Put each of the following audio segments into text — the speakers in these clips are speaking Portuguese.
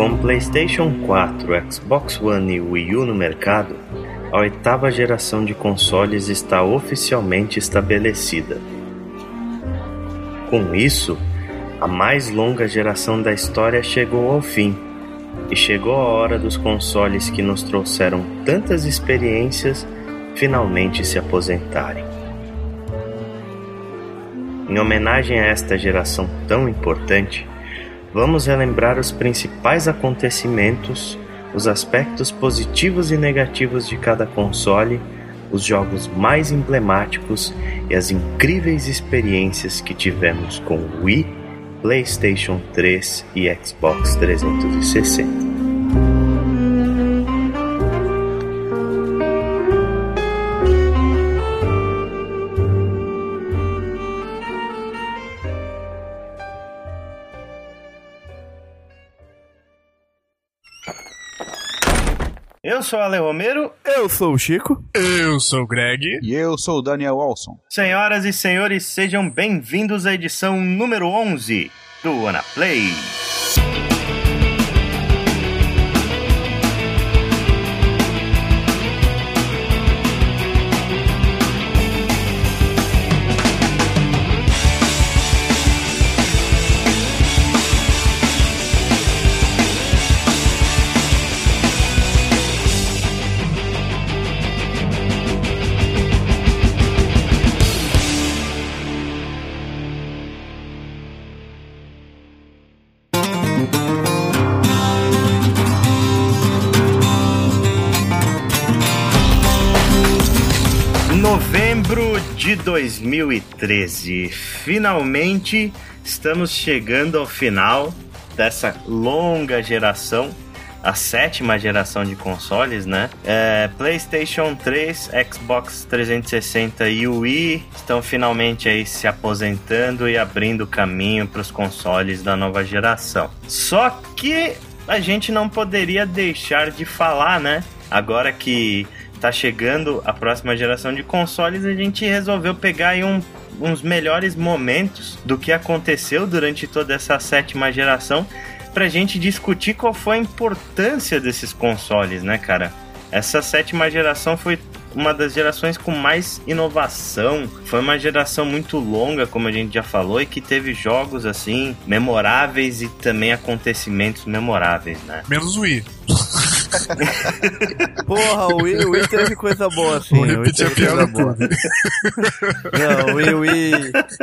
Com PlayStation 4, Xbox One e Wii U no mercado, a oitava geração de consoles está oficialmente estabelecida. Com isso, a mais longa geração da história chegou ao fim, e chegou a hora dos consoles que nos trouxeram tantas experiências finalmente se aposentarem. Em homenagem a esta geração tão importante, vamos relembrar os principais acontecimentos os aspectos positivos e negativos de cada console, os jogos mais emblemáticos e as incríveis experiências que tivemos com Wii, PlayStation 3 e Xbox 360. Sou o Ale Romero. Eu sou o Chico. Eu sou o Greg. E eu sou o Daniel Olson. Senhoras e senhores, sejam bem-vindos à edição número 11 do Ana Play. 2013. Finalmente estamos chegando ao final dessa longa geração, a sétima geração de consoles, né? É, PlayStation 3, Xbox 360 e Wii estão finalmente aí se aposentando e abrindo caminho para os consoles da nova geração. Só que a gente não poderia deixar de falar, né? Agora que tá chegando a próxima geração de consoles, a gente resolveu pegar aí um, uns melhores momentos do que aconteceu durante toda essa sétima geração pra gente discutir qual foi a importância desses consoles, né, cara? Essa sétima geração foi uma das gerações com mais inovação. Foi uma geração muito longa, como a gente já falou, e que teve jogos assim memoráveis e também acontecimentos memoráveis, né? Menos o Wii. Porra, o Wii, o Wii teve coisa boa, assim. Vou repetir a piada boa. Não, o Wii, o, Wii,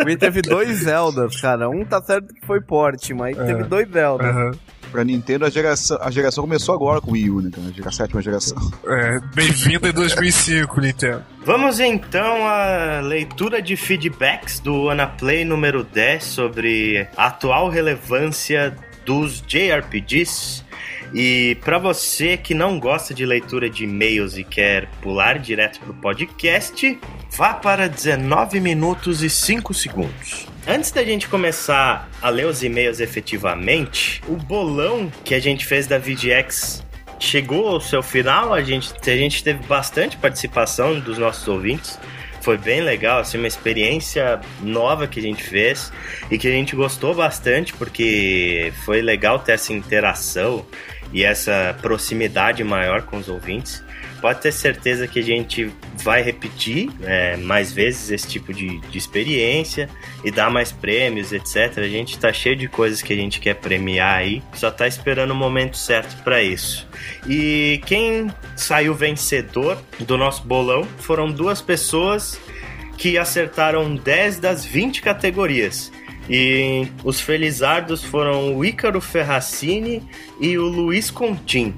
o Wii teve dois Zeldas, cara. Um tá certo que foi porte, mas É. teve dois Zeldas. Aham. Pra Nintendo, a geração, a geração começou agora com o Wii U, né? A sétima geração. É, Bem-vindo em 2005, Nintendo. Vamos então à leitura de feedbacks do Anaplay número 10 sobre a atual relevância dos JRPGs. E para você que não gosta de leitura de e-mails e quer pular direto pro podcast, vá para 19 minutos e 5 segundos. Antes da gente começar a ler os e-mails efetivamente, o bolão que a gente fez da VGX chegou ao seu final. A gente, a gente teve bastante participação dos nossos ouvintes. Foi bem legal, assim, uma experiência nova que a gente fez e que a gente gostou bastante porque foi legal ter essa interação e essa proximidade maior com os ouvintes. Pode ter certeza que a gente vai repetir é, mais vezes esse tipo de, de experiência e dar mais prêmios, etc. A gente tá cheio de coisas que a gente quer premiar aí, só tá esperando o momento certo para isso. E quem saiu vencedor do nosso bolão foram duas pessoas que acertaram 10 das 20 categorias. E os felizardos foram o Ícaro Ferracini e o Luiz Contim.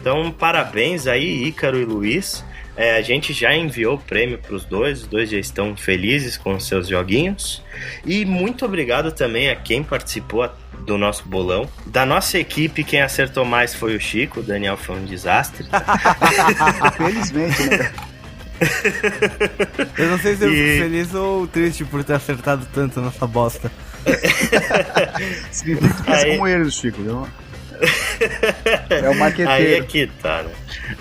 Então, parabéns aí, Ícaro e Luiz. É, a gente já enviou o prêmio para os dois, os dois já estão felizes com os seus joguinhos. E muito obrigado também a quem participou do nosso bolão. Da nossa equipe, quem acertou mais foi o Chico, o Daniel foi um desastre. Felizmente, né? Eu não sei se eu E- fico feliz ou triste por ter acertado tanto nessa bosta. Significa que Aí- como eles, Chico. Viu? É o Aí marqueteiro. é que tá, né?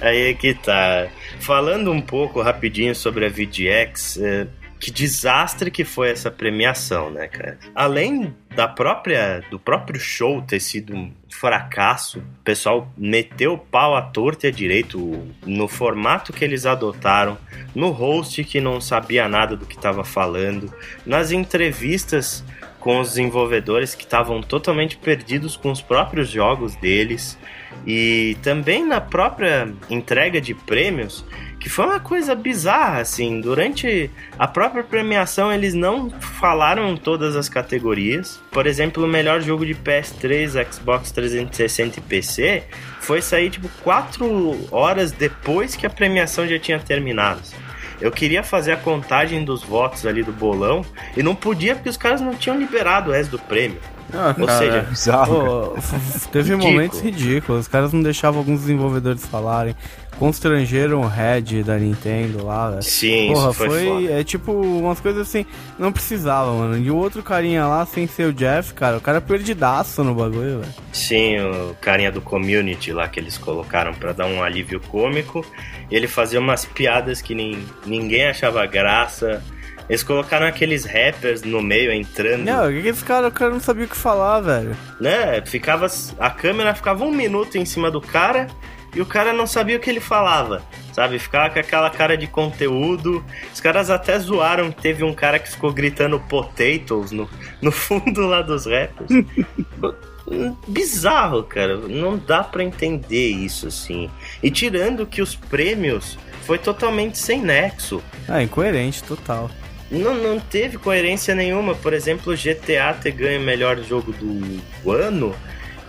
Aí é que tá. Falando um pouco rapidinho sobre a VGX, é, que desastre que foi essa premiação, né, cara? Além da própria do próprio show ter sido um fracasso, o pessoal meteu o pau à torta e à direito no formato que eles adotaram, no host que não sabia nada do que estava falando, nas entrevistas com os desenvolvedores que estavam totalmente perdidos com os próprios jogos deles e também na própria entrega de prêmios que foi uma coisa bizarra, assim. Durante a própria premiação, eles não falaram todas as categorias. Por exemplo, o melhor jogo de PS3, Xbox 360 e PC foi sair, tipo, quatro horas depois que a premiação já tinha terminado. Eu queria fazer a contagem dos votos ali do bolão e não podia porque os caras não tinham liberado o resto do prêmio. Ah, Ou cara, seja, Bizarro. cara. pô, teve Ridículo. momentos ridículos. Os caras não deixavam alguns desenvolvedores falarem. Constrangeram o head da Nintendo lá, velho. sim, Porra, foi, foi, é tipo umas coisas assim, não precisava, mano. E o outro carinha lá, sem ser o Jeff, cara, o cara é perdidaço no bagulho, velho. Sim, o carinha do community lá que eles colocaram pra dar um alívio cômico. Ele fazia umas piadas que nin- ninguém achava graça. Eles colocaram aqueles rappers no meio entrando, Não, o que que esse cara, o cara não sabia o que falar, velho. né? Ficava a câmera ficava um minuto em cima do cara e o cara não sabia o que ele falava, sabe? Ficava com aquela cara de conteúdo. Os caras até zoaram que teve um cara que ficou gritando potatoes no, no fundo lá dos rappers. Bizarro, cara. Não dá pra entender isso assim. E tirando que os prêmios foi totalmente sem nexo. Ah, incoerente, total. Não, não teve coerência nenhuma. Por exemplo, o GTA ter ganho o melhor jogo do ano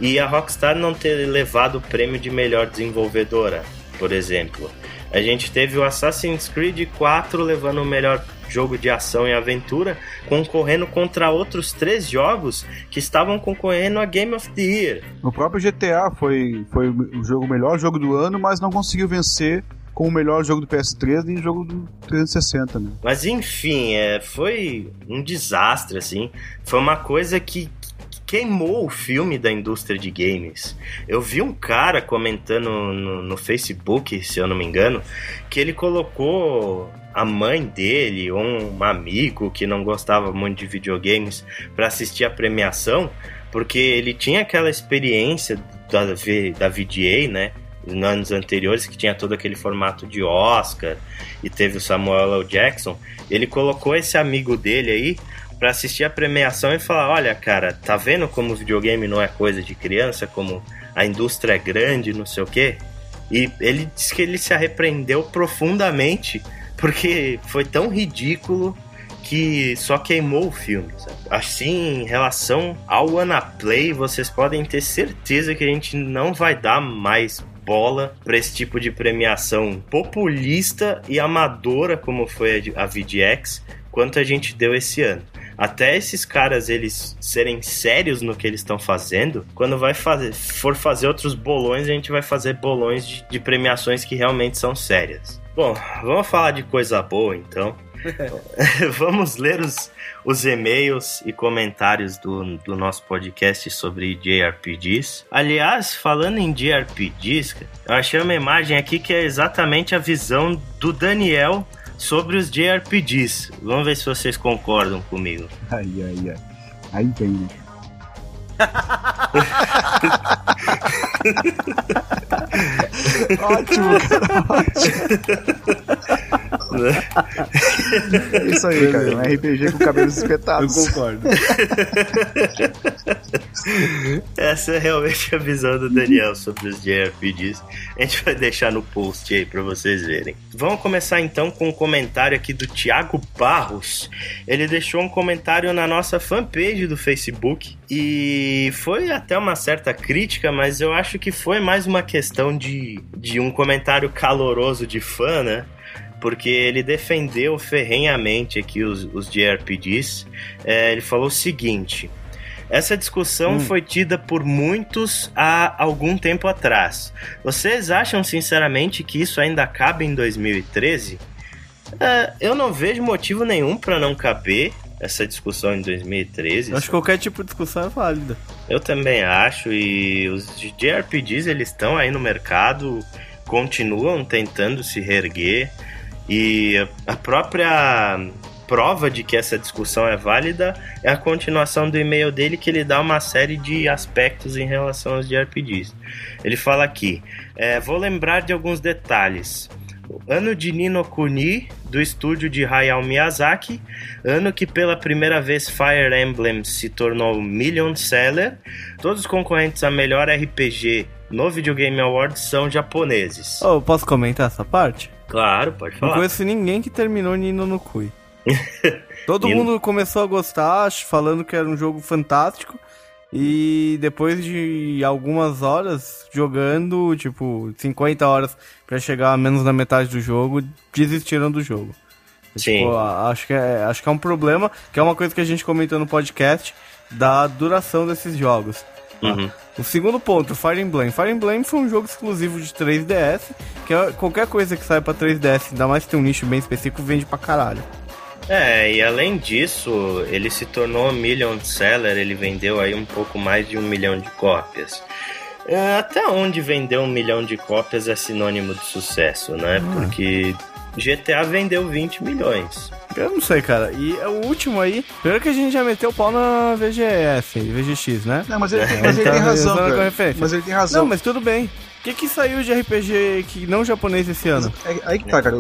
e a Rockstar não ter levado o prêmio de melhor desenvolvedora, por exemplo. A gente teve o Assassin's Creed 4 levando o melhor jogo de ação e aventura, concorrendo contra outros três jogos que estavam concorrendo a Game of the Year. O próprio GTA foi, foi o jogo, o melhor jogo do ano, mas não conseguiu vencer com o melhor jogo do PS3 nem o jogo do 360, né? Mas enfim, é, foi um desastre, assim. Foi uma coisa que, que queimou o filme da indústria de games. Eu vi um cara comentando no, no Facebook, se eu não me engano, que ele colocou a mãe dele ou um amigo que não gostava muito de videogames para assistir a premiação, porque ele tinha aquela experiência da, da VGA, né? Nos anos anteriores, que tinha todo aquele formato de Oscar e teve o Samuel L. Jackson. Ele colocou esse amigo dele aí para assistir a premiação e falar: Olha, cara, tá vendo como o videogame não é coisa de criança, como a indústria é grande, não sei o quê? E ele disse que ele se arrependeu profundamente porque foi tão ridículo que só queimou o filme. sabe? Assim, em relação ao Play, vocês podem ter certeza que a gente não vai dar mais bola para esse tipo de premiação populista e amadora como foi a VDX, quanto a gente deu esse ano. Até esses caras eles serem sérios no que eles estão fazendo, quando vai fazer, for fazer outros bolões, a gente vai fazer bolões de, de premiações que realmente são sérias. Bom, vamos falar de coisa boa então. vamos ler os, os e-mails e comentários do, do nosso podcast sobre JRPGs. Aliás, falando em JRPGs, eu achei uma imagem aqui que é exatamente a visão do Daniel sobre os JRPGs. Vamos ver se vocês concordam comigo. Ai, ai, ai. Aí tem, né? Ótimo, cara, ótimo. É isso aí, cara. Um RPG com cabelos espetados. concordo. Essa é realmente a visão do Daniel sobre os JRPGs. A gente vai deixar no post aí pra vocês verem. Vamos começar então com um comentário aqui do Thiago Barros. Ele deixou um comentário na nossa fanpage do Facebook e foi até uma certa crítica, mas eu acho que foi mais uma questão de, de um comentário caloroso de fã, né? Porque ele defendeu ferrenhamente aqui os, os JRPGs. É, ele falou o seguinte: essa discussão Hum. foi tida por muitos há algum tempo atrás. Vocês acham sinceramente que isso ainda cabe em 2013? É, eu não vejo motivo nenhum para não caber essa discussão em 2013. Acho que qualquer tipo de discussão é válida. Eu também acho, e os JRPGs eles estão aí no mercado, continuam tentando se reerguer, e a própria prova de que essa discussão é válida é a continuação do e-mail dele que ele dá uma série de aspectos em relação aos JRPGs. Ele fala aqui: é, vou lembrar de alguns detalhes. Ano de Nino Kuni, do estúdio de Hayao Miyazaki, ano que pela primeira vez Fire Emblem se tornou million seller. Todos os concorrentes a melhor RPG no Video Game Awards são japoneses. Oh, posso comentar essa parte? Claro, pode Não falar. conheço ninguém que terminou Nino no Cui. Todo Nino- mundo começou a gostar, falando que era um jogo fantástico. E depois de algumas horas jogando, tipo, 50 horas pra chegar a menos da metade do jogo, desistiram do jogo. Sim. Tipo, acho que, é, acho que é um problema, que é uma coisa que a gente comentou no podcast, da duração desses jogos. Uhum. O segundo ponto, Fire Emblem. Fire Emblem foi um jogo exclusivo de 3DS, que é qualquer coisa que sai pra 3DS, ainda mais que tem um nicho bem específico, vende pra caralho. É, e além disso, ele se tornou million seller, ele vendeu aí um pouco mais de um milhão de cópias. É, até onde vender um milhão de cópias é sinônimo de sucesso, né? Porque GTA vendeu 20 milhões. Eu não sei, cara. E o último aí, primeiro que a gente já meteu o pau na VGS, VGX, né? Não, mas ele, tem- mas ele Tá tem razão, cara. Mas ele tem razão. Não, mas tudo bem. O que, que saiu de RPG que não japonês esse ano? É, aí que tá, cara.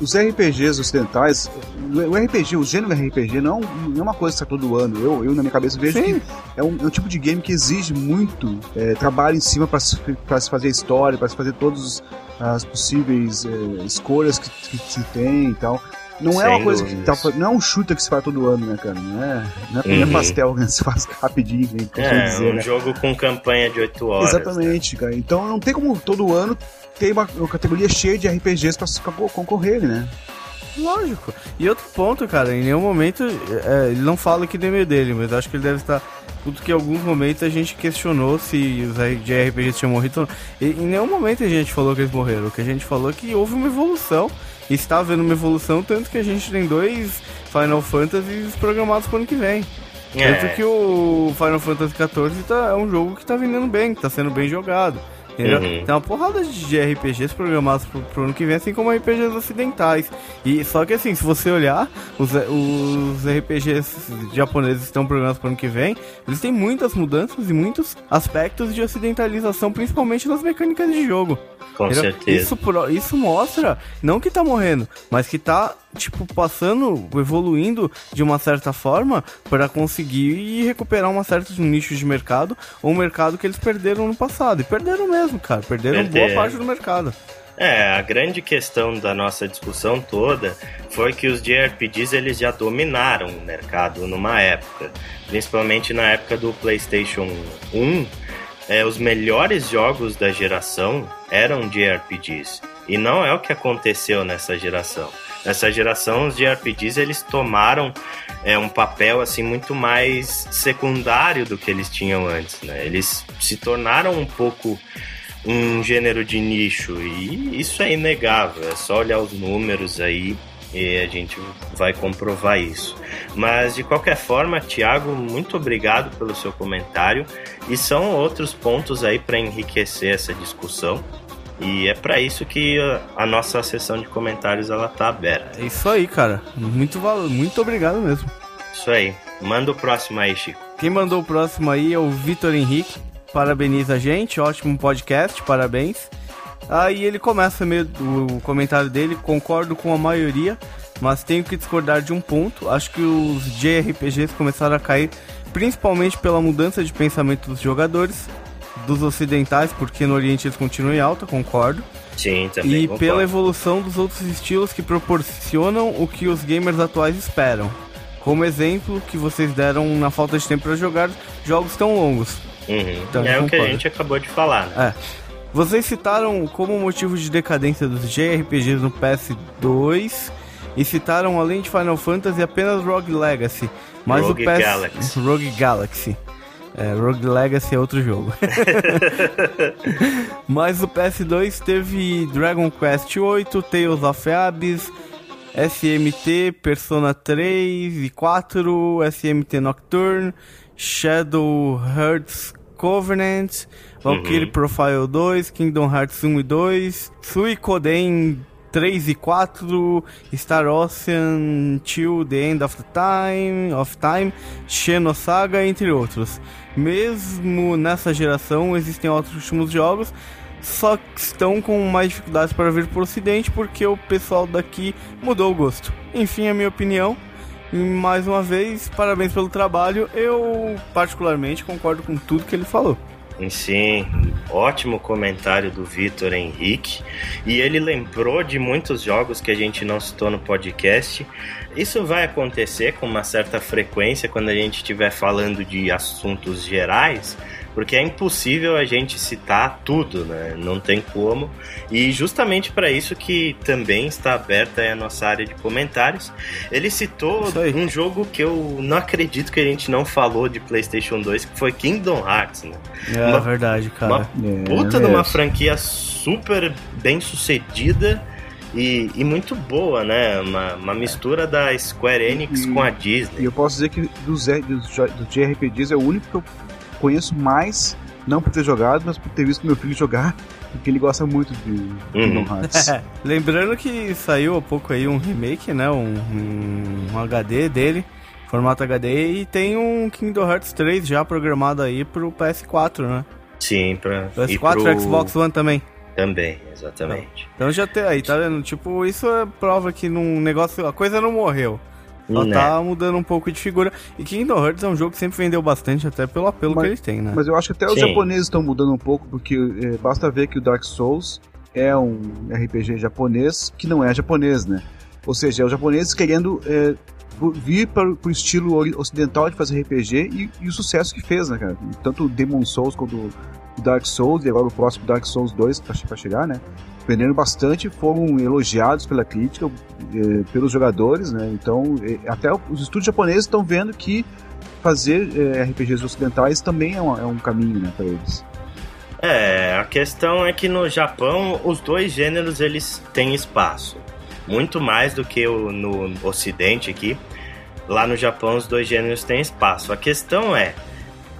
Os RPGs ocidentais, o RPG, o gênero RPG não, não é uma coisa que sai todo ano. Eu, eu na minha cabeça, vejo Sim. que é um, é um tipo de game que exige muito é, trabalho em cima pra se, pra se fazer história, pra se fazer todas as possíveis é, escolhas que, que se tem e tal. Não é Sem uma coisa que tá, não é um shooter que se faz todo ano, né, cara? Não é, não é, é Uhum. pastel que se faz rapidinho, como costumo É, dizer, um né? jogo com campanha de 8 horas. né? Exatamente, cara. Então não tem como todo ano ter uma, uma categoria cheia de RPGs pra, pra concorrerem, né? Lógico. E outro ponto, cara, em nenhum momento, é, ele não fala do e-mail dele, mas acho que ele deve estar. Tudo que em alguns momentos a gente questionou se os RPGs tinham morrido ou não. E, em nenhum momento a gente falou que eles morreram. O que a gente falou é que houve uma evolução. Está havendo uma evolução, tanto que a gente tem dois Final Fantasies programados pro ano que vem. É. Tanto que o Final Fantasy XIV tá, é um jogo que tá vendendo bem, que tá sendo bem jogado. Entendeu? Uhum. Tem uma porrada de RPGs programados pro, pro ano que vem, assim como RPGs ocidentais. E só que assim, se você olhar, os, os RPGs japoneses que estão programados pro ano que vem, eles têm muitas mudanças e muitos aspectos de ocidentalização, principalmente nas mecânicas de jogo. Com Entendeu? certeza. Isso, isso mostra, não que tá morrendo, mas que tá, tipo, passando, evoluindo de uma certa forma para conseguir recuperar uma certa nicho de mercado, ou um mercado que eles perderam no passado. E perderam mesmo, cara. Perderam boa Perderam. parte do mercado. É, a grande questão da nossa discussão toda foi que os JRPGs eles já dominaram o mercado numa época, principalmente na época do PlayStation 1. É, os melhores jogos da geração eram JRPGs e não é o que aconteceu nessa geração. Nessa geração, os JRPGs eles tomaram é, um papel assim muito mais secundário do que eles tinham antes, né? Eles se tornaram um pouco um gênero de nicho e isso é inegável, é só olhar os números aí e a gente vai comprovar isso. Mas de qualquer forma, Thiago, muito obrigado pelo seu comentário e são outros pontos aí para enriquecer essa discussão. E é para isso que a- nossa sessão de comentários ela tá aberta. É isso aí, cara. Muito, val- muito obrigado mesmo. Isso aí. Manda o próximo aí, Chico. Quem mandou o próximo aí é o Vitor Henrique. Parabeniza a gente, ótimo podcast, parabéns. Aí ele começa meio o comentário dele, concordo com a maioria, mas tenho que discordar de um ponto. Acho que os JRPGs começaram a cair principalmente pela mudança de pensamento dos jogadores, dos ocidentais, porque no Oriente eles continuam em alta, concordo. Sim, também. E concordo. pela evolução dos outros estilos que proporcionam o que os gamers atuais esperam. Como exemplo que vocês deram na falta de tempo para jogar jogos tão longos. Uhum. Então, é o que a gente acabou de falar, né? É. Vocês citaram como motivo de decadência dos JRPGs no PS2 e citaram além de Final Fantasy apenas Rogue Legacy, mas Rogue o PS Galaxy. Rogue Galaxy. É, Rogue Legacy é outro jogo. mas o PS2 teve Dragon Quest VIII, Tales of Abyss, SMT, Persona 3 e 4, SMT Nocturne, Shadow Hearts Covenant, Valkyrie Uhum. Profile 2, Kingdom Hearts 1 e 2, Suikoden 3 e 4, Star Ocean Till the End of the Time, of Time, Xenosaga, entre outros. Mesmo nessa geração existem outros últimos jogos, só que estão com mais dificuldades para vir para o ocidente porque o pessoal daqui mudou o gosto. Enfim, a minha opinião. Mais uma vez, parabéns pelo trabalho. Eu particularmente concordo com tudo que ele falou. Sim, ótimo comentário do Vitor Henrique. E ele lembrou de muitos jogos que a gente não citou no podcast. Isso vai acontecer com uma certa frequência quando a gente estiver falando de assuntos gerais, porque é impossível a gente citar tudo, né? Não tem como. E justamente para isso que também está aberta a nossa área de comentários. Ele citou um jogo que eu não acredito que a gente não falou de PlayStation 2, que foi Kingdom Hearts, né? É uma, verdade, cara. Uma puta é, de uma franquia super bem sucedida. E, e, muito boa, né? Uma, uma mistura da Square Enix e, com a Disney. E eu posso dizer que dos, dos, dos JRPGs é o único que eu conheço mais, não por ter jogado, mas por ter visto meu filho jogar, porque ele gosta muito de uhum. Kingdom Hearts. Lembrando que saiu há pouco aí um remake, né? Um, um, HD dele, formato HD, e tem um Kingdom Hearts 3 já programado aí pro PS4, né? Sim, pra. PS4 e pro... Xbox One também. Também, exatamente. Então já tem aí, tá vendo? Tipo, isso é prova que num negócio. A coisa não morreu. Só né? tá mudando um pouco de figura. E Kingdom Hearts é um jogo que sempre vendeu bastante, até pelo apelo mas, que ele tem, né? Mas eu acho que até Sim. os japoneses estão mudando um pouco, porque é, basta ver que o Dark Souls é um RPG japonês que não é japonês, né? Ou seja, é os japoneses querendo é, vir para o estilo ocidental de fazer RPG e, e, o sucesso que fez, né, cara? Tanto o Demon Souls quanto o Dark Souls, e agora o próximo Dark Souls 2 para chegar, né? Venderam bastante, foram elogiados pela crítica, eh, pelos jogadores, né? Então, eh, até os estúdios japoneses estão vendo que fazer eh, RPGs ocidentais também é um, é um caminho, né, para eles. É, a questão é que no Japão os dois gêneros eles têm espaço, muito mais do que o, no Ocidente aqui. Lá no Japão os dois gêneros têm espaço. A questão é,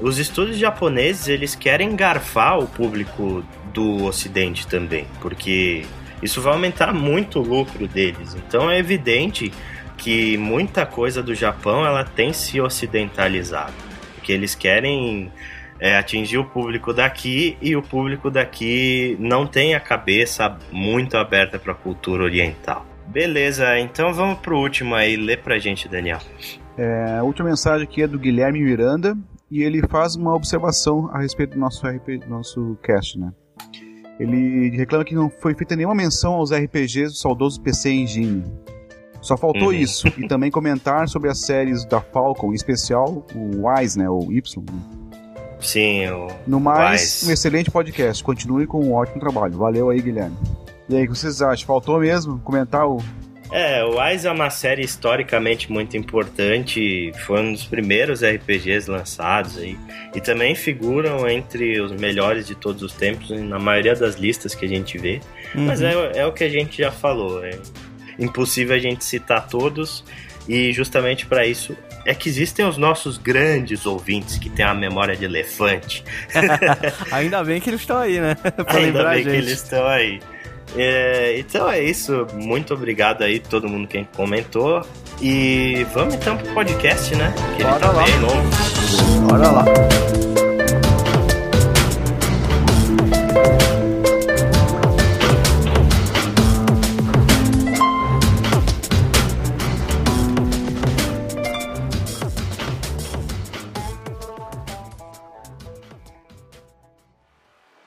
os estúdios japoneses eles querem garfar o público do Ocidente também, porque isso vai aumentar muito o lucro deles. Então é evidente que muita coisa do Japão ela tem se ocidentalizado, porque eles querem é, atingir o público daqui e o público daqui não tem a cabeça muito aberta para a cultura oriental. Beleza, então vamos pro último aí, lê pra gente, Daniel. É, a última mensagem aqui é do Guilherme Miranda e ele faz uma observação a respeito do nosso, RP, nosso cast, né? Ele reclama que não foi feita nenhuma menção aos RPGs do saudoso PC Engine. Só faltou uhum. isso. E também comentar sobre as séries da Falcon, em especial o Wise, né? O Y. Sim, o. No mais, Wise. um excelente podcast. Continue com um ótimo trabalho. Valeu aí, Guilherme. E aí, o que vocês acham? Faltou mesmo comentar o é, o Wise é uma série historicamente muito importante, foi um dos primeiros RPGs lançados aí, e também figuram entre os melhores de todos os tempos na maioria das listas que a gente vê. Uhum. Mas é, é o que a gente já falou, é impossível a gente citar todos, e justamente para isso é que existem os nossos grandes ouvintes que têm a memória de elefante. Ainda bem que eles estão aí, né? pra Ainda bem que eles estão aí. É, então é isso. Muito obrigado aí todo mundo que comentou. E vamos então pro podcast, né? Que Bora ele tá lá. bem novo. Bora lá.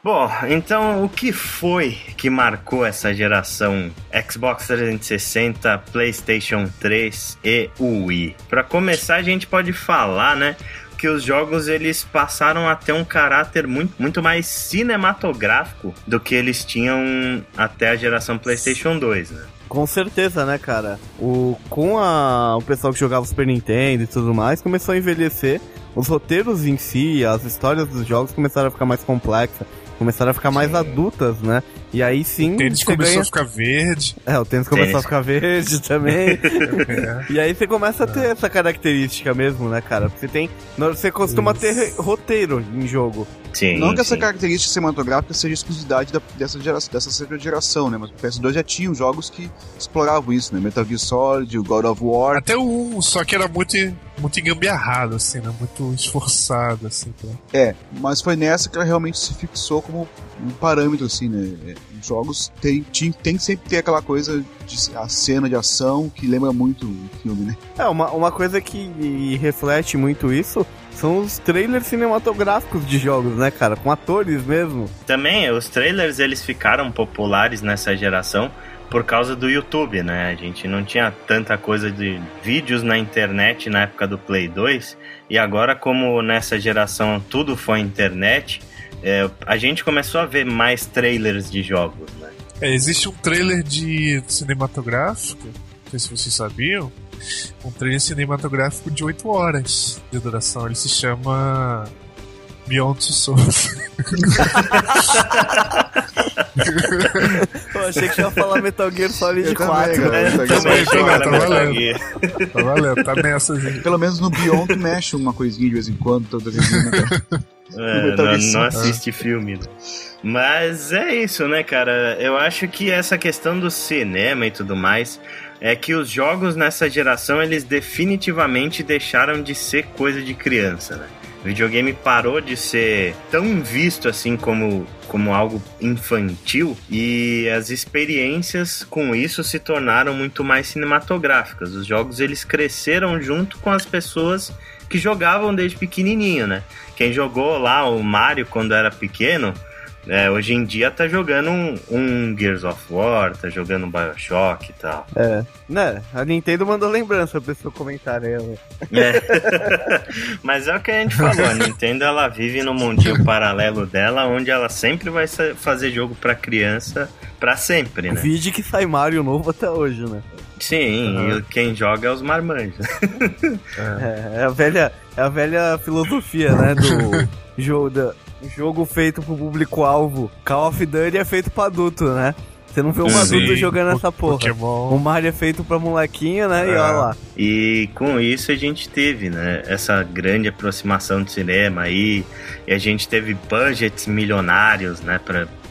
Bom, então o que foi que marcou essa geração Xbox 360, PlayStation 3 e Wii? Para começar, a gente pode falar, né, que os jogos eles passaram a ter um caráter muito, muito mais cinematográfico do que eles tinham até a geração PlayStation 2, né? Com certeza, né, cara? O, com a, o pessoal que jogava Super Nintendo e tudo mais, começou a envelhecer. Os roteiros em si, as histórias dos jogos começaram a ficar mais complexas começaram a ficar mais Sim. adultas, né? E aí sim. O tênis começou ganha... a ficar verde. É, o tênis começou Tênis. a ficar verde também. É. E aí você começa a ter essa característica mesmo, né, cara? Você tem. Você costuma Isso. ter roteiro em jogo. Sim. Não que essa sim. característica cinematográfica seja exclusividade da- dessa, geração, dessa segunda geração, né? Mas o PS2 já tinha jogos que exploravam isso, né? Metal Gear Solid, o God of War. Até o 1, só que era muito, muito engambiarrado, assim, né? Muito esforçado, assim. Pra... É, mas foi nessa que ela realmente se fixou como um parâmetro, assim, né? Os jogos tem, tem, tem que sempre ter aquela coisa de a cena de ação que lembra muito o filme, né? É, uma, uma coisa que reflete muito isso são os trailers cinematográficos de jogos, né, cara? Com atores mesmo. Também, os trailers eles ficaram populares nessa geração por causa do YouTube, né? A gente não tinha tanta coisa de vídeos na internet na época do Play 2 e agora como nessa geração tudo foi internet, é, a gente começou a ver mais trailers de jogos, né? É, existe um trailer de cinematográfico, não sei se vocês sabiam, um trailer cinematográfico de 8 horas de duração. Ele se chama Beyond Two Souls. Eu achei que ia falar Metal Gear Solid Eu também, 4. cara. né? Metal Gear Também Solid que era tá Metal valendo. Gear. tá valendo, tá nessa, gente. Pelo menos no Beyond tu mexe uma coisinha de vez em quando, toda vez. Né? É, não, não assiste filme. né? Mas é isso, né, cara? Eu acho que essa questão do cinema e tudo mais é que os jogos nessa geração eles definitivamente deixaram de ser coisa de criança, né? O videogame parou de ser tão visto assim como, como algo infantil e as experiências com isso se tornaram muito mais cinematográficas. Os jogos eles cresceram junto com as pessoas que jogavam desde pequenininho, né? Quem jogou lá o Mario quando era pequeno, é, hoje em dia tá jogando um, um Gears of War, tá jogando um Bioshock e tal. É. Né, a Nintendo mandou lembrança pra esse comentário aí. ó. É. Mas é o que a gente falou, a Nintendo ela vive no mundinho paralelo dela, onde ela sempre vai fazer jogo pra criança pra sempre, né? Vídeo que sai Mario novo até hoje, né? Sim, e quem joga é os marmanjos. É, é a velha, é a velha filosofia, né? Do jogo, da, jogo feito pro público-alvo. Call of Duty é feito pra adulto, né? Você não vê um Sim. adulto jogando essa porra. O Pokémon. Mario é feito pra molequinho, né? E É. olha lá. E com isso a gente teve, né, essa grande aproximação do cinema aí, e a gente teve budgets milionários, né,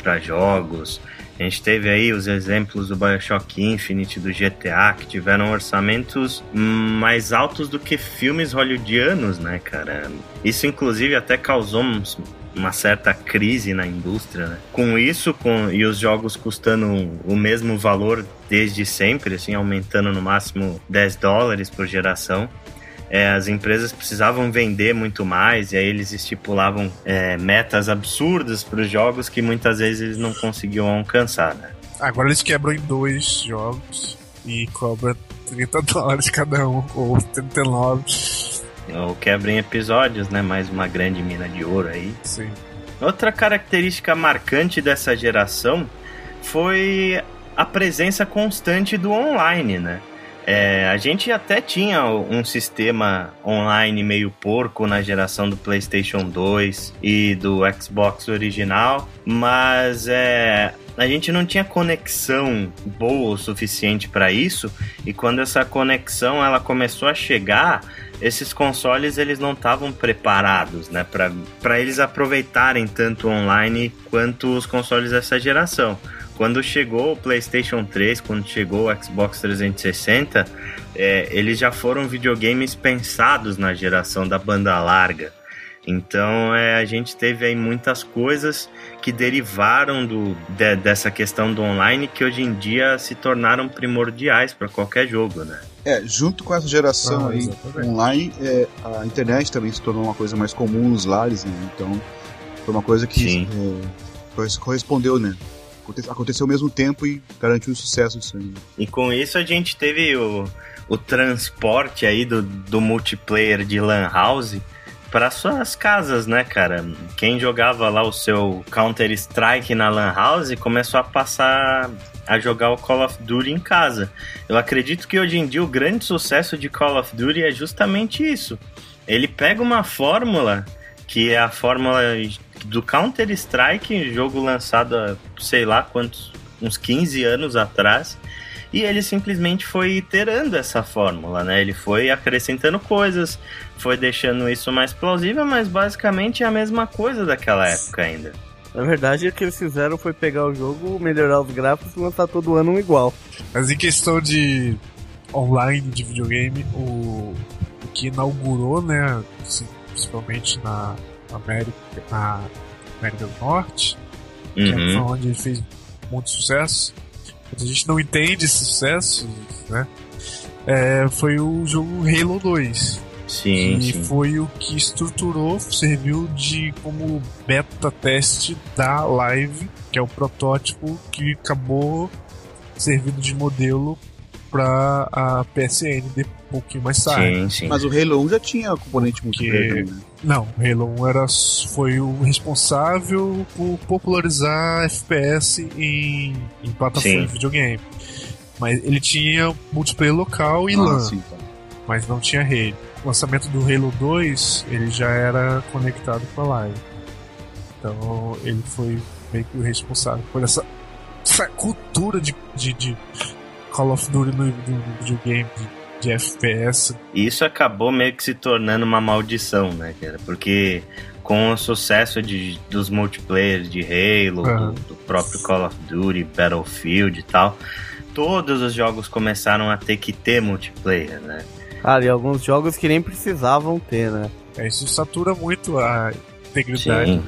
para jogos. A gente teve aí os exemplos do BioShock Infinite, do GTA, que tiveram orçamentos mais altos do que filmes hollywoodianos, né, cara? Isso inclusive até causou uns- uma certa crise na indústria, né? Com isso, com e os jogos custando o mesmo valor desde sempre, assim, aumentando no máximo 10 dólares por geração. É, as empresas precisavam vender muito mais e aí eles estipulavam é, metas absurdas para os jogos que muitas vezes eles não conseguiam alcançar. Né? Agora eles quebram em dois jogos e cobram 30 dólares cada um, ou 39. Ou quebra em episódios, né? Mais uma grande mina de ouro aí. Sim. Outra característica marcante dessa geração foi a presença constante do online, né? É, a gente até tinha um sistema online meio porco na geração do PlayStation 2 e do Xbox original, mas é, a gente não tinha conexão boa o suficiente para isso. E quando essa conexão ela começou a chegar, esses consoles eles não estavam preparados, né, para eles aproveitarem tanto online quanto os consoles dessa geração. Quando chegou o PlayStation 3, quando chegou o Xbox 360, é, eles já foram videogames pensados na geração da banda larga. Então é, a gente teve aí muitas coisas que derivaram do, de, dessa questão do online que hoje em dia se tornaram primordiais para qualquer jogo, né? É, junto com essa geração Ah, aí online, é, a internet também se tornou uma coisa mais comum nos lares, né? Então foi uma coisa que é, corres- correspondeu, né? Aconte- Aconteceu ao mesmo tempo e garantiu o sucesso disso aí. né? E com isso a gente teve o, o transporte aí do, do multiplayer de Lan House para suas casas, né, cara? Quem jogava lá o seu Counter Strike na Lan House começou a passar a jogar o Call of Duty em casa. Eu acredito que hoje em dia o grande sucesso de Call of Duty é justamente isso. Ele pega uma fórmula que é a fórmula do Counter-Strike, jogo lançado há sei lá quantos, uns 15 anos atrás. E ele simplesmente foi iterando essa fórmula, né? Ele foi acrescentando coisas, foi deixando isso mais plausível, mas basicamente é a mesma coisa daquela época ainda. Na verdade, o que eles fizeram foi pegar o jogo, melhorar os gráficos e lançar todo ano um igual. Mas em questão de online de videogame, o, o que inaugurou, né, principalmente na América, na América do Norte, que é Uhum. onde ele fez muito sucesso, mas a gente não entende esse sucesso, né, é, foi o jogo Halo 2. Sim, que sim. foi o que estruturou, serviu de como beta teste da Live, que é o protótipo que acabou servindo de modelo para a PSN de um pouquinho mais tarde. Sim, sim. Mas o Halo 1 já tinha componente multiplayer também, né? Não, Halo 1 era, foi o responsável por popularizar FPS em, em plataforma de videogame. Mas ele tinha multiplayer local e Ah, LAN. sim, tá. mas não tinha rede. O lançamento do Halo 2, ele já era conectado com a live. Então ele foi meio que o responsável por essa, essa cultura de, de, de Call of Duty no, videogame, de, de FPS. Isso acabou meio que se tornando uma maldição, né, cara? Porque com o sucesso de, dos multiplayers de Halo, do, do próprio Call of Duty, Battlefield e tal, todos os jogos começaram a ter que ter multiplayer, né? Cara, e alguns jogos que nem precisavam ter, né? É, isso satura muito a integridade. Sim.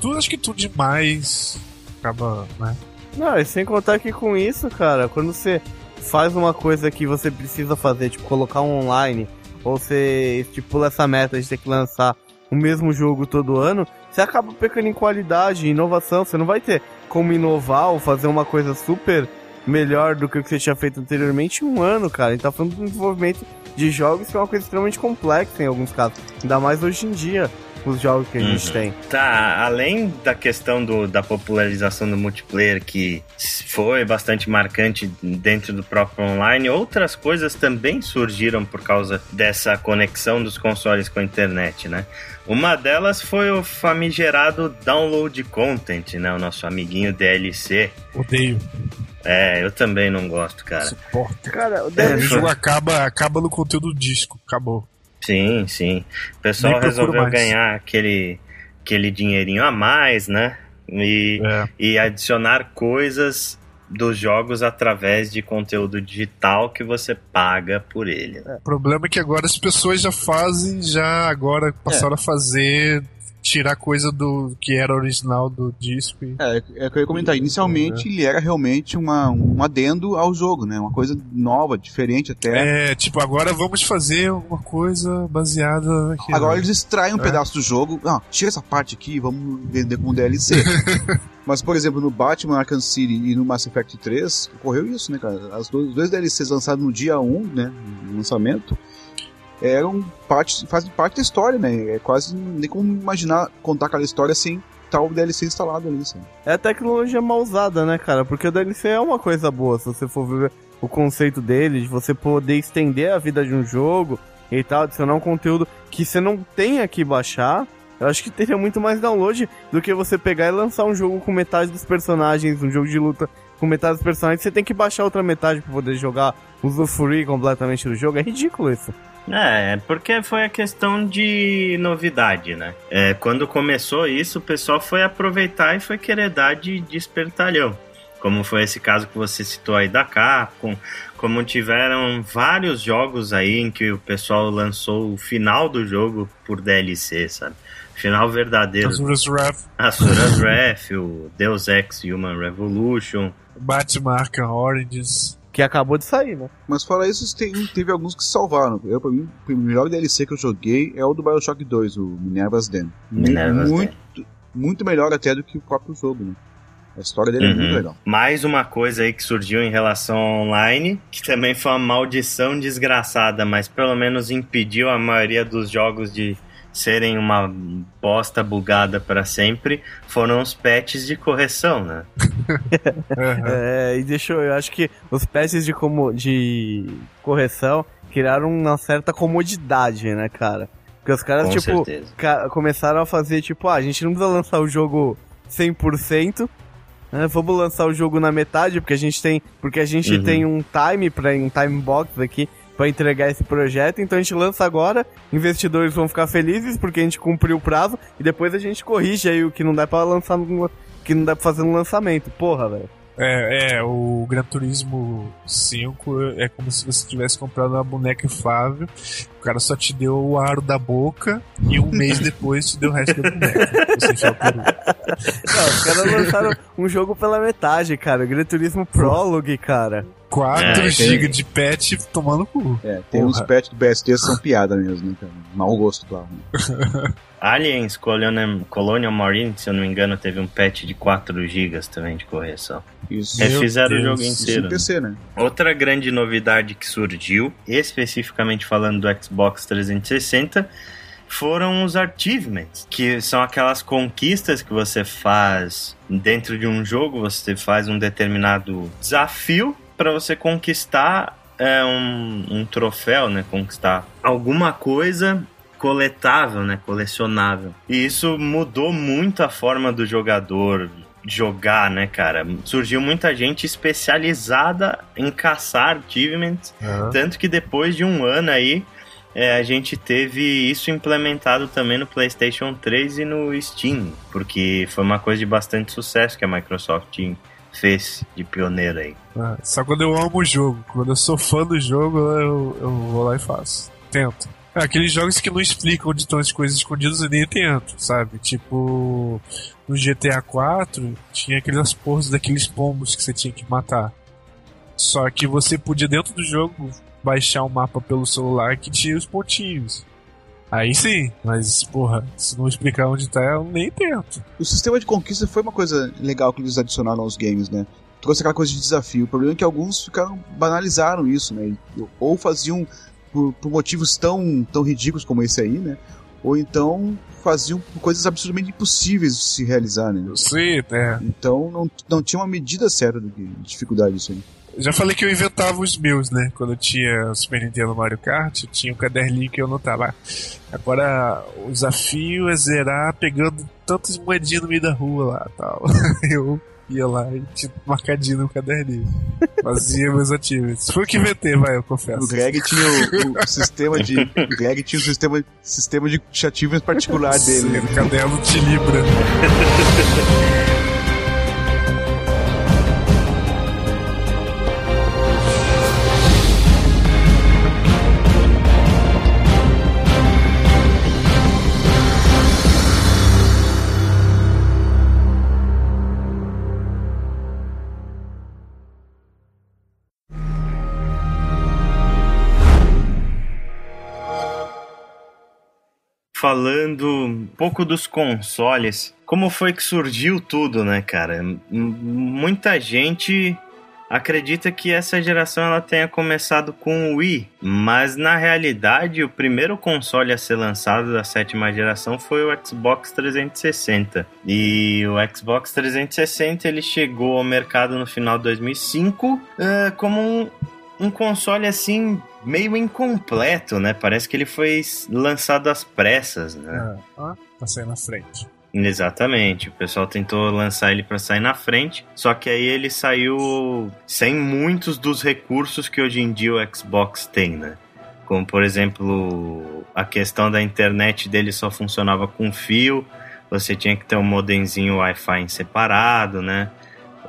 Tudo, acho que tudo demais acaba, né? Não, e sem contar que com isso, cara, quando você faz uma coisa que você precisa fazer, tipo colocar um online, ou você estipula essa meta de ter que lançar o mesmo jogo todo ano, você acaba pecando em qualidade, inovação, você não vai ter como inovar ou fazer uma coisa super melhor do que o que você tinha feito anteriormente em um ano, cara. A gente tá falando do desenvolvimento de jogos que é uma coisa extremamente complexa em alguns casos. Ainda mais hoje em dia, os jogos que a gente Uhum. tem. Tá, além da questão do, da popularização do multiplayer, que foi bastante marcante dentro do próprio online, outras coisas também surgiram por causa dessa conexão dos consoles com a internet, né? Uma delas foi o famigerado download content, né? O nosso amiguinho DLC. Odeio. É, eu também não gosto, cara. Suporto. Cara, o O DLC jogo acaba, acaba no conteúdo do disco. Acabou. Sim, sim. O pessoal resolveu mais. ganhar aquele, aquele dinheirinho a mais, né? E É. e adicionar coisas dos jogos através de conteúdo digital que você paga por ele. né? O problema é que agora as pessoas já fazem, já agora passaram a fazer, tirar coisa do que era original do disco. E... É, é o que eu ia comentar. Inicialmente ele era realmente uma, um adendo ao jogo, né? Uma coisa nova, diferente até. É, tipo, agora vamos fazer alguma coisa baseada aqui. Agora eles extraem um É. pedaço do jogo. Ah, tira essa parte aqui e vamos vender como DLC. Mas, por exemplo, no Batman Arkham City e no Mass Effect 3, ocorreu isso, né, cara? As dois, os dois DLCs lançados no dia 1, né, no lançamento, eram parte, fazem parte da história, né? É quase nem como imaginar contar aquela história sem tal DLC instalado ali, sabe? É a tecnologia mal usada, né, cara? Porque o DLC é uma coisa boa, se você for ver o conceito dele, de você poder estender a vida de um jogo e tal, adicionar um conteúdo que você não tenha que baixar. Eu acho que teria muito mais download do que você pegar e lançar um jogo com metade dos personagens, um jogo de luta com metade dos personagens, você tem que baixar outra metade pra poder jogar, usufruir completamente do jogo. É ridículo isso. É, porque foi a questão de novidade, né? É, quando começou isso, o pessoal foi aproveitar e foi querer dar de, de espertalhão. Como foi esse caso que você citou aí da Capcom, como tiveram vários jogos aí em que o pessoal lançou o final do jogo por DLC, sabe? Final verdadeiro. Azura's Wrath, Asura's Wrath, o Deus Ex Human Revolution. Batman Arkham Origins. Que acabou de sair, né? Mas fora isso, tem, teve alguns que se salvaram. Eu, pra mim, o melhor DLC que eu joguei é o do Bioshock 2, o Minerva's Den. Minerva's Den. muito, muito melhor até do que o próprio jogo, né? A história dele é Uhum. muito legal. Mais uma coisa aí que surgiu em relação ao online, que também foi uma maldição desgraçada, mas pelo menos impediu a maioria dos jogos de serem uma bosta bugada para sempre, foram os patches de correção, né? É, e deixa eu, eu acho que os patches de, como, de correção criaram uma certa comodidade, né, cara? Porque os caras, Com tipo, ca- começaram a fazer, tipo, ah, a gente não precisa lançar o jogo 100%, né? Vamos lançar o jogo na metade, porque a gente tem, porque a gente Uhum. tem um time para um time box aqui pra entregar esse projeto, então a gente lança agora, investidores vão ficar felizes porque a gente cumpriu o prazo e depois a gente corrige aí o que não dá pra lançar no, que não dá pra fazer no lançamento. Porra, velho. É, é, o Gran Turismo 5 é como se você tivesse comprado uma boneca inflável, o cara só te deu o aro da boca e um mês depois te deu o resto da boneca. Você peru. Não, os caras lançaram um jogo pela metade, cara. Gran Turismo Prologue, cara. 4 É, tem- GB de patch tomando cu. É, tem Porra. uns patches do que são piada mesmo, né, cara? Mau gosto, claro. né? Aliens Colonial, Colonial Marine, se eu não me engano, teve um patch de 4 GB também de correção. Isso. Meu Refizeram o jogo Isso inteiro. no PC, né? Outra grande novidade que surgiu, especificamente falando do Xbox 360, foram os achievements, que são aquelas conquistas que você faz dentro de um jogo, você faz um determinado desafio para você conquistar é, um, um troféu, né? Conquistar alguma coisa coletável, né? Colecionável. E isso mudou muito a forma do jogador jogar, né, cara? Surgiu muita gente especializada em caçar achievements, tanto que depois de um ano aí é, a gente teve isso implementado também no PlayStation 3 e no Steam, porque foi uma coisa de bastante sucesso que a Microsoft fez de pioneira aí. Ah, Só quando eu amo o jogo, quando eu sou fã do jogo, eu, eu vou lá e faço. Tento. É, aqueles jogos que não explicam onde estão as coisas escondidas eu nem tento, sabe? Tipo, no GTA 4 tinha aquelas porras daqueles pombos que você tinha que matar. Só que você podia dentro do jogo baixar o mapa pelo celular que tinha os pontinhos. Aí sim, mas porra, se não explicar onde tá, eu nem tento. O sistema de conquista foi uma coisa legal que eles adicionaram aos games, né? Trouxe aquela coisa de desafio. O problema é que alguns ficaram banalizaram isso, né? Ou faziam por, por motivos tão, tão ridículos como esse aí, né? Ou então faziam por coisas absolutamente impossíveis de se realizar, né? Eu sei, né? Então não, não tinha uma medida certa de de dificuldade disso aí. Já falei que eu inventava os meus, né? Quando eu tinha o Super Nintendo Mario Kart, eu tinha um caderninho que eu anotava. Agora, o desafio é zerar pegando tantas moedinhas no meio da rua lá tal. Eu ia lá e tinha marcadinho no caderninho. Fazia meus ativos. Foi o que inventei, vai, eu confesso. O Greg tinha o, o sistema de. O Greg tinha o sistema, sistema de achievements particular dele, né? Sim, caderno de Libra. Falando um pouco dos consoles, como foi que surgiu tudo, né, cara? Muita gente acredita que essa geração ela tenha começado com o Wii, mas na realidade o primeiro console a ser lançado da sétima geração foi o Xbox 360. E o Xbox 360 ele chegou ao mercado no final de 2005 eh, como um, um console assim meio incompleto, né? Parece que ele foi lançado às pressas, né? Ah, tá saindo na frente. Exatamente. O pessoal tentou lançar ele para sair na frente, só que aí ele saiu sem muitos dos recursos que hoje em dia o Xbox tem, né? Como por exemplo, a questão da internet dele só funcionava com fio, você tinha que ter um modemzinho Wi-Fi separado, né?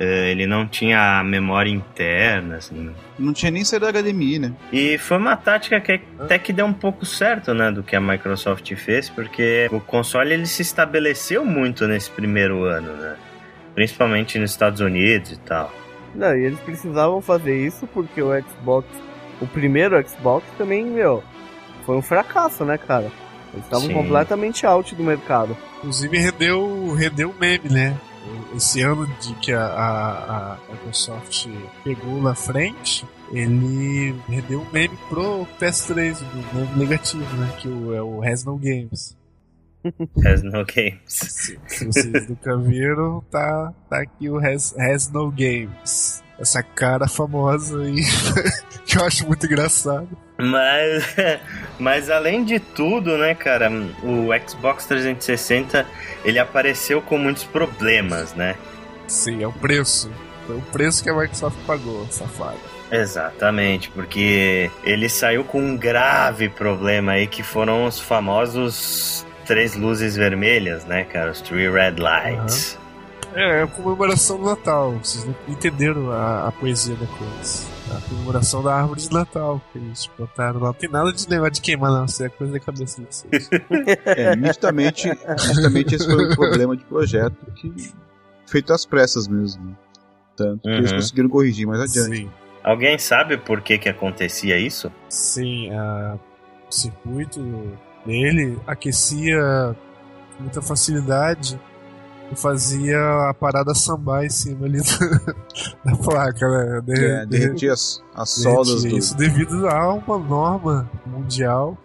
Eh, Ele não tinha memória interna, assim. Não tinha nem saído da HDMI, né? E foi uma tática que até que deu um pouco certo, né, do que a Microsoft fez, porque o console ele se estabeleceu muito nesse primeiro ano, né? Principalmente nos Estados Unidos e tal. Não, e eles precisavam fazer isso porque o Xbox, o primeiro Xbox também, meu, foi um fracasso, né, cara? Eles estavam completamente out do mercado. Inclusive rendeu, rendeu meme, né? Esse ano de que a, a, a Microsoft pegou na frente, ele rendeu um meme pro PS3, um meme negativo, né? Que o, é o Has No Games. Has no games. Se, se vocês nunca viram, tá, tá aqui o Has, Has No Games. Essa cara famosa aí, que eu acho muito engraçado. Mas, mas além de tudo, né, cara, o Xbox 360 ele apareceu com muitos problemas, né? Sim, é o preço. Foi o preço que a Microsoft pagou, safada. Exatamente, porque ele saiu com um grave problema aí que foram os famosos três luzes vermelhas, né, cara? Os three red lights. Uhum. É, é a comemoração do Natal. Vocês não entenderam a, a poesia da coisa. A comemoração da árvore de Natal que eles botaram lá. Não tem nada de negócio de queimar, não. Isso é coisa da cabeça de vocês. é, nitidamente, nitidamente esse foi um problema de projeto que feito às pressas mesmo. Tanto que eles uhum. conseguiram corrigir mais adiante. Sim. Alguém sabe por que que acontecia isso? Sim, a, o circuito dele aquecia com muita facilidade e fazia a parada sambar em cima ali da, placa, né? De, é, derretia as, as soldas do... Isso devido a uma norma mundial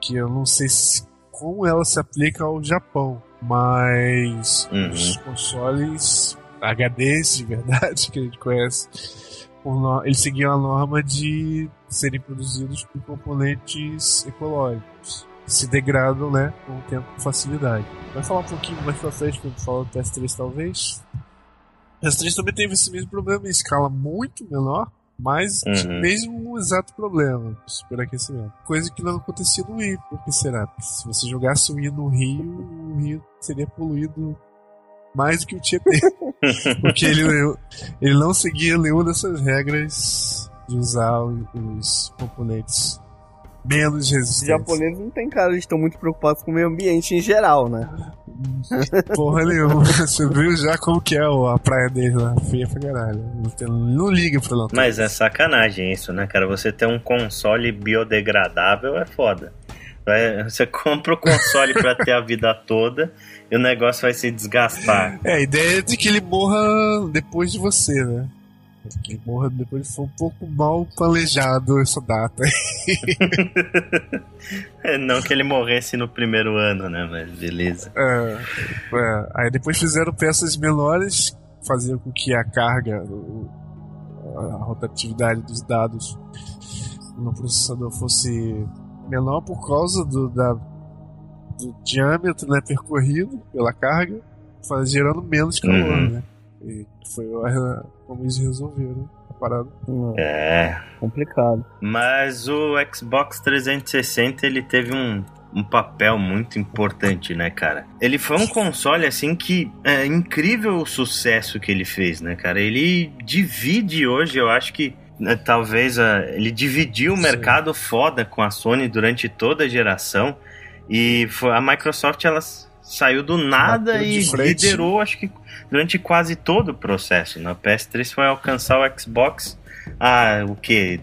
que eu não sei se, como ela se aplica ao Japão, mas uhum. os consoles HDs de verdade que a gente conhece eles seguiam a norma de serem produzidos por componentes ecológicos. Se degradam, né, com o tempo com facilidade. Vai falar um pouquinho mais pra frente quando falar do PS3, talvez. O PS3 também teve esse mesmo problema em escala muito menor, mas uhum. mesmo exato problema, superaquecimento. Coisa que não acontecia no Wii, por que será? Porque se você jogasse o Wii no Rio, o Rio seria poluído mais do que o Tietê. Porque ele, ele não seguia nenhuma dessas regras de usar os componentes menos resistentes. Os japoneses não tem cara, eles estão muito preocupados com o meio ambiente em geral, né? Porra nenhuma. Você viu já como que é a praia deles lá? Feia pra caralho. Não, liga pra não. Mas é sacanagem isso, né, cara? Você ter um console biodegradável é foda. Você compra o console pra ter a vida toda e o negócio vai se desgastar. É, a ideia é de que ele morra depois de você, né? Que ele morra depois foi um pouco mal planejado essa data. é, não que ele morresse no primeiro ano, né? Mas beleza. É, é. Aí depois fizeram peças menores, faziam com que a carga, a rotatividade dos dados no processador fosse menor por causa do, da, do diâmetro né, percorrido pela carga, faz, gerando menos calor, uhum. né? E foi como eles resolveram a parada. É. Complicado. Mas o Xbox 360 ele teve um, um papel muito importante, né, cara? Ele foi um console, assim, que é incrível o sucesso que ele fez, né, cara? Ele divide hoje, eu acho que né, talvez ele dividiu o mercado foda com a Sony durante toda a geração e foi, a Microsoft ela saiu do nada e liderou acho que durante quase todo o processo. Na né? PS3 foi alcançar o Xbox há o que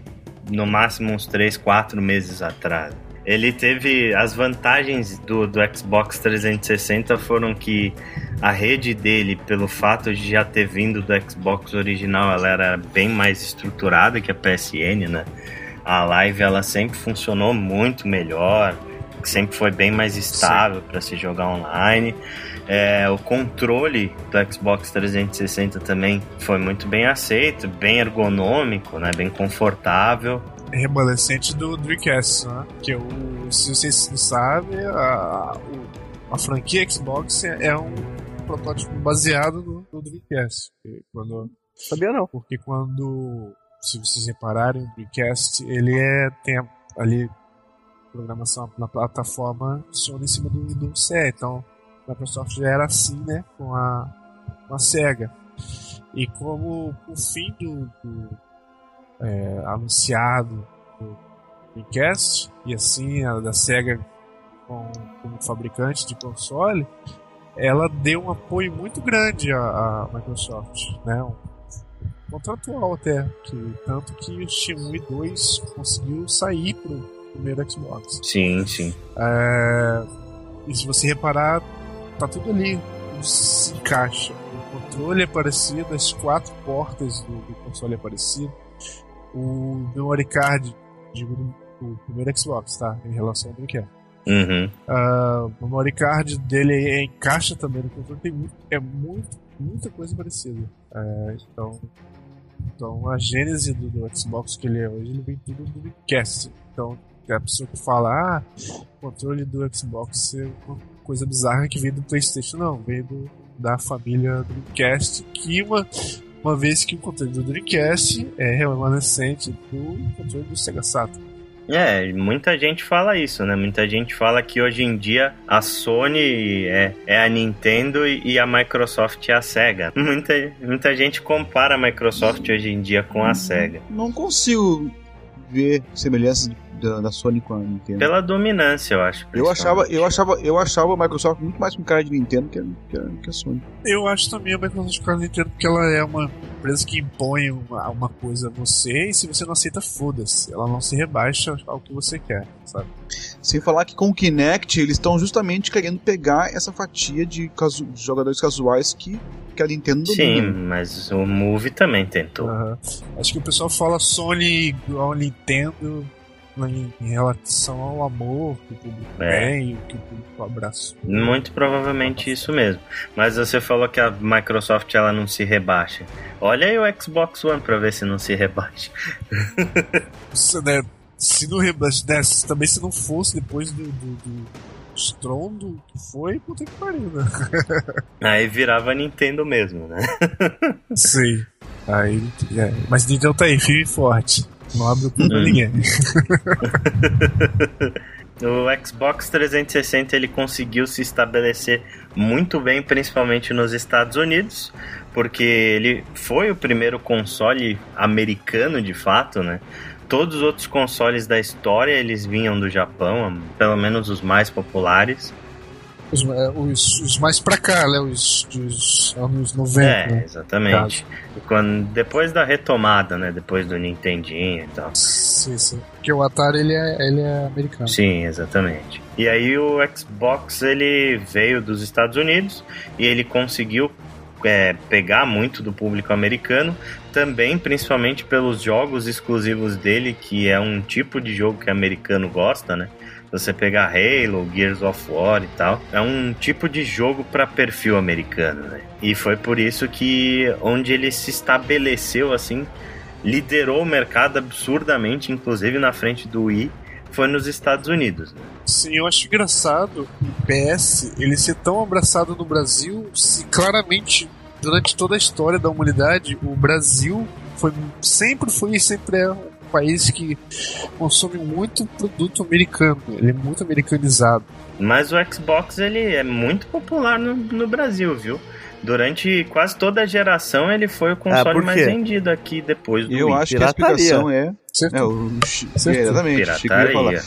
no máximo uns 3, 4 meses atrás. Ele teve as vantagens do, do Xbox 360 foram que a rede dele, pelo fato de já ter vindo do Xbox original, ela era bem mais estruturada que a PSN, né? A Live ela sempre funcionou muito melhor, sempre foi bem mais estável para se jogar online. É, o controle do Xbox 360 também foi muito bem aceito, bem ergonômico, né? Bem confortável remanescente do Dreamcast, né? Que o, se vocês não sabem, a, a franquia Xbox é um protótipo baseado no, no Dreamcast. Quando, Sabia não. Porque quando, se vocês repararem, o Dreamcast, ele é, tem ali programação na plataforma funciona em cima do Windows CE. Então, Microsoft já era assim, né, com a, com a SEGA. E como o fim do, do é, anunciado do Dreamcast, e assim a da SEGA com, como fabricante de console, ela deu um apoio muito grande à, à Microsoft, né? Um, contratual até, que, tanto que o Shenmue 2 conseguiu sair pro primeiro Xbox. Sim, sim. É, e se você reparar, tá tudo ali, tudo se encaixa. O controle é parecido, as quatro portas do, do console é parecido, o memory card, digo, do, primeiro Xbox, tá? Em relação ao Dreamcast. Uhum. Uh, o memory card dele é, encaixa também no controle, tem muito, é muito, muita coisa parecida. Uh, então, Então a gênese do, do Xbox que ele é hoje, ele vem tudo do Dreamcast. Então a pessoa que fala, ah, o controle do Xbox é coisa bizarra que veio do PlayStation, não, veio do, da família Dreamcast, que uma, uma vez que o controle do Dreamcast é remanescente do controle do Sega Saturn. É, muita gente fala isso, né? Muita gente fala que hoje em dia a Sony é, é a Nintendo e a Microsoft é a Sega. Muita, muita gente compara a Microsoft hoje em dia com a Sega. Não consigo ver semelhanças da, da Sony com a Nintendo. Pela dominância, eu acho. Eu achava, eu achava, eu achava a Microsoft muito mais com cara de Nintendo que a, que a, que a Sony. Eu acho também a Microsoft com a Nintendo porque ela é uma empresa que impõe uma, uma coisa a você e se você não aceita, foda-se. Ela não se rebaixa ao que você quer, sabe? Sem falar que com o Kinect eles estão justamente querendo pegar essa fatia de, casu de jogadores casuais que, que a Nintendo domina. Sim, mas o Move também tentou. Uhum. Acho que o pessoal fala Sony igual Nintendo em, em relação ao amor que o público é. tem, que o público abraça. Muito provavelmente isso mesmo. Mas você falou que a Microsoft ela não se rebaixa. Olha aí o Xbox One pra ver se não se rebaixa. Isso, né? Se não rebaixa, né? também se não fosse depois do, do, do estrondo que foi, puta que pariu, né? Aí virava Nintendo mesmo, né? Sim. Aí, é. Mas Nintendo tá aí, firme e forte. Não abre o cu pra hum. ninguém. o Xbox 360 ele conseguiu se estabelecer muito bem, principalmente nos Estados Unidos, porque ele foi o primeiro console americano de fato, né? Todos os outros consoles da história eles vinham do Japão, pelo menos os mais populares. Os, é, os, os, mais pra cá, né? Os dos anos 90. É, né? exatamente. Quando, depois da retomada, né? Depois do Nintendinho e tal. Sim, sim. Porque o Atari ele é, ele é americano. Sim, exatamente. E aí o Xbox ele veio dos Estados Unidos e ele conseguiu é, pegar muito do público americano, também principalmente pelos jogos exclusivos dele, que é um tipo de jogo que americano gosta, né? Você pegar Halo, Gears of War e tal, é um tipo de jogo para perfil americano, né? E foi por isso que onde ele se estabeleceu assim, liderou o mercado absurdamente, inclusive na frente do Wii, foi nos Estados Unidos. Né? Sim, eu acho engraçado o PS ele ser tão abraçado no Brasil, se claramente durante toda a história da humanidade o Brasil foi sempre foi e sempre é país que consome muito produto americano. Ele é muito americanizado. Mas o Xbox ele é muito popular no, no Brasil, viu? Durante quase toda a geração ele foi o console ah, mais vendido aqui depois do Eu Wii. acho Pirataria. que a explicação é, é o, é, exatamente, Pirataria.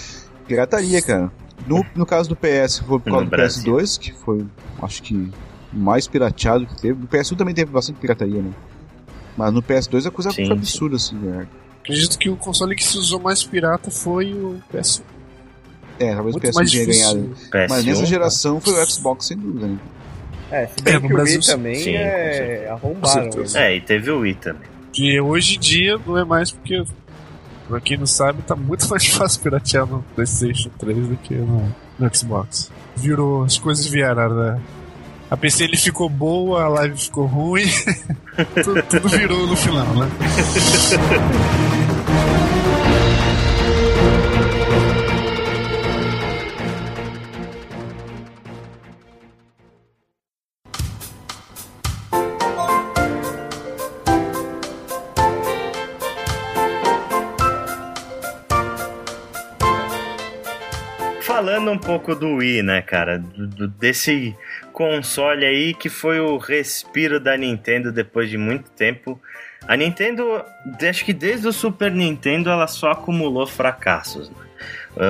Pirataria, cara. No, no caso do PS, foi por causa do PS2, que foi, acho que, mais pirateado que teve. No PS1 também teve bastante pirataria, né? Mas no PS2 a coisa sim, foi absurda, assim, né? Acredito que o console que se usou mais pirata foi o PS1. É, talvez o PS1 tenha ganhado. PS1, Mas nessa geração foi o Xbox, sem dúvida. Né? É, se bem é, que o Wii também Sim, é... arrombaram. É, e teve o Wii também. E hoje em dia não é mais porque, pra quem não sabe, tá muito mais fácil piratear no PlayStation 3 do que no, no Xbox. Virou, as coisas vieram, né? A PC ele ficou boa, a live ficou ruim. tudo, tudo virou no final, né? falando um pouco do Wii, né, cara? Do, desse console aí que foi o respiro da Nintendo depois de muito tempo. A Nintendo, acho que desde o Super Nintendo ela só acumulou fracassos. Né?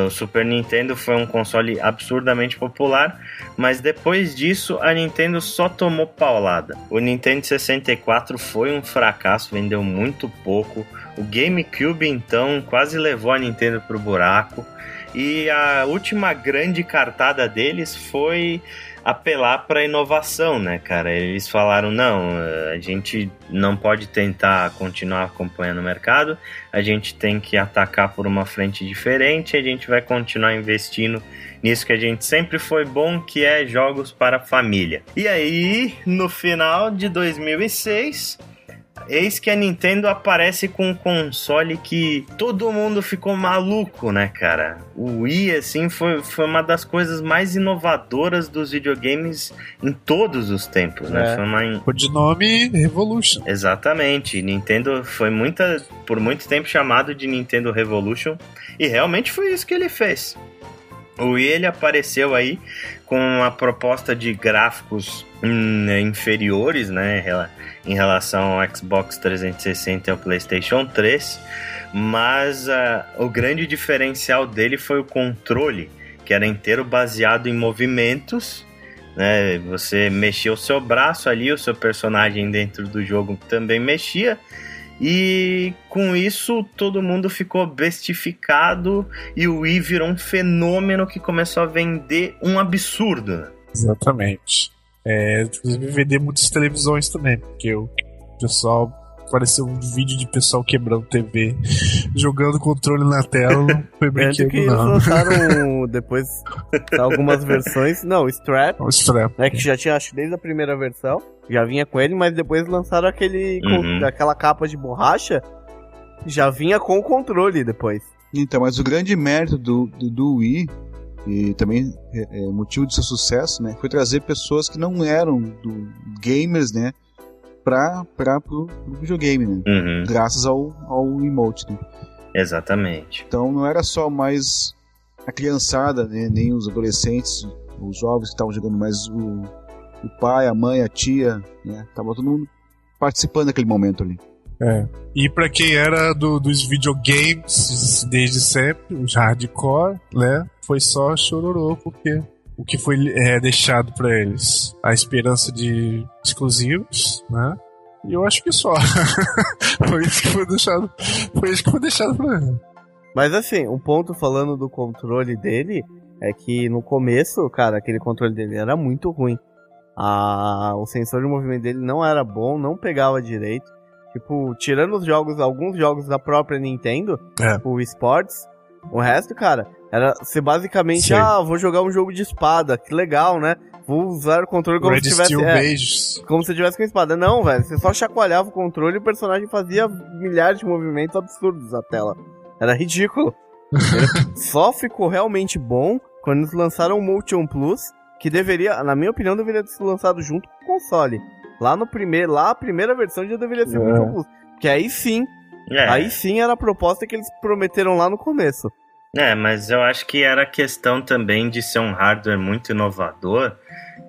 O Super Nintendo foi um console absurdamente popular, mas depois disso a Nintendo só tomou paulada. O Nintendo 64 foi um fracasso, vendeu muito pouco. O GameCube então quase levou a Nintendo pro buraco. E a última grande cartada deles foi apelar para inovação, né, cara? Eles falaram: não, a gente não pode tentar continuar acompanhando o mercado, a gente tem que atacar por uma frente diferente, a gente vai continuar investindo nisso que a gente sempre foi bom, que é jogos para família. E aí, no final de 2006 eis que a Nintendo aparece com um console que todo mundo ficou maluco, né, cara? O Wii, assim, foi, foi uma das coisas mais inovadoras dos videogames em todos os tempos, né? É. Foi uma, O de nome Revolution. Exatamente. Nintendo foi muita, por muito tempo chamado de Nintendo Revolution e realmente foi isso que ele fez. O ele apareceu aí com uma proposta de gráficos hum, inferiores, né, em relação ao Xbox 360 e ao PlayStation 3, mas ah, o grande diferencial dele foi o controle, que era inteiro baseado em movimentos né? Você mexia o seu braço ali, o seu personagem dentro do jogo também mexia. E com isso todo mundo ficou bestificado e o Wii virou um fenômeno que começou a vender um absurdo. né? Exatamente. É, inclusive vender muitas televisões também, porque o pessoal apareceu um vídeo de pessoal quebrando TV, jogando controle na tela, não foi brinquedo que eles não. lançaram depois algumas versões. Não, o Strap, O strap. né? Que já tinha, acho, desde a primeira versão. Já vinha com ele, mas depois lançaram aquele. com- Uhum. aquela capa de borracha. Já vinha com o controle depois. Então, mas o grande mérito do, do, do Wii, e também é, é, motivo de seu sucesso, né, foi trazer pessoas que não eram do gamers, né, pra, pra, pro, pro videogame, né, Uhum, graças ao, ao emote, né. exatamente. Então não era só mais a criançada, né, nem os adolescentes, os jovens que estavam jogando, mas o, o pai, a mãe, a tia, né, tava todo mundo participando daquele momento ali. É. E pra quem era do- dos videogames desde sempre, os hardcore, né? Foi só chororô, porque o que foi é, deixado pra eles? A esperança de exclusivos, né? E eu acho que só. foi isso que foi deixado. Foi isso que foi deixado pra eles. Mas assim, um ponto falando do controle dele é que no começo, cara, aquele controle dele era muito ruim. A, o sensor de movimento dele não era bom, não pegava direito. Tipo, tirando os jogos, alguns jogos da própria Nintendo, É. o Sports, o resto, cara, era ser basicamente, Sim. ah, vou jogar um jogo de espada, que legal, né? Vou usar o controle como Red se tivesse. Steel é, Beijos. como se tivesse com espada. Não, velho. Você só chacoalhava o controle e o personagem fazia milhares de movimentos absurdos na tela. Era ridículo. Só ficou realmente bom quando eles lançaram o Motion Plus, que deveria, na minha opinião, deveria ter sido lançado junto com o console. Lá no primeiro, lá a primeira versão já deveria ser o É. Plus. Que aí sim, É, aí sim era a proposta que eles prometeram lá no começo. é, mas eu acho que era questão também de ser um hardware muito inovador,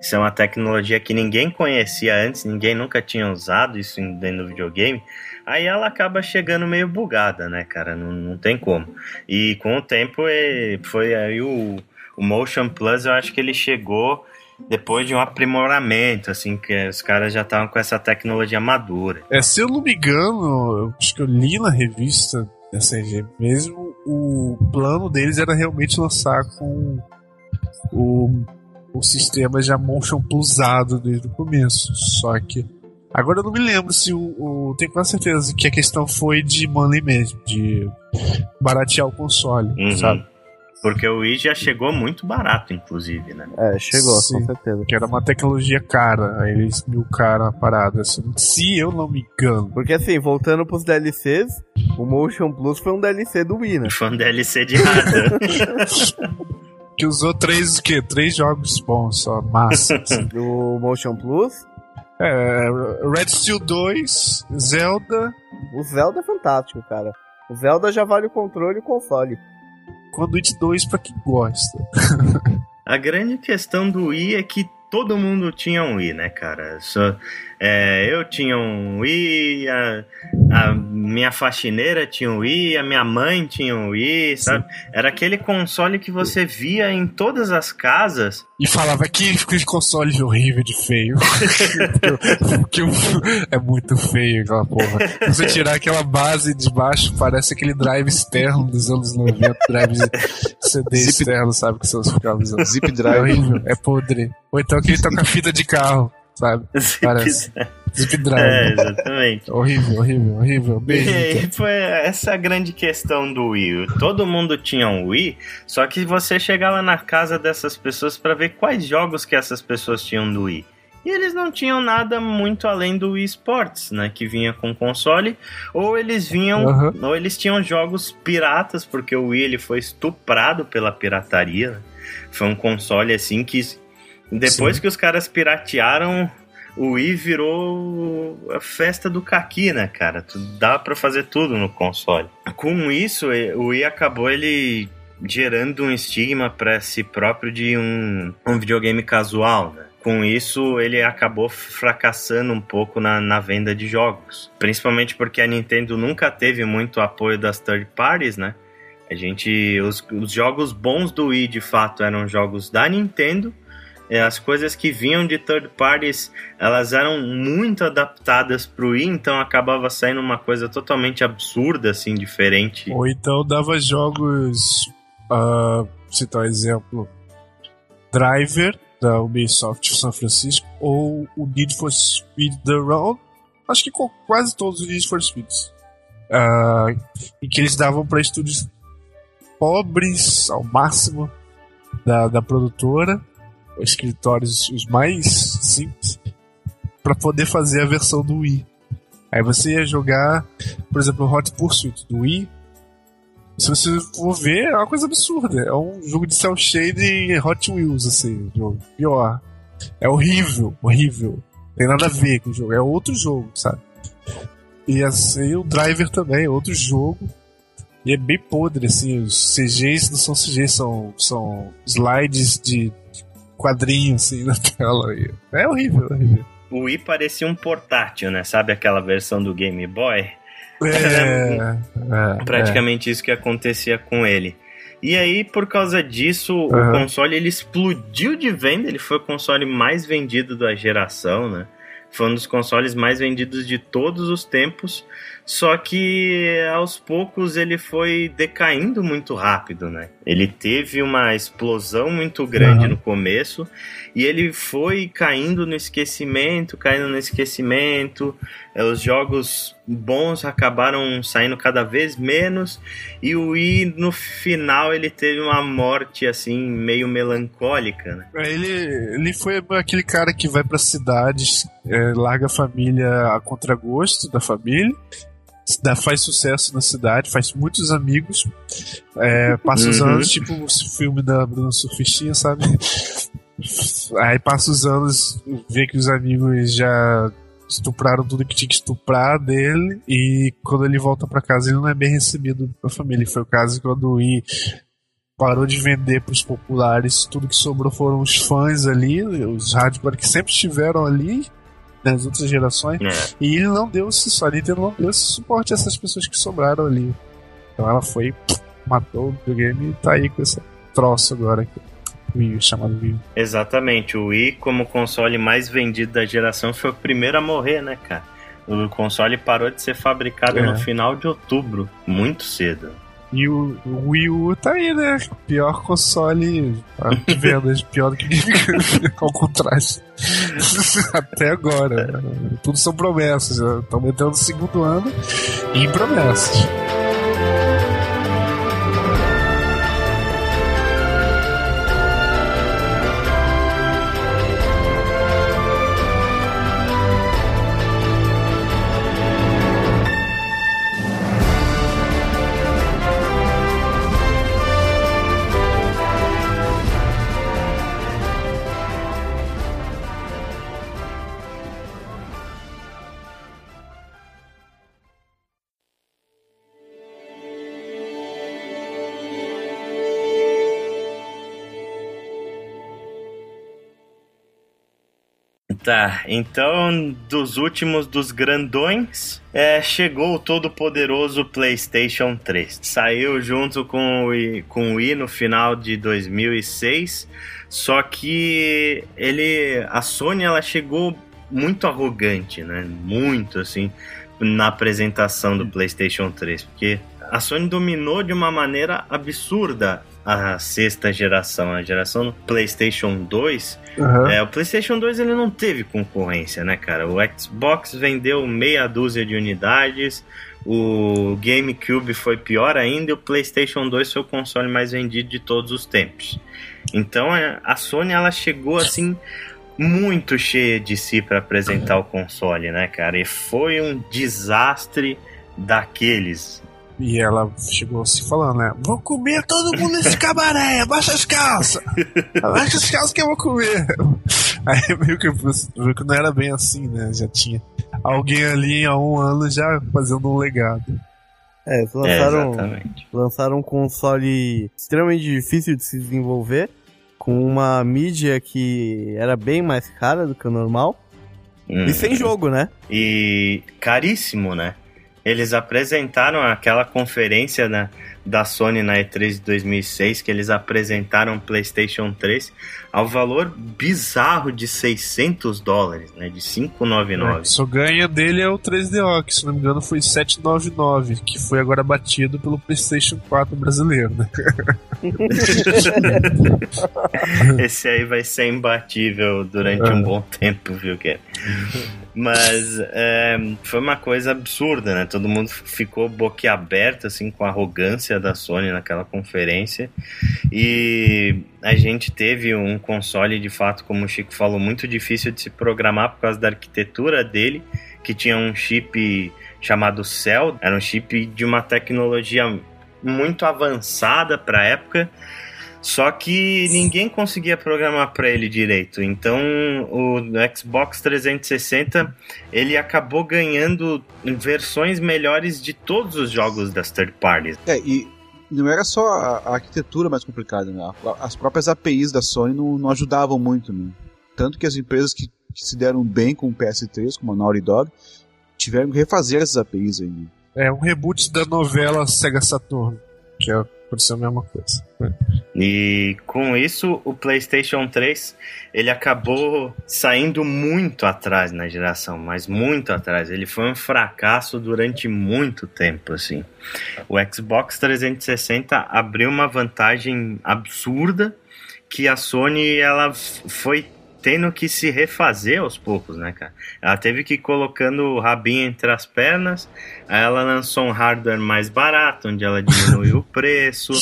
ser uma tecnologia que ninguém conhecia antes, ninguém nunca tinha usado isso dentro do videogame. Aí ela acaba chegando meio bugada, né, cara? Não, não tem como. E com o tempo foi aí o, o Motion Plus, eu acho que ele chegou depois de um aprimoramento, assim, que os caras já estavam com essa tecnologia madura. É, se eu não me engano, eu acho que eu li na revista da CG mesmo, o plano deles era realmente lançar com o, o sistema já motion plusado desde o começo. Só que agora eu não me lembro se o, o tenho quase certeza que a questão foi de money mesmo, de baratear o console, Uhum. sabe? Porque o Wii já chegou muito barato, inclusive, né? É, chegou, Sim. com certeza. Que era uma tecnologia cara, aí eles milcaram a parada, assim, se eu não me engano. Porque assim, voltando pros DLCs, o Motion Plus foi um DLC do Wii, né? Foi um DLC de hardware. Que usou três, o quê? Três jogos bons só, massa. assim. Do Motion Plus, É, Red Steel 2, Zelda, o Zelda é fantástico, cara. O Zelda já vale o controle e o console. Conduit 2 pra quem gosta. A grande questão do Wii é que todo mundo tinha um Wii, né, cara? Só, é, eu tinha um Wii, a, a minha faxineira tinha um Wii, a minha mãe tinha um Wii, sabe? Era aquele console que você via em todas as casas. E falava que que console horrível de feio. que é muito feio aquela porra. Se você tirar aquela base de baixo, parece aquele drive externo dos anos 90, drive CD Zip- externo, sabe? Que vocês ficavam usando. Zip É Drive. horrível, é podre. Ou então aquele toca fita de carro, sabe? Parece. Zip É, drive. exatamente. Horrível, horrível, horrível. E Beijo. aí foi essa grande questão do Wii. Todo mundo tinha um Wii, só que você chegava na casa dessas pessoas para ver quais jogos que essas pessoas tinham do Wii. E eles não tinham nada muito além do Wii Sports, né? Que vinha com console. Ou eles vinham. Aham. Ou eles tinham jogos piratas, porque o Wii ele foi estuprado pela pirataria. né? Foi um console assim que. Depois Sim. que os caras piratearam, o Wii virou a festa do caqui, né, cara? Dá pra fazer tudo no console. Com isso, o Wii acabou ele gerando um estigma pra si próprio de um, um videogame casual, né? Com isso, ele acabou fracassando um pouco na, na venda de jogos. Principalmente porque a Nintendo nunca teve muito apoio das third parties, né? A gente. Os, os jogos bons do Wii, de fato, eram jogos da Nintendo. E as coisas que vinham de third parties, elas eram muito adaptadas pro Wii, então acabava saindo uma coisa totalmente absurda, assim, diferente. Ou então dava jogos. ah, citar um exemplo: Driver, da Ubisoft São Francisco, ou o Need for Speed The Road. Acho que quase todos os Need for Speeds. Ah, em que eles davam para estúdios pobres ao máximo da, da produtora, escritórios os mais simples, para poder fazer a versão do Wii. Aí você ia jogar, por exemplo, o Hot Pursuit do Wii. Se você for ver, é uma coisa absurda. É um jogo de cel shading Hot Wheels, assim, jogo. Pior. É horrível, horrível. Tem nada a ver com o jogo. É outro jogo, sabe? E assim, o Driver também, é outro jogo. E é bem podre, assim. Os CGs não são CGs, são, são slides de quadrinho, assim, na tela. É horrível, é horrível. O Wii parecia um portátil, né? Sabe aquela versão do Game Boy? É, é, praticamente isso que acontecia com ele. E aí, por causa disso, o Aham. console ele explodiu de venda. Ele foi o console mais vendido da geração, né? Foi um dos consoles mais vendidos de todos os tempos. Só que aos poucos ele foi decaindo muito rápido, né? Ele teve uma explosão muito grande Aham. no começo e ele foi caindo no esquecimento, caindo no esquecimento. Eh, Os jogos bons acabaram saindo cada vez menos e o Wii no final ele teve uma morte assim meio melancólica, né? É, Ele, ele foi aquele cara que vai pra cidades, é, larga a família a contragosto da família, faz sucesso na cidade, faz muitos amigos, é, passa os Uhum. anos, tipo o filme da Bruna Surfistinha, sabe? Aí passa os anos, vê que os amigos já estupraram tudo que tinha que estuprar dele, e quando ele volta pra casa ele não é bem recebido pela família. Foi o caso quando o Wii parou de vender pros populares, tudo que sobrou foram os fãs ali, os hardcore que sempre estiveram ali nas outras gerações, É. e ele não deu a Nintendo não deu esse suporte a essas pessoas que sobraram ali. Então ela foi, matou o videogame e tá aí com esse troço agora, o Wii, chamado Wii. Exatamente, o Wii como console mais vendido da geração foi o primeiro a morrer, né, cara? O console parou de ser fabricado É. no final de outubro, muito cedo. E o, Wii U tá aí, né? Pior console ah, de vendas, pior do que ao contrário. Até agora. Tudo são promessas. Estão metendo no segundo ano em promessas. Tá, então dos últimos dos grandões, é, chegou o todo-poderoso PlayStation 3. Saiu junto com o, Wii, com o Wii no final de 2006, só que ele, a Sony ela chegou muito arrogante, né? Muito assim na apresentação do PlayStation 3, porque a Sony dominou de uma maneira absurda a sexta geração, a geração do PlayStation 2 Aham. é, o PlayStation 2 ele não teve concorrência, né, cara? O Xbox vendeu meia dúzia de unidades, o GameCube foi pior ainda e o PlayStation 2 foi o console mais vendido de todos os tempos. Então é, a Sony ela chegou assim muito cheia de si para apresentar o console, né, cara? E foi um desastre daqueles. E ela chegou se falando, né? Vou comer todo mundo nesse cabaré, abaixa as calças! Abaixa as calças que eu vou comer! Aí meio que viu que não era bem assim, né? Já tinha alguém ali há um ano já fazendo um legado. É, eles lançaram, é, lançaram um console extremamente difícil de se desenvolver, com uma mídia que era bem mais cara do que o normal. Hum. E sem jogo, né? E caríssimo, né? Eles apresentaram aquela conferência na, da Sony na E3 de 2006, que eles apresentaram o PlayStation 3 ao valor bizarro de 600 dólares, né? De 599. É, só ganha dele é o 3DO, que se não me engano foi 799, que foi agora batido pelo PlayStation 4 brasileiro, né? Esse aí vai ser imbatível durante é. um bom tempo, viu, Kevin? Mas é, foi uma coisa absurda, né? Todo mundo ficou boquiaberto, assim, com a arrogância da Sony naquela conferência. E a gente teve um console, de fato, como o Chico falou, muito difícil de se programar por causa da arquitetura dele, que tinha um chip chamado Cell, era um chip de uma tecnologia muito avançada para a época só que ninguém conseguia programar para ele direito. Então, o Xbox 360 ele acabou ganhando versões melhores de todos os jogos das third parties. É, e não era só a, arquitetura mais complicada, né? As próprias APIs da Sony não, não ajudavam muito, né? Tanto que as empresas que, que, se deram bem com o PS3, como a Naughty Dog, tiveram que refazer essas APIs aí. Né? É um reboot da novela Sega Saturn, que é por ser a mesma coisa. E com isso, o PlayStation 3 ele acabou saindo muito atrás na geração, mas muito atrás. Ele foi um fracasso durante muito tempo, assim. O Xbox 360 abriu uma vantagem absurda que a Sony ela foi tendo que se refazer aos poucos, né, cara? Ela teve que ir colocando o rabinho entre as pernas, aí ela lançou um hardware mais barato, onde ela diminuiu o preço,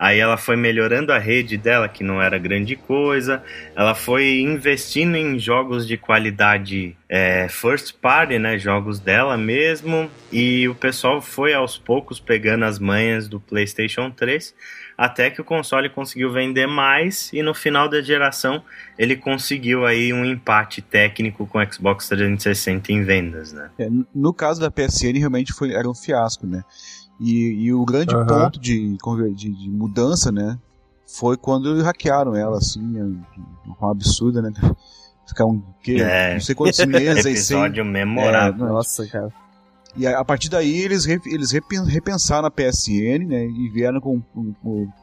aí ela foi melhorando a rede dela, que não era grande coisa, ela foi investindo em jogos de qualidade é, first party, né, jogos dela mesmo, e o pessoal foi aos poucos pegando as manhas do PlayStation 3, até que o console conseguiu vender mais e no final da geração ele conseguiu aí um empate técnico com o Xbox 360 em vendas, né? É, no caso da PSN realmente foi, era um fiasco, né? E, e o grande uhum. ponto de, de, de, mudança, né, foi quando hackearam ela, assim, é uma absurda, né? Ficar um, que, é. não sei quantos meses aí sem... Episódio memorável. É, nossa, cara. E a, partir daí eles, eles repensaram a PSN, né? E vieram com, com,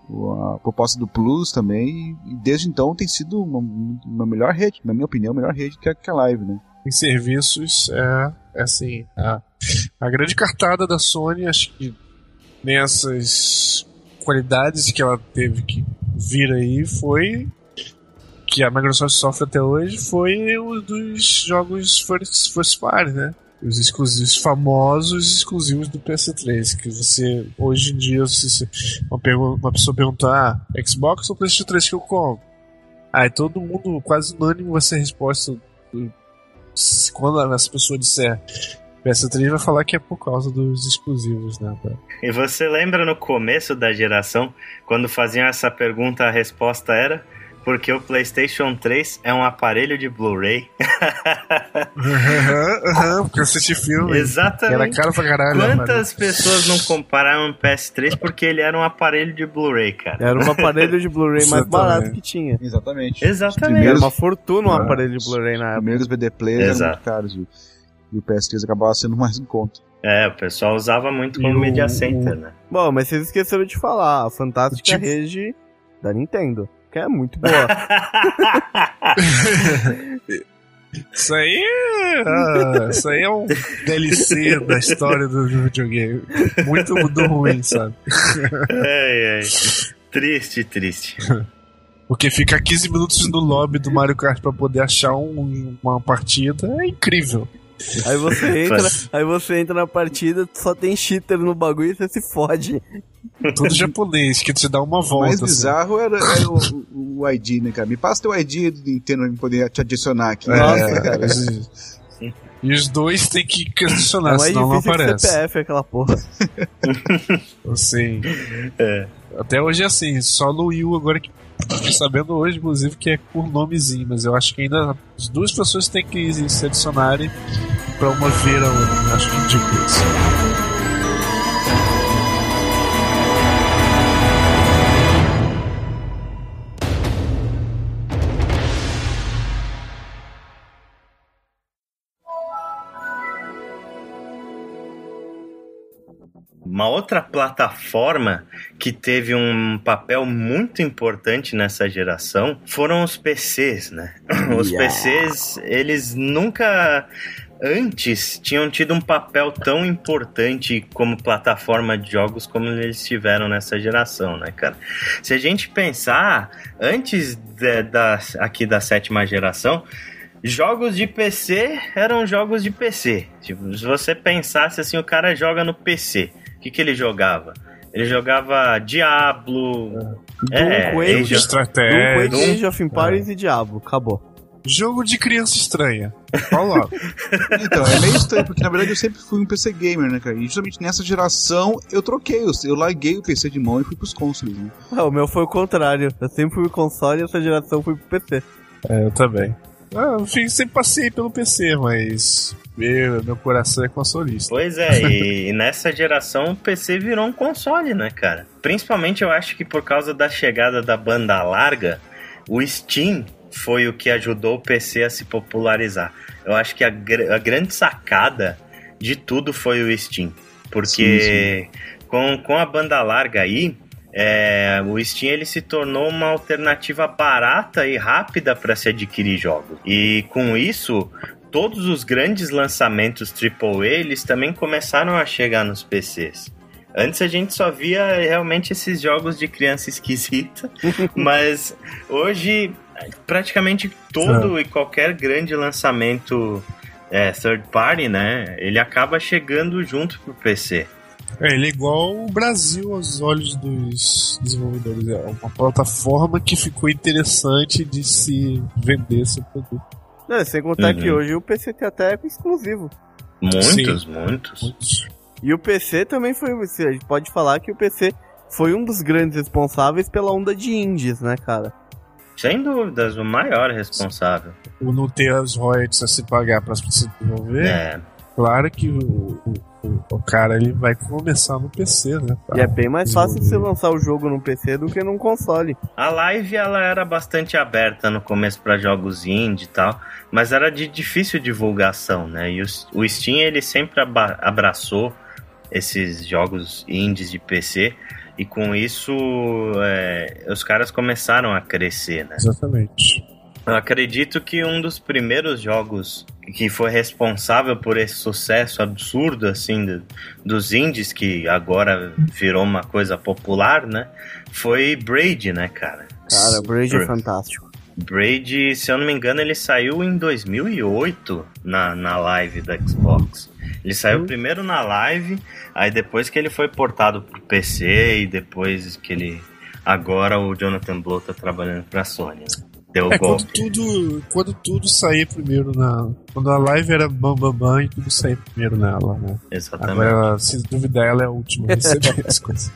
com a proposta do Plus também. E desde então tem sido uma, uma melhor rede, na minha opinião, melhor rede que a, que a Live, né? Em serviços, é, é assim, a, a grande cartada da Sony, acho que nessas qualidades que ela teve que vir aí foi que a Microsoft sofre até hoje foi o dos jogos first, first party, né? Os exclusivos famosos exclusivos do PS3 que você hoje em dia se uma, uma pessoa perguntar ah, Xbox ou PlayStation 3 que eu compro aí todo mundo quase unânime vai ser a resposta quando essa pessoa disser PS3 vai falar que é por causa dos exclusivos, né? E você lembra no começo da geração, quando faziam essa pergunta, a resposta era porque o PlayStation 3 é um aparelho de Blu-ray. Aham, porque eu assisti filme. Exatamente. Era caro pra caralho. Quantas pessoas não compararam o PS3 porque ele era um aparelho de Blu-ray, cara? Era um aparelho de Blu-ray mais barato que tinha. Exatamente. Exatamente. Era uma fortuna um ah, aparelho de Blu-ray na época. Primeiros BD players eram muito caros. E o PS3 acabava sendo mais em conta. É, o pessoal usava muito como media center, né? Bom, mas vocês esqueceram de falar, a fantástica tipo... rede da Nintendo que é muito boa. Isso aí, é, isso aí é um DLC da história do videogame. Muito mudou ruim, sabe? Ai, ai. Triste, triste. Porque ficar 15 minutos no lobby do Mario Kart pra poder achar um, uma partida é incrível. Aí você entra, aí você entra na partida, só tem cheater no bagulho e você se fode. Tudo japonês, que te dá uma volta. O mais assim. bizarro era, era o, o ID, né, cara? Me passa teu ID do Nintendo pra poder te adicionar aqui. Nossa, cara. E os dois tem que adicionar, É mais senão não aparece. CPF aquela porra. Assim. É. Até hoje é assim, só no Wii U agora que fiquei sabendo hoje, inclusive, que é por nomezinho, mas eu acho que ainda as duas pessoas têm que se adicionarem pra uma ver a outra. Acho ridículo isso. Uma outra plataforma que teve um papel muito importante nessa geração foram os PCs, né? Os Yeah. PCs, eles nunca antes tinham tido um papel tão importante como plataforma de jogos como eles tiveram nessa geração, né, cara? Se a gente pensar, antes de- da, aqui da sétima geração, jogos de PC eram jogos de PC. Tipo, se você pensasse assim, o cara joga no PC, o que, que ele jogava? Ele jogava Diablo, é, Doom, Quake, Age Doom, of- Quake, Doom. Age of Empires e Diabo. Acabou. Jogo de criança estranha. Lá? Então, é meio estranho, porque na verdade eu sempre fui um PC gamer, né, cara? E justamente nessa geração eu troquei, eu, eu larguei o PC de mão e fui pros consoles, né? Ah, o meu foi o contrário. Eu sempre fui pro console e essa geração fui pro PC. É, eu também. Ah, enfim, sempre passei pelo PC, mas meu, meu coração é consolista. Pois é, e, nessa geração o PC virou um console, né, cara? Principalmente eu acho que por causa da chegada da banda larga, o Steam foi o que ajudou o PC a se popularizar. Eu acho que a, gr- a grande sacada de tudo foi o Steam. Porque Com, com a banda larga aí, é, o Steam ele se tornou uma alternativa barata e rápida para se adquirir jogos. E com isso, todos os grandes lançamentos AAA eles também começaram a chegar nos PCs. Antes a gente só via realmente esses jogos de criança esquisita, mas hoje praticamente todo e qualquer grande lançamento é, third party, né, ele acaba chegando junto pro PC. É, ele é igual o Brasil aos olhos dos desenvolvedores. É uma plataforma que ficou interessante de se vender seu produto. Não, sem contar Uhum. que hoje o PC tem até exclusivo. Muitos, muitos. Muitos. E o PC também foi. A gente pode falar que o PC foi um dos grandes responsáveis pela onda de indies, né, cara? Sem dúvidas, o maior responsável. Por não ter as royalties a se pagar para se desenvolver, É, claro que o, o, o- cara ele vai começar no PC, né? E é bem mais fácil você lançar o jogo no PC do que num console. A live ela era bastante aberta no começo para jogos indie e tal, mas era de difícil divulgação, né? E o, o Steam ele sempre aba- abraçou esses jogos indies de PC e com isso é, os caras começaram a crescer, né? Exatamente. Eu acredito que um dos primeiros jogos que foi responsável por esse sucesso absurdo assim do- dos indies que agora virou uma coisa popular, né? Foi Braid, né, cara? Cara, Braid é fantástico. Braid, se eu não me engano, ele saiu em 2008 na, na live da Xbox. Ele saiu primeiro na live, aí depois que ele foi portado pro PC e depois que ele. Agora o Jonathan Blow tá trabalhando pra Sony. né? Deu É, golpe. quando tudo, quando tudo sair primeiro na. Quando a live era bam bam bam e tudo sair primeiro nela, né? Exatamente. Agora, se duvidar, ela é a última a receber as coisas.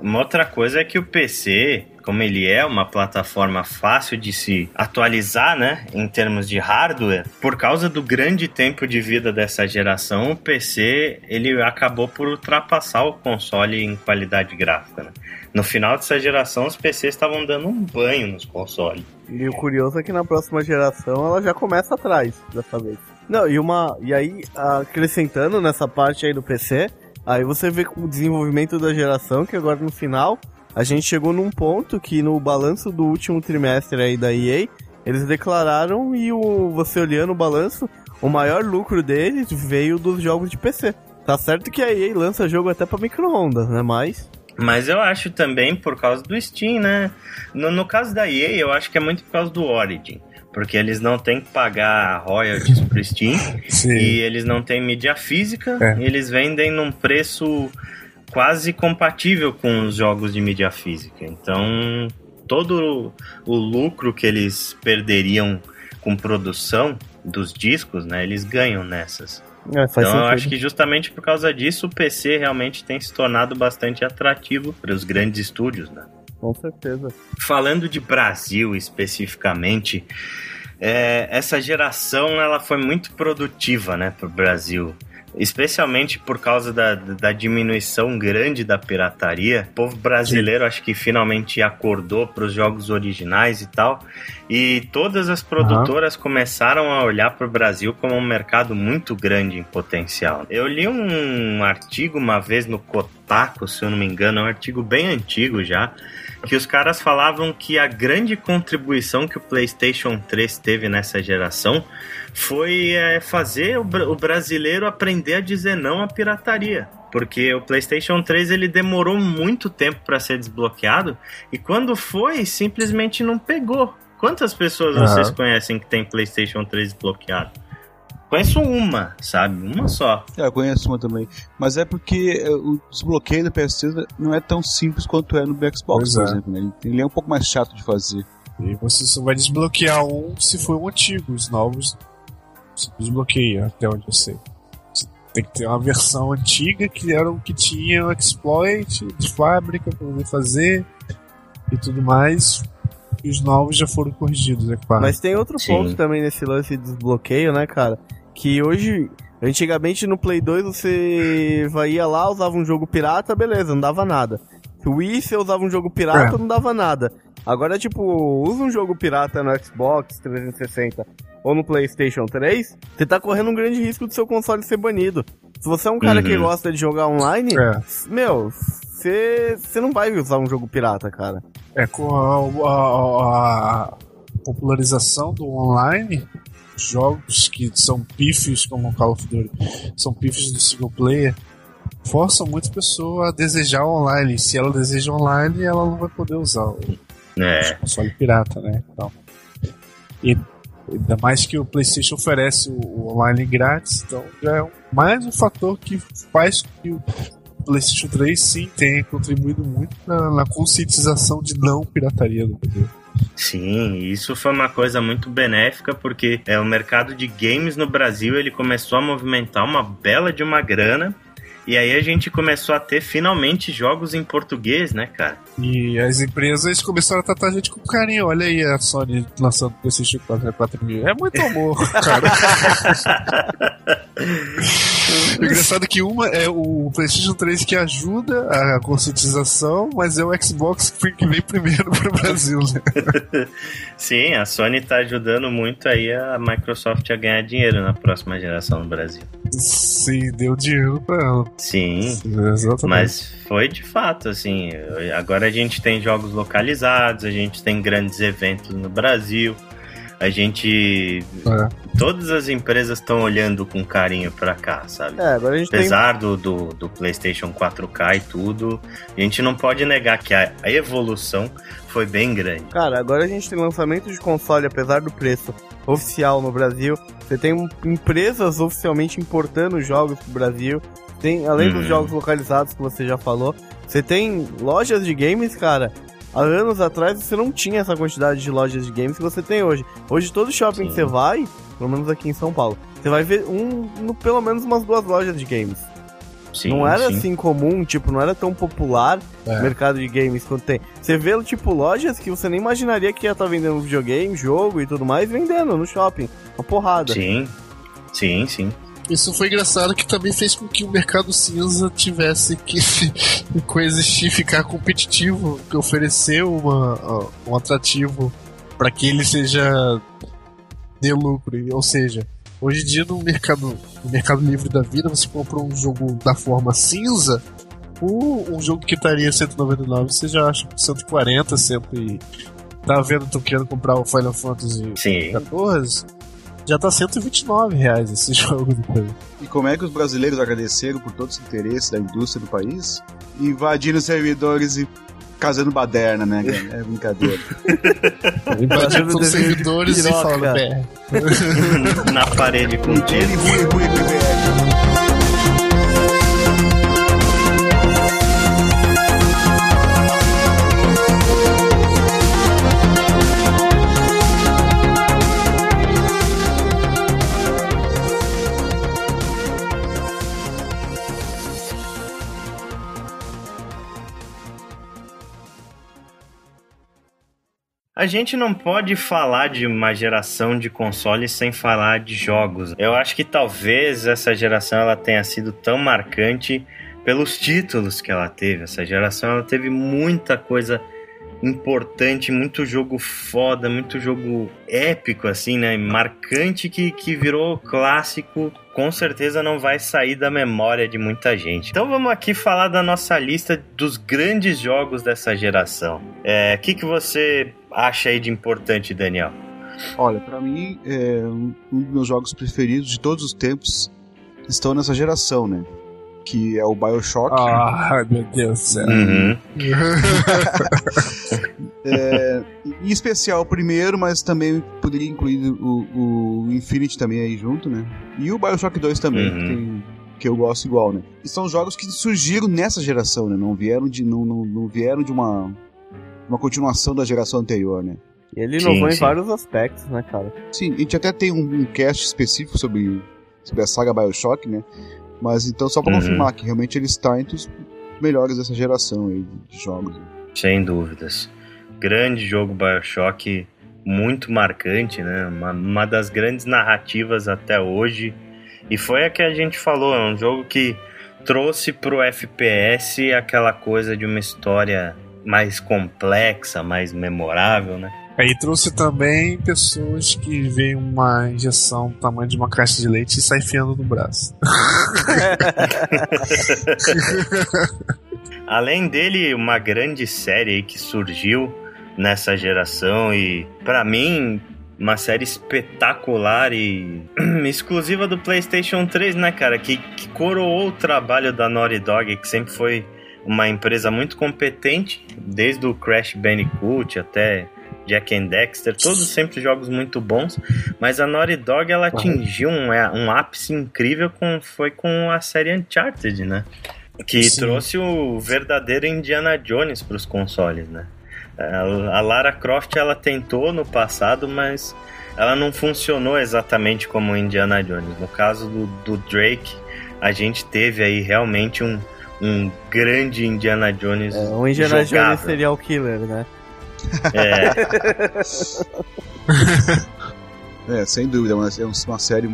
Uma outra coisa é que o PC, como ele é uma plataforma fácil de se atualizar, né, em termos de hardware, por causa do grande tempo de vida dessa geração, o PC ele acabou por ultrapassar o console em qualidade gráfica. Né? No final dessa geração, os PCs estavam dando um banho nos consoles. E o curioso é que na próxima geração ela já começa atrás dessa vez. Não, e uma. E aí, acrescentando nessa parte aí do PC, aí você vê com o desenvolvimento da geração, que agora no final, a gente chegou num ponto que no balanço do último trimestre aí da EA, eles declararam e o, você olhando o balanço, o maior lucro deles veio dos jogos de PC. Tá certo que a EA lança jogo até pra micro-ondas, né? Mas. Mas eu acho também por causa do Steam, né? No, no caso da EA, eu acho que é muito por causa do Origin. Porque eles não têm que pagar royalties pro Steam Sim. e eles não têm mídia física. É. E eles vendem num preço quase compatível com os jogos de mídia física. Então, todo o lucro que eles perderiam com produção dos discos, né? Eles ganham nessas. É, então eu sentido. acho que justamente por causa disso o PC realmente tem se tornado bastante atrativo para os grandes estúdios, né? Com certeza. Falando de Brasil especificamente, é, essa geração ela foi muito produtiva, né, para o Brasil. Especialmente por causa da, da diminuição grande da pirataria. O povo brasileiro acho que finalmente acordou para os jogos originais e tal. E todas as produtoras começaram a olhar para o Brasil como um mercado muito grande em potencial. Eu li um artigo uma vez no Kotaku, se eu não me engano, é um artigo bem antigo já, que os caras falavam que a grande contribuição que o PlayStation 3 teve nessa geração foi é, fazer o, o brasileiro aprender a dizer não à pirataria. Porque o PlayStation 3 ele demorou muito tempo para ser desbloqueado e quando foi, simplesmente não pegou. Quantas pessoas Aham. vocês conhecem que tem PlayStation 3 desbloqueado? Conheço uma, sabe? Uma só. É, eu conheço uma também. Mas é porque é, o desbloqueio do PS3 não é tão simples quanto é no Xbox, Pois por é. exemplo. né? Ele, ele é um pouco mais chato de fazer. E você só vai desbloquear um se for um antigo. Os novos você desbloqueia, até onde eu sei. Você tem que ter uma versão antiga que era o que tinha o exploit de fábrica pra poder fazer e tudo mais. E os novos já foram corrigidos, é claro. Mas tem outro Sim. ponto também nesse lance de desbloqueio, né, cara? Que hoje, antigamente no Play 2 você vai ia lá, usava um jogo pirata, beleza, não dava nada. O Wii você usava um jogo pirata, É. não dava nada. Agora, tipo, usa um jogo pirata no Xbox 360 ou no PlayStation 3, você tá correndo um grande risco do seu console ser banido. Se você é um cara que Uhum. gosta de jogar online, É. meu, você não vai usar um jogo pirata, cara. É com a, a- a popularização do online, jogos que são pífios, como o Call of Duty, são pífios do single player, forçam muito a pessoa a desejar online. Se ela deseja online, ela não vai poder usar o É. console pirata, né? Então, e ainda mais que o PlayStation oferece o, online grátis, então já é mais um fator que faz que o PlayStation 3 sim tenha contribuído muito na, na conscientização de não pirataria do Brasil. Sim, isso foi uma coisa muito benéfica porque é o mercado de games no Brasil ele começou a movimentar uma bela de uma grana e aí a gente começou a ter finalmente jogos em português, né, cara? E as empresas começaram a tratar a gente com carinho. Olha aí a Sony lançando o PlayStation 4 a 4 mil. É muito amor, cara. O engraçado que uma é o PlayStation 3 que ajuda a conscientização, mas é o Xbox que que vem primeiro pro Brasil, né? Sim, a Sony tá ajudando muito aí a Microsoft a ganhar dinheiro na próxima geração no Brasil. Sim, deu dinheiro pra ela. Sim, Exatamente. Mas foi de fato, assim. Agora a gente tem jogos localizados, a gente tem grandes eventos no Brasil, a gente. É. Todas as empresas estão olhando com carinho pra cá, sabe? É, agora a gente tem Apesar do, do, do PlayStation 4K e tudo, a gente não pode negar que a, a evolução foi bem grande. Cara, agora a gente tem lançamento de console, apesar do preço oficial no Brasil. Você tem empresas oficialmente importando jogos pro Brasil. Tem, além dos Uhum. jogos localizados que você já falou, você tem lojas de games, cara. Há anos atrás você não tinha essa quantidade de lojas de games que você tem hoje. Hoje todo shopping Sim. que você vai, pelo menos aqui em São Paulo, você vai ver um, no- pelo menos umas duas lojas de games. Sim, não era sim. assim comum, tipo, não era tão popular É. o mercado de games quanto tem. Você vê, tipo, lojas que você nem imaginaria que ia estar vendendo videogame, jogo e tudo mais, vendendo no shopping. Uma porrada. Sim, sim, sim. Isso foi engraçado que também fez com que o mercado cinza tivesse que coexistir, ficar competitivo, que oferecer uma, um atrativo para que ele seja dê lucro. Ou seja, hoje em dia no mercado, no mercado livre da vida, você compra um jogo da forma cinza, o, um jogo que estaria 199 você já acha por 140, 100 e... Tá vendo, tô querendo comprar o Final Fantasy Sim. 14, já tá 129 reais esse jogo Play. E como é que os brasileiros agradeceram por todo esse interesse da indústria do país? Invadindo servidores e casando baderna, né? cara? É brincadeira. Invadindo os servidores e falando, Na parede com Ele tiro. A gente não pode falar de uma geração de consoles sem falar de jogos. Eu acho que talvez essa geração ela tenha sido tão marcante pelos títulos que ela teve. Essa geração ela teve muita coisa importante, muito jogo foda, muito jogo épico, assim, né? Marcante que, que virou clássico. Com certeza não vai sair da memória de muita gente. Então vamos aqui falar da nossa lista dos grandes jogos dessa geração. O é, que, que você acha aí de importante, Daniel? Olha, para mim, é um dos meus jogos preferidos de todos os tempos estão nessa geração, né? que é o Bioshock. Ah, meu Deus do céu. Uhum. é, em especial o primeiro, mas também poderia incluir o, o Infinity também aí junto, né? E o Bioshock 2 também, uhum. que, tem, que eu gosto igual, né? E são jogos que surgiram nessa geração, né? Não vieram de, não, não, não vieram de uma, uma continuação da geração anterior, né? Ele inovou sim, em vários aspectos, né, cara? Sim, a gente até tem um, um cast específico sobre, sobre a saga Bioshock, né? Mas então, só para uhum. confirmar que realmente ele está entre os melhores dessa geração aí de jogos. Sem dúvidas. Grande jogo Bioshock, muito marcante, né? Uma, uma das grandes narrativas até hoje. E foi a que a gente falou, é um jogo que trouxe pro FPS aquela coisa de uma história mais complexa, mais memorável, né? Aí trouxe também pessoas que veem uma injeção do tamanho de uma caixa de leite e sai enfiando no braço. Além dele, uma grande série que surgiu nessa geração e, para mim, uma série espetacular e exclusiva do PlayStation 3, né, cara? Que, que coroou o trabalho da Naughty Dog, que sempre foi uma empresa muito competente, desde o Crash Bandicoot até Jack and Dexter, todos sempre jogos muito bons, mas a Naughty Dog ela atingiu um, é, um ápice incrível com, foi com a série Uncharted, né? Que Sim. trouxe o verdadeiro Indiana Jones para os consoles, né? A Lara Croft ela tentou no passado, mas ela não funcionou exatamente como Indiana Jones. No caso do, do Drake, a gente teve aí realmente um, um grande Indiana Jones. É, um Indiana jogável. Jones seria o killer, né? É. é, sem dúvida, é uma série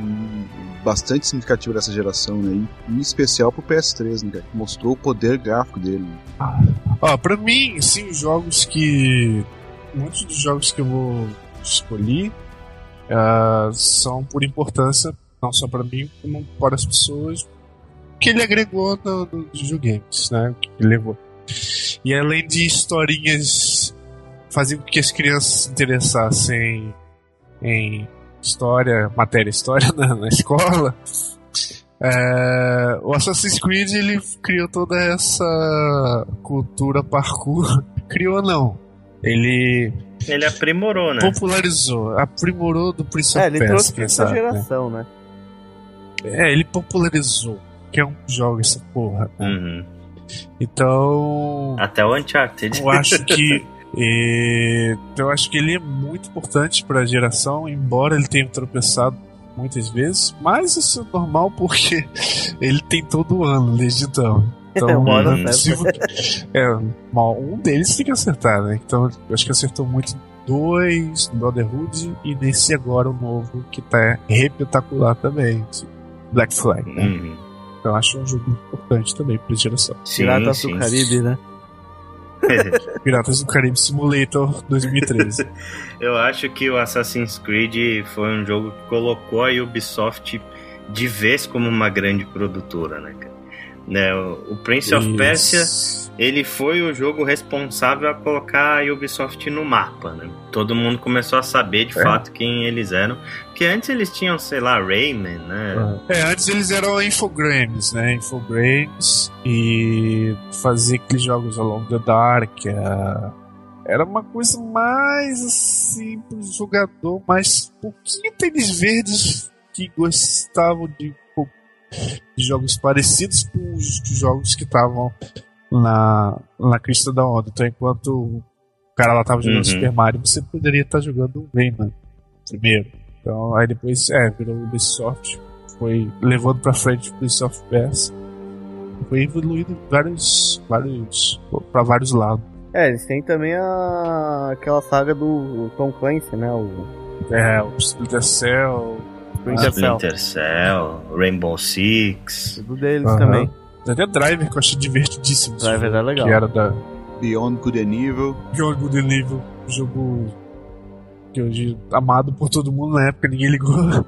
bastante significativa dessa geração, né? Em especial pro PS3, né, Que mostrou o poder gráfico dele. Ah, pra mim, sim, os jogos que. Muitos dos jogos que eu vou escolher uh, são por importância, não só para mim, como para as pessoas, que ele agregou nos no videogames, né? Que ele levou. E além de historinhas fazia com que as crianças se interessassem em história, matéria história na, na escola. É, o Assassin's Creed ele criou toda essa cultura parkour. Criou não. Ele. Ele aprimorou, né? Popularizou. Aprimorou do Prince of É, ele trouxe pra essa geração, né? É, ele popularizou. Que é um jogo essa porra. Né? Uhum. Então. Até o Uncharted. Eu acho que E eu acho que ele é muito importante para a geração, embora ele tenha tropeçado muitas vezes, mas isso é normal porque ele tem todo ano desde então. Então, é, um, se, é, um deles tem que acertar, né? Então, eu acho que acertou muito dois no Brotherhood e nesse agora o novo que tá repetacular também, Black Flag, né? Uhum. Então, acho um jogo importante também pra geração. Piratas do Caribe, né? Piratas do Caribe Simulator 2013. Eu acho que o Assassin's Creed foi um jogo que colocou a Ubisoft de vez como uma grande produtora, né, cara? Né, o Prince of Isso. Persia ele foi o jogo responsável a colocar a Ubisoft no mapa, né? Todo mundo começou a saber de é. fato quem eles eram. Porque antes eles tinham, sei lá, Rayman, né? É, antes eles eram Infogrames, né? Infogrames e fazia aqueles jogos Along the Dark. É... Era uma coisa mais assim pro jogador, mais pouquinho tênis verdes que gostavam de, de jogos parecidos com os jogos que estavam na, na crista da onda. Então, enquanto o cara lá tava jogando uhum. Super Mario, você poderia estar tá jogando Rayman primeiro. Então, aí depois, é, virou Ubisoft, foi levando pra frente o Ubisoft Pass, foi evoluindo vários, vários, para vários lados. É, eles têm também a... aquela saga do Tom Clancy, né? O É, o Splinter Cell. Splinter Cell. Splinter Cell, Rainbow Six. Tudo deles Aham. também. Até Driver que eu achei divertidíssimo. Driver jogo, é legal. Que era da Beyond Good and Evil. Beyond Good and Evil, um jogo que hoje amado por todo mundo na época, ninguém ligou.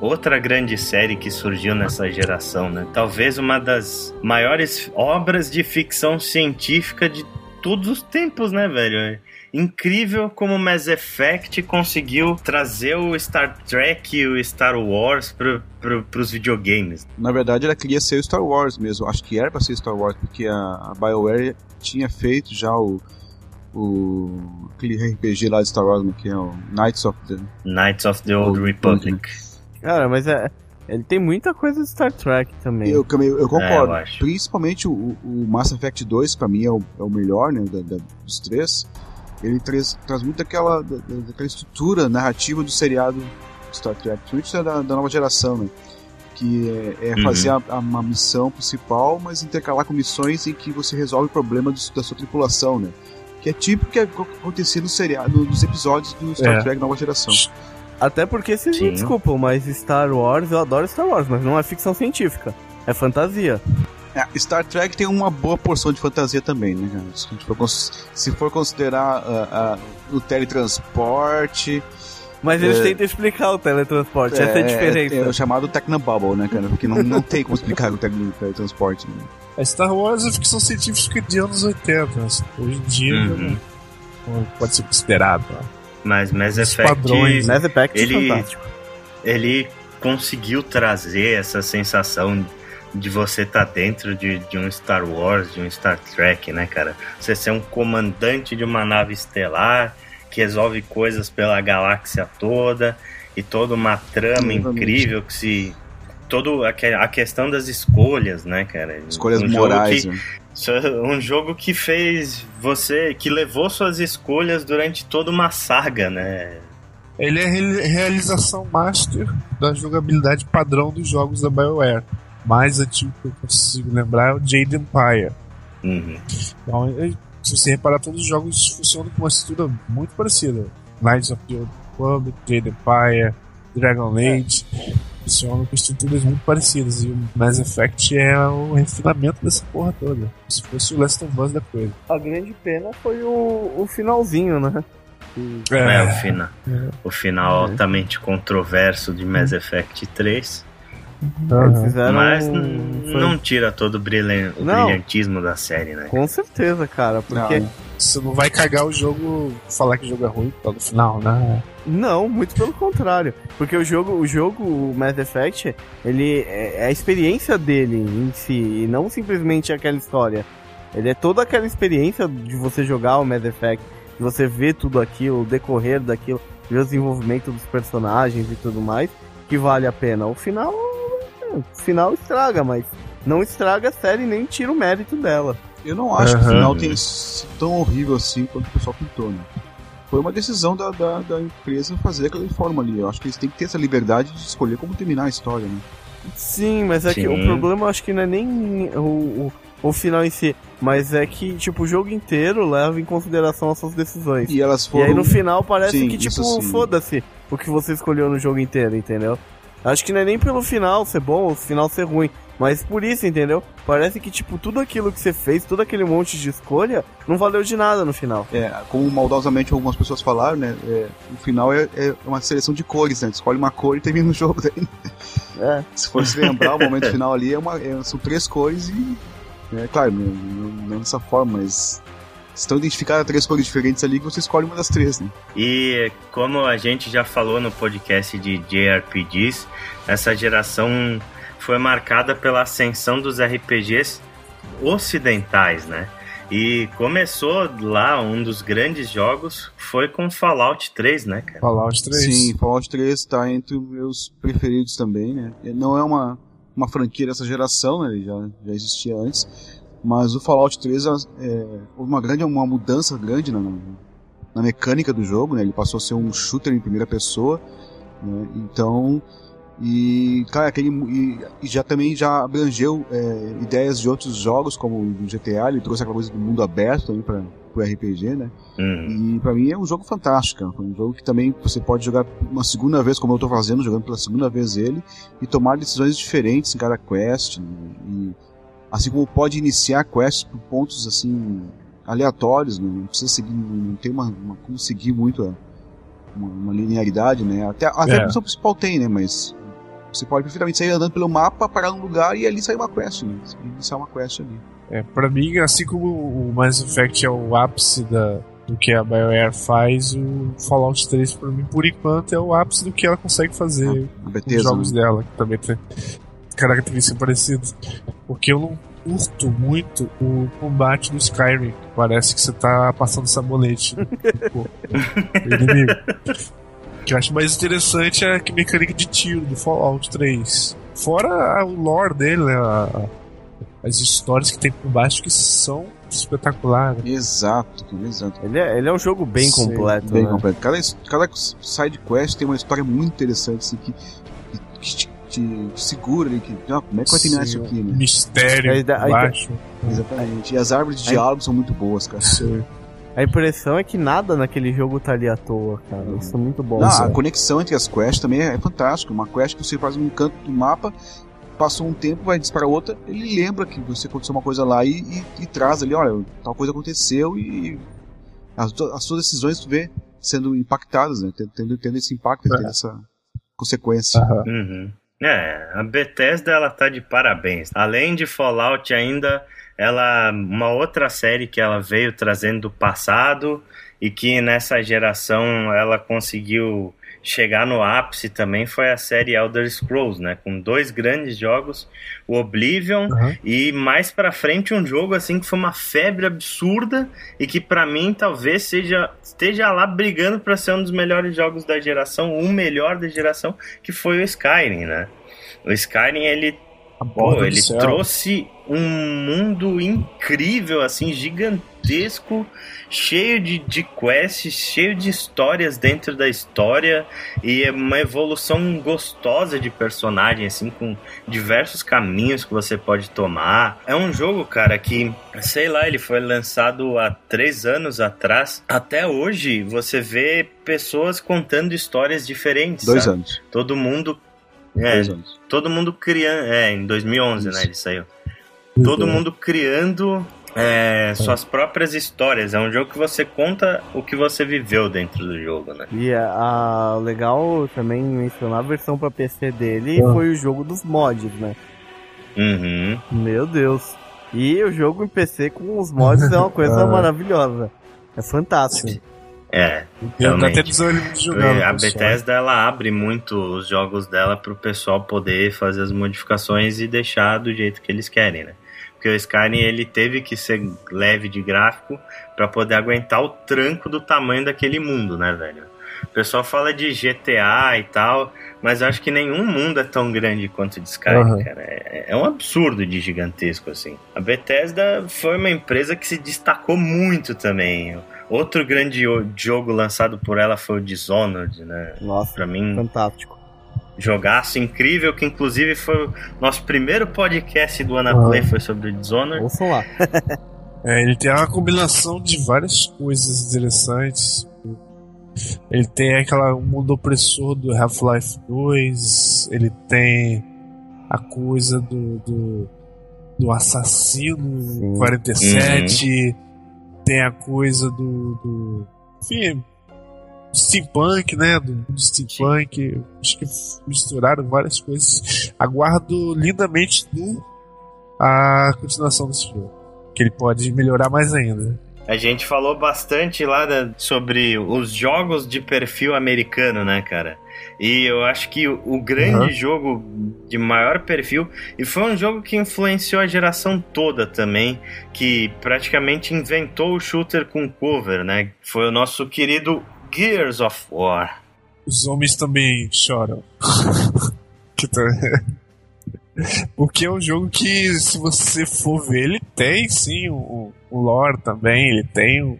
Outra grande série que surgiu nessa geração, né? Talvez uma das maiores obras de ficção científica de todos os tempos, né, velho? Incrível como Mass Effect conseguiu trazer o Star Trek e o Star Wars pro, pro, pros videogames. Na verdade, ela queria ser o Star Wars mesmo. Acho que era pra ser Star Wars, porque a, a BioWare tinha feito já o, o aquele RPG lá de Star Wars, né, que é o Knights of the Knights of the Old Old Republic. Cara, mas é. Ele tem muita coisa de Star Trek também. Eu, eu, eu É, eu concordo. Principalmente o, o Mass Effect 2, pra mim, é o, é o melhor né, da- da- dos três. Ele traz, traz muito daquela, da- da- daquela estrutura narrativa do seriado Star Trek, principalmente da, da nova geração, né? Que é, é Uhum. fazer a, a- uma missão principal, mas intercalar com missões em que você resolve o problema do- da sua tripulação, né? Que é típico que acontecia no seriado, nos episódios do Star É. Trek Nova Geração. Até porque vocês me desculpam, mas Star Wars, eu adoro Star Wars, mas não é ficção científica. É fantasia. É, Star Trek tem uma boa porção de fantasia também, né, cara? Se, for, cons- se for considerar ah, ah, o teletransporte. Mas eles É. tentam explicar o teletransporte, essa é a diferença. É, o chamado Technobubble, né, cara? Porque não, não tem como explicar o tele- teletransporte. Né? A Star Wars é ficção científica de anos 80. né? Hoje em dia Uhum. não- não pode ser considerado. né? Mas Mass Effect, padrões, Mass Effect Ele- é fantástico. ele conseguiu trazer essa sensação de você estar dentro de, de um Star Wars, de um Star Trek, né, cara? Você ser um comandante de uma nave estelar que resolve coisas pela galáxia toda e toda uma trama Exatamente. incrível que se todo a, que- a questão das escolhas, né, cara? Escolhas Um jogo morais. que- né? É um jogo que fez você, que levou suas escolhas durante toda uma saga, né? Ele é a re- realização master da jogabilidade padrão dos jogos da BioWare. Mais antigo que eu consigo lembrar é o Jade Empire. Uhum. Então, é- se você reparar, todos os jogos funcionam com uma estrutura muito parecida. Knights of the Old Republic, Jade Empire, Dragon Age. Funcionam com estruturas muito parecidas. E o Mass Effect é o refinamento dessa porra toda. Se fosse o Last of Us da coisa. A grande pena foi o, o finalzinho, né? Que- É, o final. O final É. altamente controverso de Mass Effect 3. Eles fizeram. Mas um- foi- não tira todo o, brilhan- o Não. brilhantismo da série, né? Com certeza, cara. Porque. Não, Você não vai cagar o jogo, falar que o jogo é ruim no final, né? Não, muito pelo contrário. Porque o jogo, o jogo, o Mass Effect, ele é é a experiência dele em si, e não simplesmente aquela história. Ele é toda aquela experiência de você jogar o Mass Effect, de você ver tudo aquilo, o decorrer daquilo, ver o desenvolvimento dos personagens e tudo mais, que vale a pena. O final, final estraga, mas não estraga a série nem tira o mérito dela. Eu não acho que o final tenha sido tão horrível assim quanto o pessoal pintou, né? Foi uma decisão da, da, da empresa fazer daquela forma ali. Eu acho que eles têm que ter essa liberdade de escolher como terminar a história, né? Sim, mas é que o Sim. problema eu acho que não é nem o, o, o final em si, mas é que, tipo, o jogo inteiro leva em consideração as suas decisões. E, E elas foram. aí no final parece Sim, que, tipo, sim. foda-se o que você escolheu no jogo inteiro, entendeu? Acho que não é nem pelo final ser bom ou o final ser ruim, mas por isso, entendeu? Parece que, tipo, tudo aquilo que você fez, todo aquele monte de escolha, não valeu de nada no final. É, como maldosamente algumas pessoas falaram, né? é, o final é, é uma seleção de cores, né? Escolhe uma cor e termina o jogo. Daí. É. Se for se lembrar, o momento final ali é uma, é- são três cores e. É claro, não, não, não dessa forma, mas. Estão identificadas três cores diferentes ali que você escolhe uma das três, né? E como a gente já falou no podcast de JRPGs, essa geração foi marcada pela ascensão dos RPGs ocidentais, né? E começou lá, um dos grandes jogos foi com Fallout 3, né, cara? Fallout 3. Sim, Fallout 3 tá entre os meus preferidos também, né? Não é uma, uma franquia dessa geração, né? Ele já, já existia antes. Mas o Fallout 3 é, houve uma grande uma mudança grande na, na mecânica do jogo, né? Ele passou a ser um shooter em primeira pessoa. né? Então, E, cara, aquele, e, e já também já abrangeu é, ideias de outros jogos, como o GTA, ele trouxe aquela coisa do mundo aberto também para o RPG, né? Uhum. E pra mim é um jogo fantástico, cara. um jogo que também você pode jogar uma segunda vez, como eu tô fazendo, jogando pela segunda vez ele, e tomar decisões diferentes em cada quest. né? E, assim como pode iniciar quests por pontos assim aleatórios, né? não precisa seguir, não tem uma, uma como seguir muito a, uma, uma linearidade, né? Até, até É. a missão principal tem, né? Mas você pode perfeitamente sair andando pelo mapa, parar num lugar e ali sair uma quest, né? Iniciar uma quest ali. É, pra mim, assim como o Mass Effect é o ápice da, do que a BioWare faz, o Fallout 3 pra mim, por enquanto, é o ápice do que ela consegue fazer A com os jogos né? dela, que também tem características parecidas. Porque eu não curto muito o combate do Skyrim. Parece que você tá passando sabonete no corpo do inimigo. O que eu acho mais interessante é a mecânica de tiro do Fallout 3. Fora o lore dele, né? a- a- as histórias que tem por baixo que são espetaculares. Exato, exato. Ele é, ele é um jogo bem Sim, completo, Bem né? completo. Cada, cada side quest tem uma história muito interessante, assim, que, que, que te, te segura ali, que, ah, como é que vai terminar Sim, isso aqui, né? Mistério Aí aí baixo. Exatamente. E as árvores de Aí- diálogo são muito boas, cara. Sim. A impressão é que nada naquele jogo tá ali à toa, cara. Isso é muito bom. Não, a conexão entre as quests também é fantástica. Uma quest que você faz num canto do mapa, passou um tempo, vai disparar outra, ele lembra que você aconteceu uma coisa lá e, e- e traz ali, olha, tal coisa aconteceu e as, as suas decisões tu vê sendo impactadas, né? Tendo, tendo esse impacto, tendo essa consequência. Uhum. É, a Bethesda ela tá de parabéns. Além de Fallout ainda, ela uma outra série que ela veio trazendo do passado e que nessa geração ela conseguiu chegar no ápice também foi a série Elder Scrolls, né, com dois grandes jogos, o Oblivion Aham. e mais pra frente um jogo assim que foi uma febre absurda e que pra mim talvez seja esteja lá brigando pra ser um dos melhores jogos da geração, o melhor da geração, que foi o Skyrim, né? O Skyrim ele Pô, ele trouxe um mundo incrível, assim, gigantesco, cheio de, de quests, cheio de histórias dentro da história e é uma evolução gostosa de personagem, assim, com diversos caminhos que você pode tomar. É um jogo, cara, que, sei lá, ele foi lançado há três anos atrás. Até hoje, você vê pessoas contando histórias diferentes. Dois sabe? anos. Todo mundo. É, todo mundo criando. É, em 2011, né? Isso. Ele saiu. Todo mundo criando é, suas próprias histórias. É um jogo que você conta o que você viveu dentro do jogo, né? E a, a- legal também mencionar a versão pra PC dele Ah. foi o jogo dos mods, né? Uhum. Meu Deus. E o jogo em PC com os mods é uma coisa Ah. maravilhosa. É fantástico. É. Realmente. jogar. a. Bethesda ela abre muito os jogos dela pro pessoal poder fazer as modificações e deixar do jeito que eles querem, né? Porque o Skyrim ele teve que ser leve de gráfico pra poder aguentar o tranco do tamanho daquele mundo, né, velho? O pessoal fala de GTA e tal, mas eu acho que nenhum mundo é tão grande quanto o de Skyrim, Aham. cara. É, é um absurdo de gigantesco, assim. A Bethesda foi uma empresa que se destacou muito também. Outro grande jogo lançado por ela foi o Dishonored, né? Nossa, Pra mim, fantástico. jogaço incrível, que inclusive foi o nosso primeiro podcast do Anaplay, Ah. foi sobre o Dishonored. Ouçam lá. É, ele tem uma combinação de várias coisas interessantes. Ele tem aquela um mundo opressor do Half-Life 2, ele tem a coisa do, do, do assassino Sim. 47, tem a coisa do, do enfim, steampunk, né? Do, do steampunk. Acho que misturaram várias coisas. Aguardo lindamente no a continuação desse jogo. Que ele pode melhorar mais ainda. A gente falou bastante lá da- sobre os jogos de perfil americano, né, cara? E eu acho que o, o grande Uhum. jogo de maior perfil, e foi um jogo que influenciou a geração toda também, que praticamente inventou o shooter com cover, né? Foi o nosso querido Gears of War. Os homens também choram. Que tá- Porque é um jogo que, se você for ver, ele tem sim um, um lore também, ele tem um,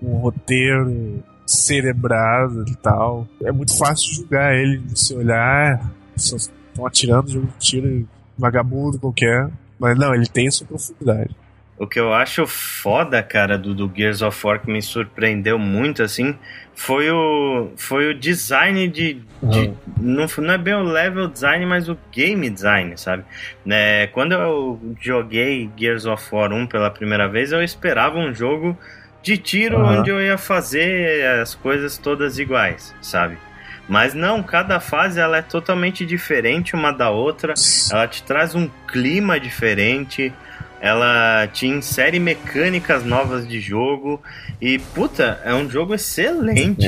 um roteiro cerebrado e tal. É muito fácil jogar ele, você olhar, estão atirando, jogo de tiro, vagabundo qualquer. Mas não, ele tem sua profundidade. O que eu acho foda, cara, do, do Gears of War que me surpreendeu muito, assim, foi o, foi o design de. de uhum. não, não é bem o level design, mas o game design, sabe? É, quando eu joguei Gears of War 1 pela primeira vez, eu esperava um jogo de tiro uhum. onde eu ia fazer as coisas todas iguais, sabe? Mas não, cada fase ela é totalmente diferente uma da outra. Ela te traz um clima diferente. Ela te insere mecânicas novas de jogo. E, puta, é um jogo excelente.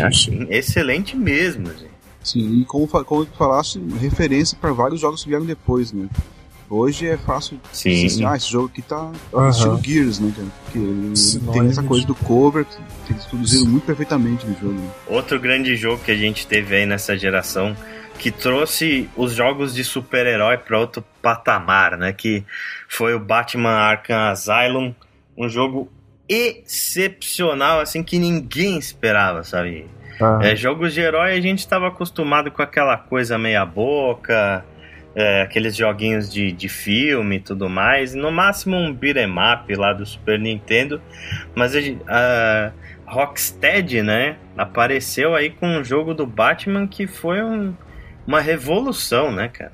Excelente mesmo, gente. Sim, e como, como falaste, referência para vários jogos que vieram depois, né? Hoje é fácil sim, assim, ah, esse jogo aqui tá uhum. estilo Gears, né, Porque ele tem essa coisa do cover que eles produziram muito perfeitamente no jogo. Né? Outro grande jogo que a gente teve aí nessa geração que trouxe os jogos de super-herói para outro patamar, né? Que foi o Batman Arkham Asylum, um jogo excepcional, assim, que ninguém esperava, sabe? Ah. É, jogos de herói a gente estava acostumado com aquela coisa meia boca, é, aqueles joguinhos de, de filme e tudo mais. No máximo um beat'em up lá do Super Nintendo. Mas a, a Rocksteady, né, apareceu aí com um jogo do Batman que foi um, uma revolução, né, cara?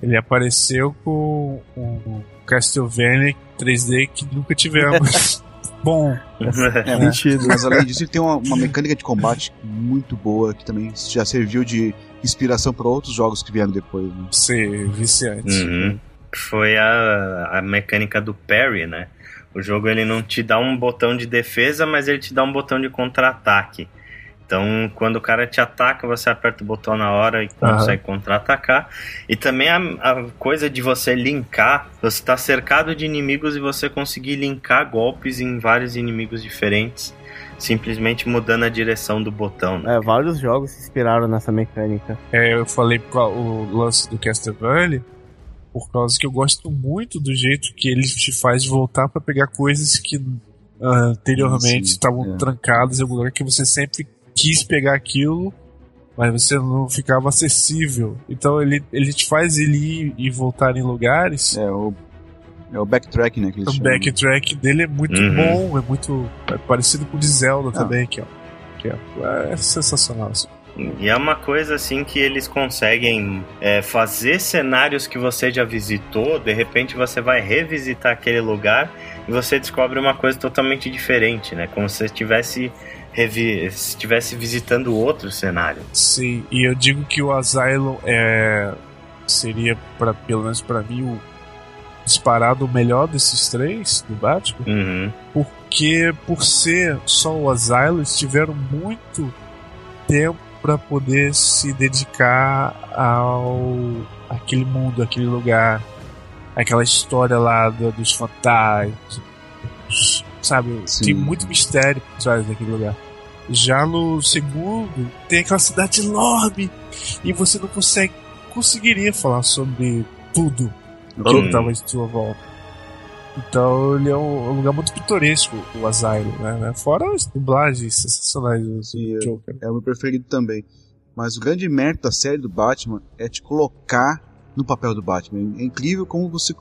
Ele apareceu com o Castlevania 3D que nunca tivemos. Bom, é, mentira. Mas além disso, ele tem uma, uma mecânica de combate muito boa que também já serviu de inspiração para outros jogos que vieram depois. Né? Ser viciante. Uhum. Foi a, a mecânica do parry, né? O jogo ele não te dá um botão de defesa, mas ele te dá um botão de contra-ataque. Então, quando o cara te ataca, você aperta o botão na hora e consegue uhum. contra-atacar. E também a, a, coisa de você linkar, você está cercado de inimigos e você conseguir linkar golpes em vários inimigos diferentes simplesmente mudando a direção do botão. Né? É, vários jogos se inspiraram nessa mecânica. É, eu falei o lance do Castlevania por causa que eu gosto muito do jeito que ele te faz voltar para pegar coisas que uh, anteriormente estavam é. trancadas em algum lugar que você sempre quis pegar aquilo, mas você não ficava acessível. Então ele, ele te faz ele ir e voltar em lugares. É, o é o backtrack, né? o chamam. backtrack dele é muito uhum. bom, é muito é parecido com o de Zelda ah. também, que, ó, que é, é sensacional. Assim. E é uma coisa assim que eles conseguem é, fazer cenários que você já visitou, de repente você vai revisitar aquele lugar e você descobre uma coisa totalmente diferente, né? Como se estivesse estivesse visitando outro cenário. Sim, e eu digo que o Asylum é seria para pelo menos para mim o disparado o melhor desses três do Batman, uhum. porque por ser só o Asylum, eles tiveram muito tempo para poder se dedicar ao aquele mundo, aquele lugar, aquela história lá do, dos fantasmas, sabe? Sim. Tem muito mistério por trás daquele lugar. Já no segundo, tem aquela cidade enorme e você não consegue conseguiria falar sobre tudo o que estava em sua volta. Então ele é um, lugar muito pitoresco, o Asylum, né? Fora as dublagens sensacionais do Sim, é, Joker. É, é o meu preferido também. Mas o grande mérito da série do Batman é te colocar no papel do Batman. É incrível como você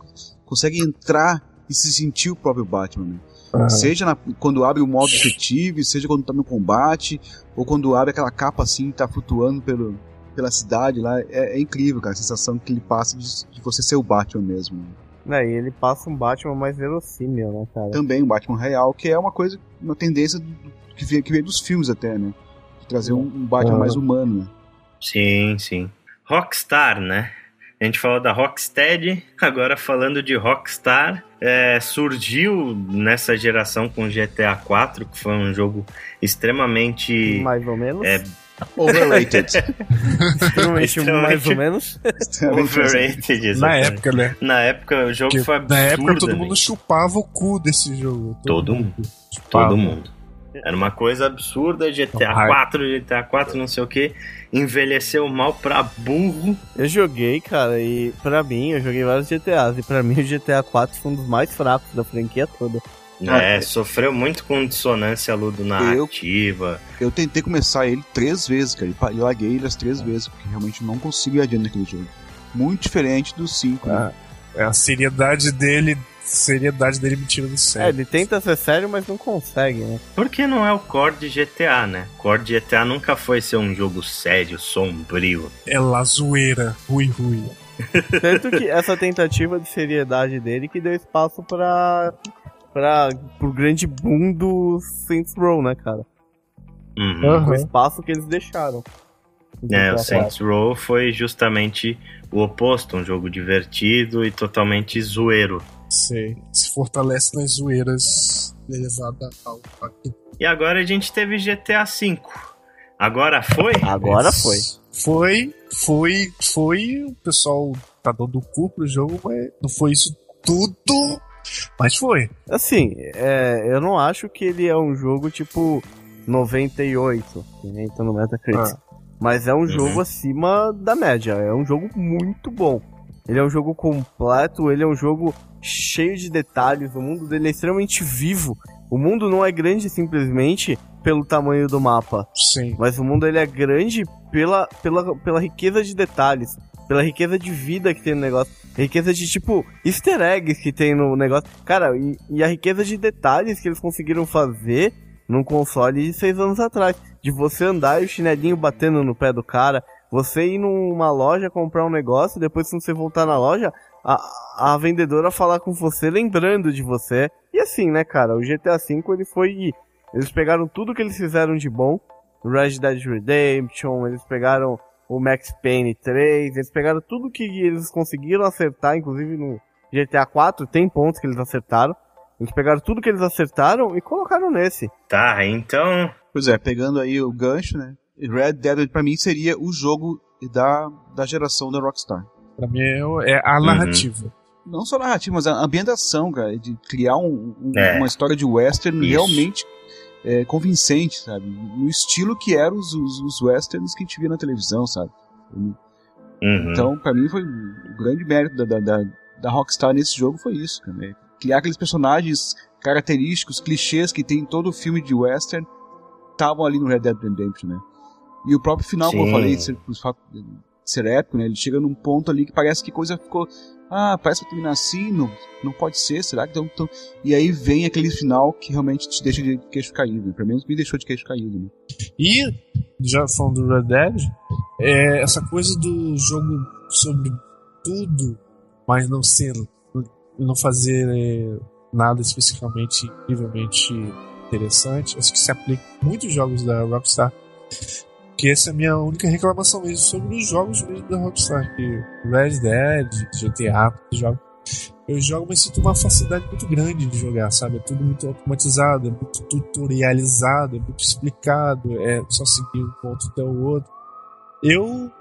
consegue entrar e se sentir o próprio Batman. Né? Uhum. Seja na, quando abre o modo detetive, seja quando tá no combate, ou quando abre aquela capa assim e tá flutuando pelo, pela cidade lá. É, é, incrível, cara, a sensação que ele passa de, de você ser o Batman mesmo. É, e ele passa um Batman mais verossímil, né, cara? Também um Batman real, que é uma coisa, uma tendência que veio, que veio dos filmes até, né? De trazer um, um Batman uhum. mais humano, né? Sim, sim. Rockstar, né? A gente falou da Rocksteady, agora falando de Rockstar, é, surgiu nessa geração com GTA 4, que foi um jogo extremamente. Mais ou menos. É, Overrated. Extremamente mais ou menos. Overrated, Na época, né? Na época o jogo foi absurdo. Na época todo mundo chupava o cu desse jogo. Todo, todo mundo. Todo mundo. Era uma coisa absurda, GTA 4, GTA 4, não sei o que. Envelheceu mal pra burro. Eu joguei, cara, e pra mim, eu joguei vários GTAs. E pra mim o GTA 4 foi um dos mais fracos da franquia toda. É, ah, sofreu muito com dissonância ludo-narrativa. Eu, eu, tentei começar ele três vezes, cara. Eu larguei ele as três vezes, porque realmente não consigo ir adiante naquele jogo. Muito diferente do 5. Né? Ah, né? A seriedade dele seriedade dele me tira do sério. É, ele tenta ser sério, mas não consegue, né? Porque não é o core de GTA, né? Core de GTA nunca foi ser um jogo sério, sombrio. É la zoeira, rui rui. Tanto que essa tentativa de seriedade dele que deu espaço pra, pra, pro grande boom do Saints Row, né, cara? Uhum. O espaço que eles deixaram. É, o Saints Row foi justamente o oposto, um jogo divertido e totalmente zoeiro. Sei. Se fortalece nas zoeiras elevada ao E agora a gente teve GTA V. Agora foi? Agora foi. Foi, foi, foi. O pessoal tá dando o cu pro jogo, mas não foi isso tudo. Mas foi. Assim, é, eu não acho que ele é um jogo tipo 98, que nem tá no Metacritic. Ah. Mas é um uhum. jogo acima da média. É um jogo muito bom. Ele é um jogo completo, ele é um jogo cheio de detalhes, o mundo dele é extremamente vivo. O mundo não é grande simplesmente pelo tamanho do mapa. Sim. Mas o mundo ele é grande pela, pela, pela riqueza de detalhes, pela riqueza de vida que tem no negócio, riqueza de tipo easter eggs que tem no negócio. Cara, e, e a riqueza de detalhes que eles conseguiram fazer num console de seis anos atrás. De você andar e o chinelinho batendo no pé do cara, você ir numa loja comprar um negócio, depois quando você voltar na loja, a, a vendedora falar com você lembrando de você. E assim, né, cara, o GTA V ele foi. Eles pegaram tudo que eles fizeram de bom. Red Dead Redemption, eles pegaram o Max Payne 3, eles pegaram tudo que eles conseguiram acertar, inclusive no GTA 4 tem pontos que eles acertaram. Eles pegaram tudo que eles acertaram e colocaram nesse. Tá, então. Pois é, pegando aí o gancho, né? Red Dead para mim seria o jogo da, da geração da Rockstar. Pra mim é, é a narrativa. Uhum. Não só a narrativa, mas a ambientação, cara, de criar um, um, é. uma história de western Isso. realmente é, convincente, sabe? No estilo que eram os, os, os, westerns que a gente via na televisão, sabe? Uhum. Então, para mim foi o grande mérito da, da, da, Rockstar nesse jogo foi isso, cara. Né? Criar aqueles personagens característicos, clichês que tem em todo filme de western, estavam ali no Red Dead Redemption, né? E o próprio final, Sim. como eu falei, ser, épico, né? Ele chega num ponto ali que parece que coisa ficou. Ah, parece que terminar assim, não, não pode ser, será que então, então. E aí vem aquele final que realmente te deixa de queixo caído, né? Pelo menos me deixou de queixo caído, né? E, já falando do Red Dead, é essa coisa do jogo sobre tudo, mas não ser. não fazer é, nada especificamente incrivelmente interessante, acho que se aplica a muitos jogos da Rockstar que essa é a minha única reclamação mesmo sobre os jogos mesmo da Rockstar. Que Red Dead, GTA, jogo. Eu jogo, mas sinto uma facilidade muito grande de jogar, sabe? É tudo muito automatizado, é muito tutorializado, é muito explicado, é só seguir um ponto até o outro. Eu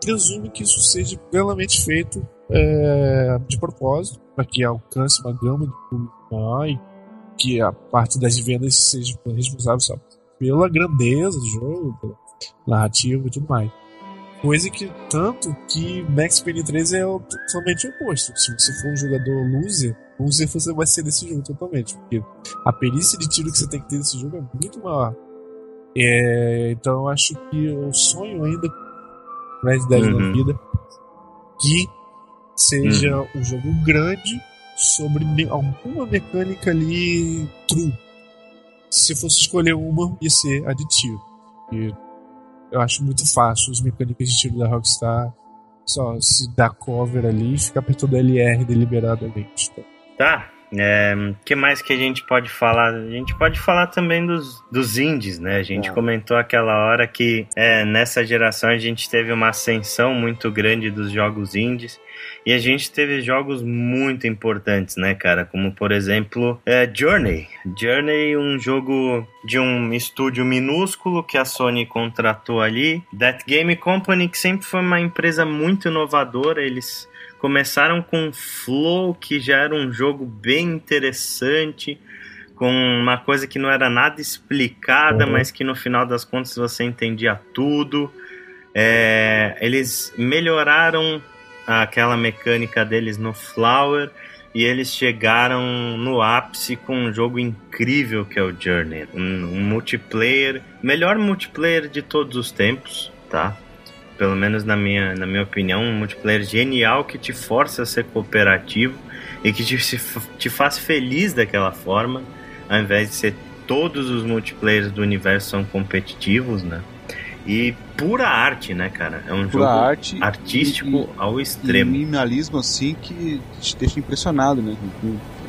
presumo que isso seja plenamente feito é, de propósito, para que alcance uma gama de público maior e que a parte das vendas seja responsável só pela grandeza do jogo, pela narrativa e tudo mais. Coisa que, tanto que Max Payne 3 é totalmente oposto. Se você for um jogador loser, loser você vai ser desse jogo totalmente. Porque a perícia de tiro que você tem que ter nesse jogo é muito maior. É, então eu acho que eu sonho ainda Red Dead uhum. na vida que seja uhum. um jogo grande sobre alguma mecânica ali true. Se fosse escolher uma, ia ser aditivo. E eu acho muito fácil as mecânicas de tiro da Rockstar só se dar cover ali e ficar apertando LR deliberadamente. Tá? tá. É, que mais que a gente pode falar? A gente pode falar também dos, dos indies, né? A gente é. comentou aquela hora que é, nessa geração a gente teve uma ascensão muito grande dos jogos indies. E a gente teve jogos muito importantes, né, cara? Como, por exemplo, é, Journey. Journey, um jogo de um estúdio minúsculo que a Sony contratou ali. That Game Company, que sempre foi uma empresa muito inovadora. Eles começaram com Flow, que já era um jogo bem interessante com uma coisa que não era nada explicada, uhum. mas que no final das contas você entendia tudo. É, eles melhoraram aquela mecânica deles no Flower e eles chegaram no ápice com um jogo incrível que é o Journey. Um, um multiplayer, melhor multiplayer de todos os tempos, tá? Pelo menos na minha, na minha opinião, um multiplayer genial que te força a ser cooperativo e que te, te faz feliz daquela forma, ao invés de ser todos os multiplayers do universo são competitivos, né? E pura arte, né, cara? É um Pura jogo arte artístico e- ao E extremo. minimalismo assim que te deixa impressionado, né?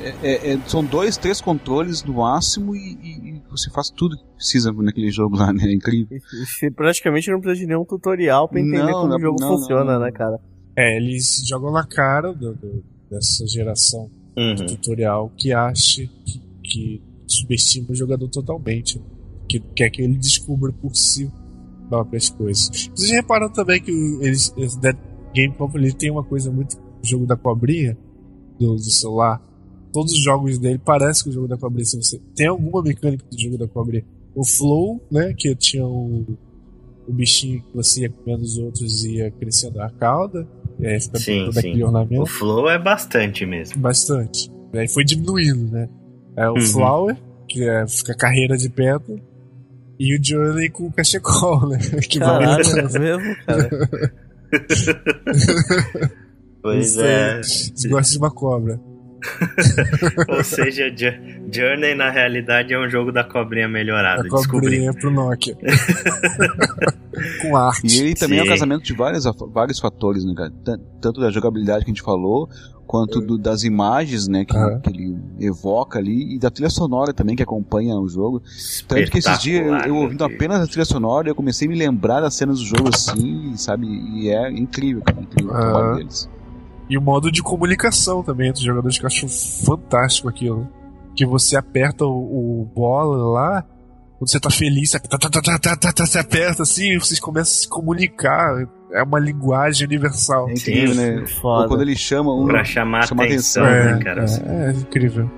É- é- é- são dois, três controles no máximo e, e- e você faz tudo que precisa naquele jogo lá, né? É incrível. Você praticamente não precisa de nenhum tutorial pra entender Não, como não, o jogo não, funciona, não. né, cara? É, eles jogam na cara do- do- dessa geração Uhum. tutorial que acha que, que subestima o jogador totalmente. né? Que quer que ele descubra por si próprias coisas. Vocês reparam também que eles, esse Dead Game Company tem uma coisa muito. O jogo da cobrinha do, do celular. Todos os jogos dele parecem com o jogo da cobrinha. Se você tem alguma mecânica do jogo da cobrinha. O Flow, né? Que tinha o, bichinho que você ia comendo os outros e ia crescendo a cauda. E aí fica Sim, todo sim. aquele ornamento. O flow é bastante mesmo. Bastante. Aí foi diminuindo, né? É o Uhum. Flower, que é, fica carreira de pedra, e o Journey com o cachecol, né? Que vai Caralho, é mesmo, cara? Pois é. Você gosta de uma cobra. Ou seja, Jo- Journey na realidade é um jogo da cobrinha melhorado. A cobrinha pro Nokia. com arte. E ele também é um Sim. casamento de vários, vários fatores, né, cara? Tan- Tanto da jogabilidade que a gente falou, quanto do- das imagens, né, que, Aham. que ele evoca ali, e da trilha sonora também que acompanha o jogo. Tanto que esses dias, eu, eu ouvindo apenas a trilha sonora, eu comecei a me lembrar das cenas do jogo assim, sabe? E é incrível, cara, incrível o Aham. trabalho deles. E o modo de comunicação também entre os jogadores que eu acho fantástico aquilo. Que você aperta o, o bola lá, quando você tá feliz, você, tá, tá, tá, tá, você aperta assim, vocês começam a se comunicar. É uma linguagem universal. É incrível, Sim, né? Foda. Ou quando ele chama um. Pra chamar Chamar atenção, atenção, né, cara? é, é incrível.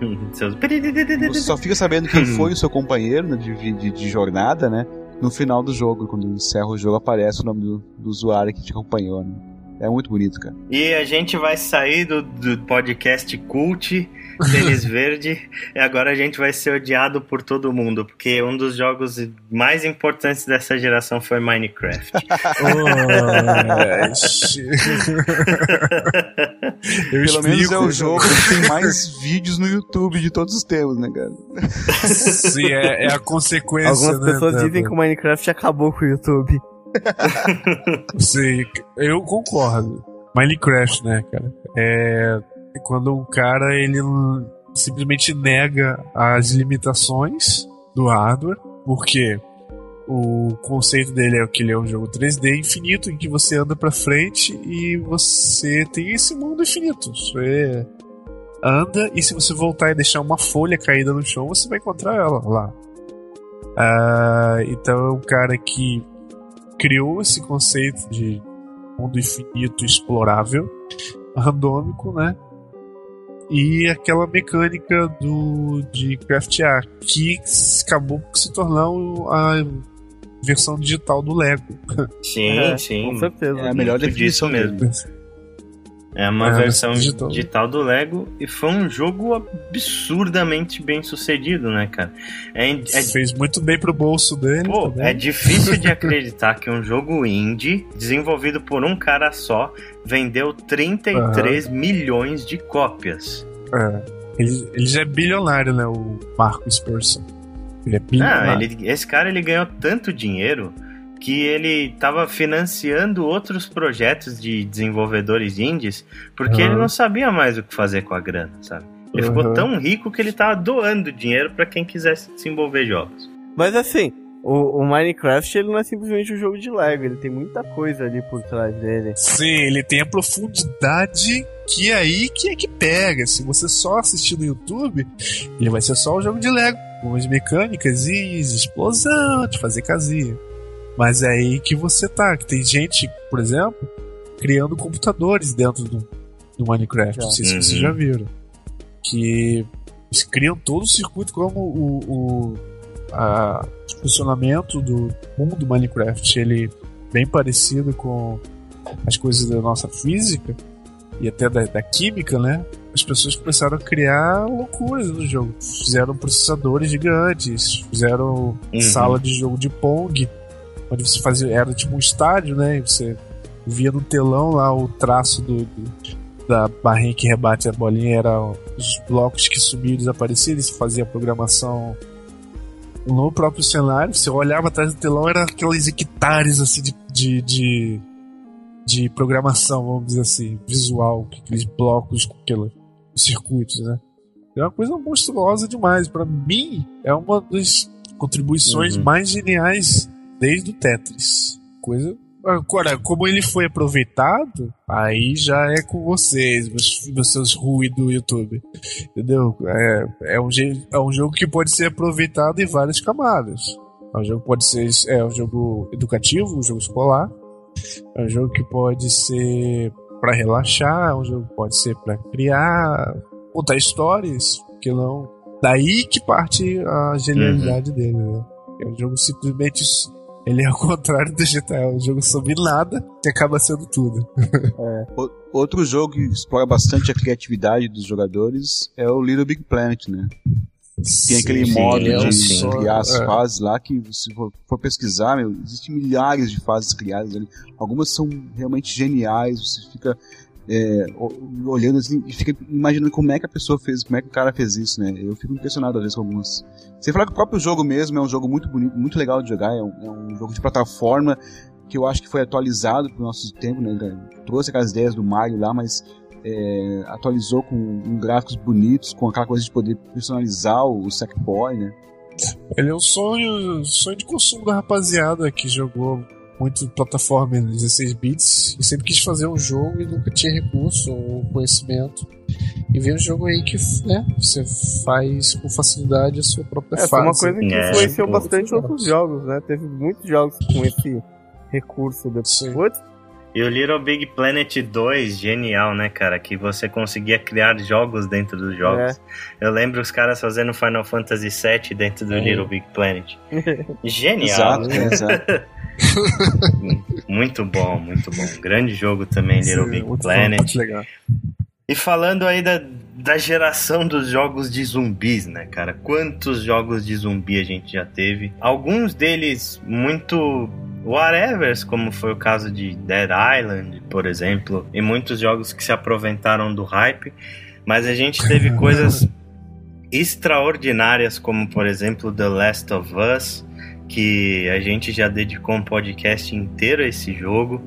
Você só fica sabendo quem foi o seu companheiro né, de, de, de jornada, né? No final do jogo, quando encerra o jogo, aparece o nome do, do usuário que te acompanhou, né? É muito bonito, cara. E a gente vai sair do, do podcast cult Tênis Verde e agora a gente vai ser odiado por todo mundo, porque um dos jogos mais importantes dessa geração foi Minecraft. Eu Pelo menos explico. é o jogo que tem mais vídeos no YouTube de todos os tempos, né, cara? Sim, é, é a consequência. Algumas né, pessoas da- dizem que o Minecraft acabou com o YouTube. Sim, eu concordo. Minecraft, né, cara? É quando um cara ele simplesmente nega as limitações do hardware, porque o conceito dele é que ele é um jogo 3D infinito em que você anda pra frente e você tem esse mundo infinito. Você anda e se você voltar e deixar uma folha caída no chão, você vai encontrar ela lá. Ah, então é um cara que criou esse conceito de mundo infinito explorável, randômico, né? E aquela mecânica do de craftear, que acabou por se tornar a versão digital do Lego. Sim, É, sim. Com certeza. É a melhor Muito definição disso mesmo. É uma É, versão digital. digital. do Lego e foi um jogo absurdamente bem sucedido, né, cara? É, é Fez muito bem pro bolso dele. Pô, também. é difícil de acreditar que um jogo indie, desenvolvido por um cara só, vendeu 33 milhões de cópias. É. Ele, ele já é bilionário, né? O Marcos Persson. Ele é Não, bilionário. ele- esse cara ele ganhou tanto dinheiro que ele estava financiando outros projetos de desenvolvedores indies porque Aham. ele não sabia mais o que fazer com a grana, sabe? Ele ficou Aham. tão rico que ele tava doando dinheiro para quem quisesse desenvolver jogos. Mas assim, o, o Minecraft ele não é simplesmente um jogo de Lego, ele tem muita coisa ali por trás dele. Sim, ele tem a profundidade que é aí que é que pega. Se você só assistir no YouTube, ele vai ser só um jogo de Lego, com as mecânicas e explosão, de fazer casinha. Mas é aí que você tá, que tem gente, por exemplo, criando computadores dentro do, do Minecraft. Não sei se Uhum. vocês já viram. Que eles criam todo o circuito como o, o a- funcionamento do mundo do Minecraft. Ele bem parecido com as coisas da nossa física. e até da, da química, né? As pessoas começaram a criar loucuras no jogo. Fizeram processadores gigantes, fizeram Uhum. sala de jogo de Pong, onde você fazia. Era tipo um estádio, né? E você via no telão lá o traço do, do- da barrinha que rebate a bolinha, era os blocos que subiam e desapareciam, e você fazia a programação no próprio cenário. Você olhava atrás do telão, era aqueles hectares assim de, de, de, de programação, vamos dizer assim, visual, aqueles blocos com aqueles circuitos, né? É uma coisa monstruosa demais. Pra mim, é uma das contribuições Uhum. mais geniais desde o Tetris. Coisa. Agora, como ele foi aproveitado, aí já é com vocês, meus, meus seus Rui do YouTube. Entendeu? É, é, um, é um jogo que pode ser aproveitado em várias camadas. É um jogo que pode ser é um jogo educativo, um jogo escolar. É um jogo que pode ser para relaxar, é um jogo que pode ser para criar, contar histórias, que não. Daí que parte a genialidade dele, né? É um jogo simplesmente. Ele é ao contrário do GTA, é um jogo sobre nada que acaba sendo tudo. O- Outro jogo que explora bastante a criatividade dos jogadores é o Little Big Planet, né? Tem aquele Sim, modo é de sim. criar as É. fases lá que, se for, for pesquisar, meu, existem milhares de fases criadas ali. Algumas são realmente geniais, você fica é, olhando assim e fica imaginando como é que a pessoa fez, como é que o cara fez isso, né? Eu fico impressionado às vezes com algumas. Você falar que o próprio jogo mesmo é um jogo muito bonito, muito legal de jogar, é um, é um jogo de plataforma que eu acho que foi atualizado pro nosso tempo, né? Trouxe aquelas ideias do Mario lá, mas é, atualizou com, um gráficos bonitos, com aquela coisa de poder personalizar o, o Sackboy, né? Ele é um sonho, sonho de consumo da rapaziada que jogou muito plataforma em 16 bits e sempre quis fazer um jogo e nunca tinha recurso ou conhecimento. E vem um jogo aí que né, você faz com facilidade a sua própria É, fase. foi uma coisa que É, influenciou pô, bastante outros jogos, né? Teve muitos jogos com esse recurso depois. E o Little Big Planet 2, genial, né, cara? Que você conseguia criar jogos dentro dos jogos. Eu lembro os caras fazendo Final Fantasy VII dentro do É. Little Big Planet. Genial. Exato, né? Exato. Muito bom, muito bom. Grande jogo também, Little Sim, Big muito bom, Planet. muito legal. E falando aí da, da geração dos jogos de zumbis, né, cara? Quantos jogos de zumbi a gente já teve? Alguns deles muito whatevers, como foi o caso de Dead Island, por exemplo, e muitos jogos que se aproveitaram do hype, mas a gente teve coisas extraordinárias, como por exemplo The Last of Us, que a gente já dedicou um podcast inteiro a esse jogo.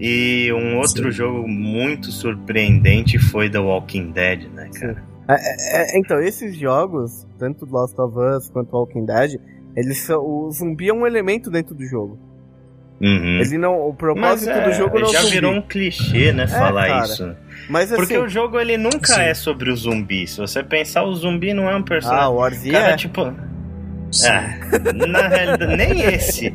E um outro Sim. jogo muito surpreendente foi The Walking Dead, né, cara? É, então, esses jogos, tanto Lost of Us quanto Walking Dead, eles são, o zumbi é um elemento dentro do jogo. Uhum. Ele não, o propósito é, do jogo não é o já virou um clichê, né, falar cara. isso. Mas assim, Porque o jogo ele nunca Sim. é sobre o zumbi. Se você pensar, o zumbi não é um ah, personagem. o Warzone cara, é. tipo, Sim. É, na realidade, nem esse.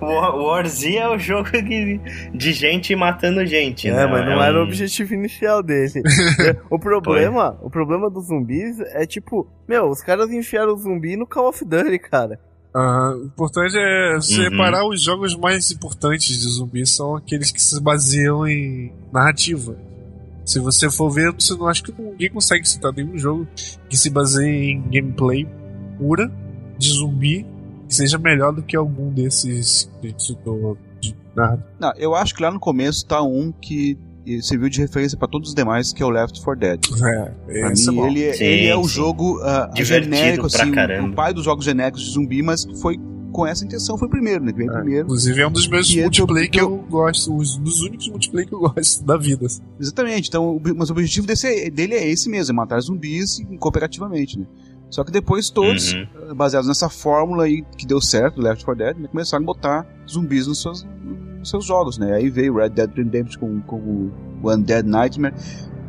o o Warzy é o jogo de, de gente matando gente, É, né? mas não É era o um- objetivo inicial dele. o problema, o problema dos zumbis é tipo, meu, os caras enfiaram o zumbi no Call of Duty, cara. Ah, o importante é você Uhum. os jogos mais importantes de zumbi são aqueles que se baseiam em narrativa. Se você for ver, você não acha que ninguém consegue citar nenhum jogo que se baseie em gameplay pura de zumbi que seja melhor do que algum desses que a gente citou de narrativa. Não, eu acho que lá no começo tá um que serviu de referência pra todos os demais, que é o Left 4 Dead. É, Pra esse é mim, bom. ele, é- Sim, ele é o sim. jogo Divertido genérico, assim, o pai dos jogos genéricos de zumbi, mas que foi com essa intenção, foi o primeiro, né? Que veio É, primeiro. Inclusive é um dos meus é multiplayer que eu gosto, os dos únicos multiplayer que eu gosto da vida. Exatamente, então, o- mas o objetivo desse é- dele é esse mesmo, é matar zumbis cooperativamente, né? Só que depois todos, Uhum. ah, baseados nessa fórmula aí que deu certo, Left 4 Dead, né, começaram a botar zumbis nos seus, nos seus jogos, né? Aí veio Red Dead Redemption com, com o Undead Nightmare,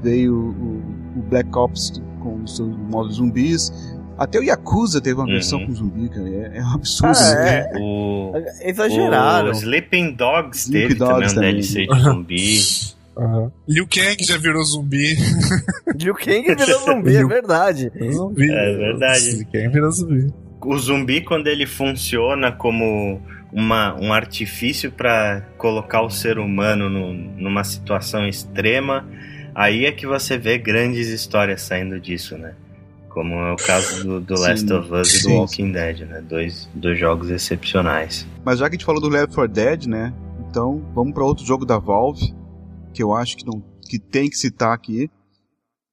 veio o, o Black Ops com os seus modos zumbis, até o Yakuza teve uma Uhum. versão com zumbi, cara, é, é um absurdo. Ah, né? é. O, Exageraram. o Sleeping Dogs Sleeping teve também Dogs um também. DLC de zumbi. Aham. Liu Kang já virou zumbi. Liu Kang virou zumbi, é verdade. zumbi. É verdade. Liu Kang virou zumbi. O zumbi, quando ele funciona como uma, um artifício para colocar o ser humano no- numa situação extrema, aí é que você vê grandes histórias saindo disso, né? Como é o caso do, do Last of Us e do Walking Dead, né? Dois, dois jogos excepcionais. Mas já que a gente falou do Left 4 Dead, né? Então vamos para outro jogo da Valve, que eu acho que, não, que tem que citar aqui,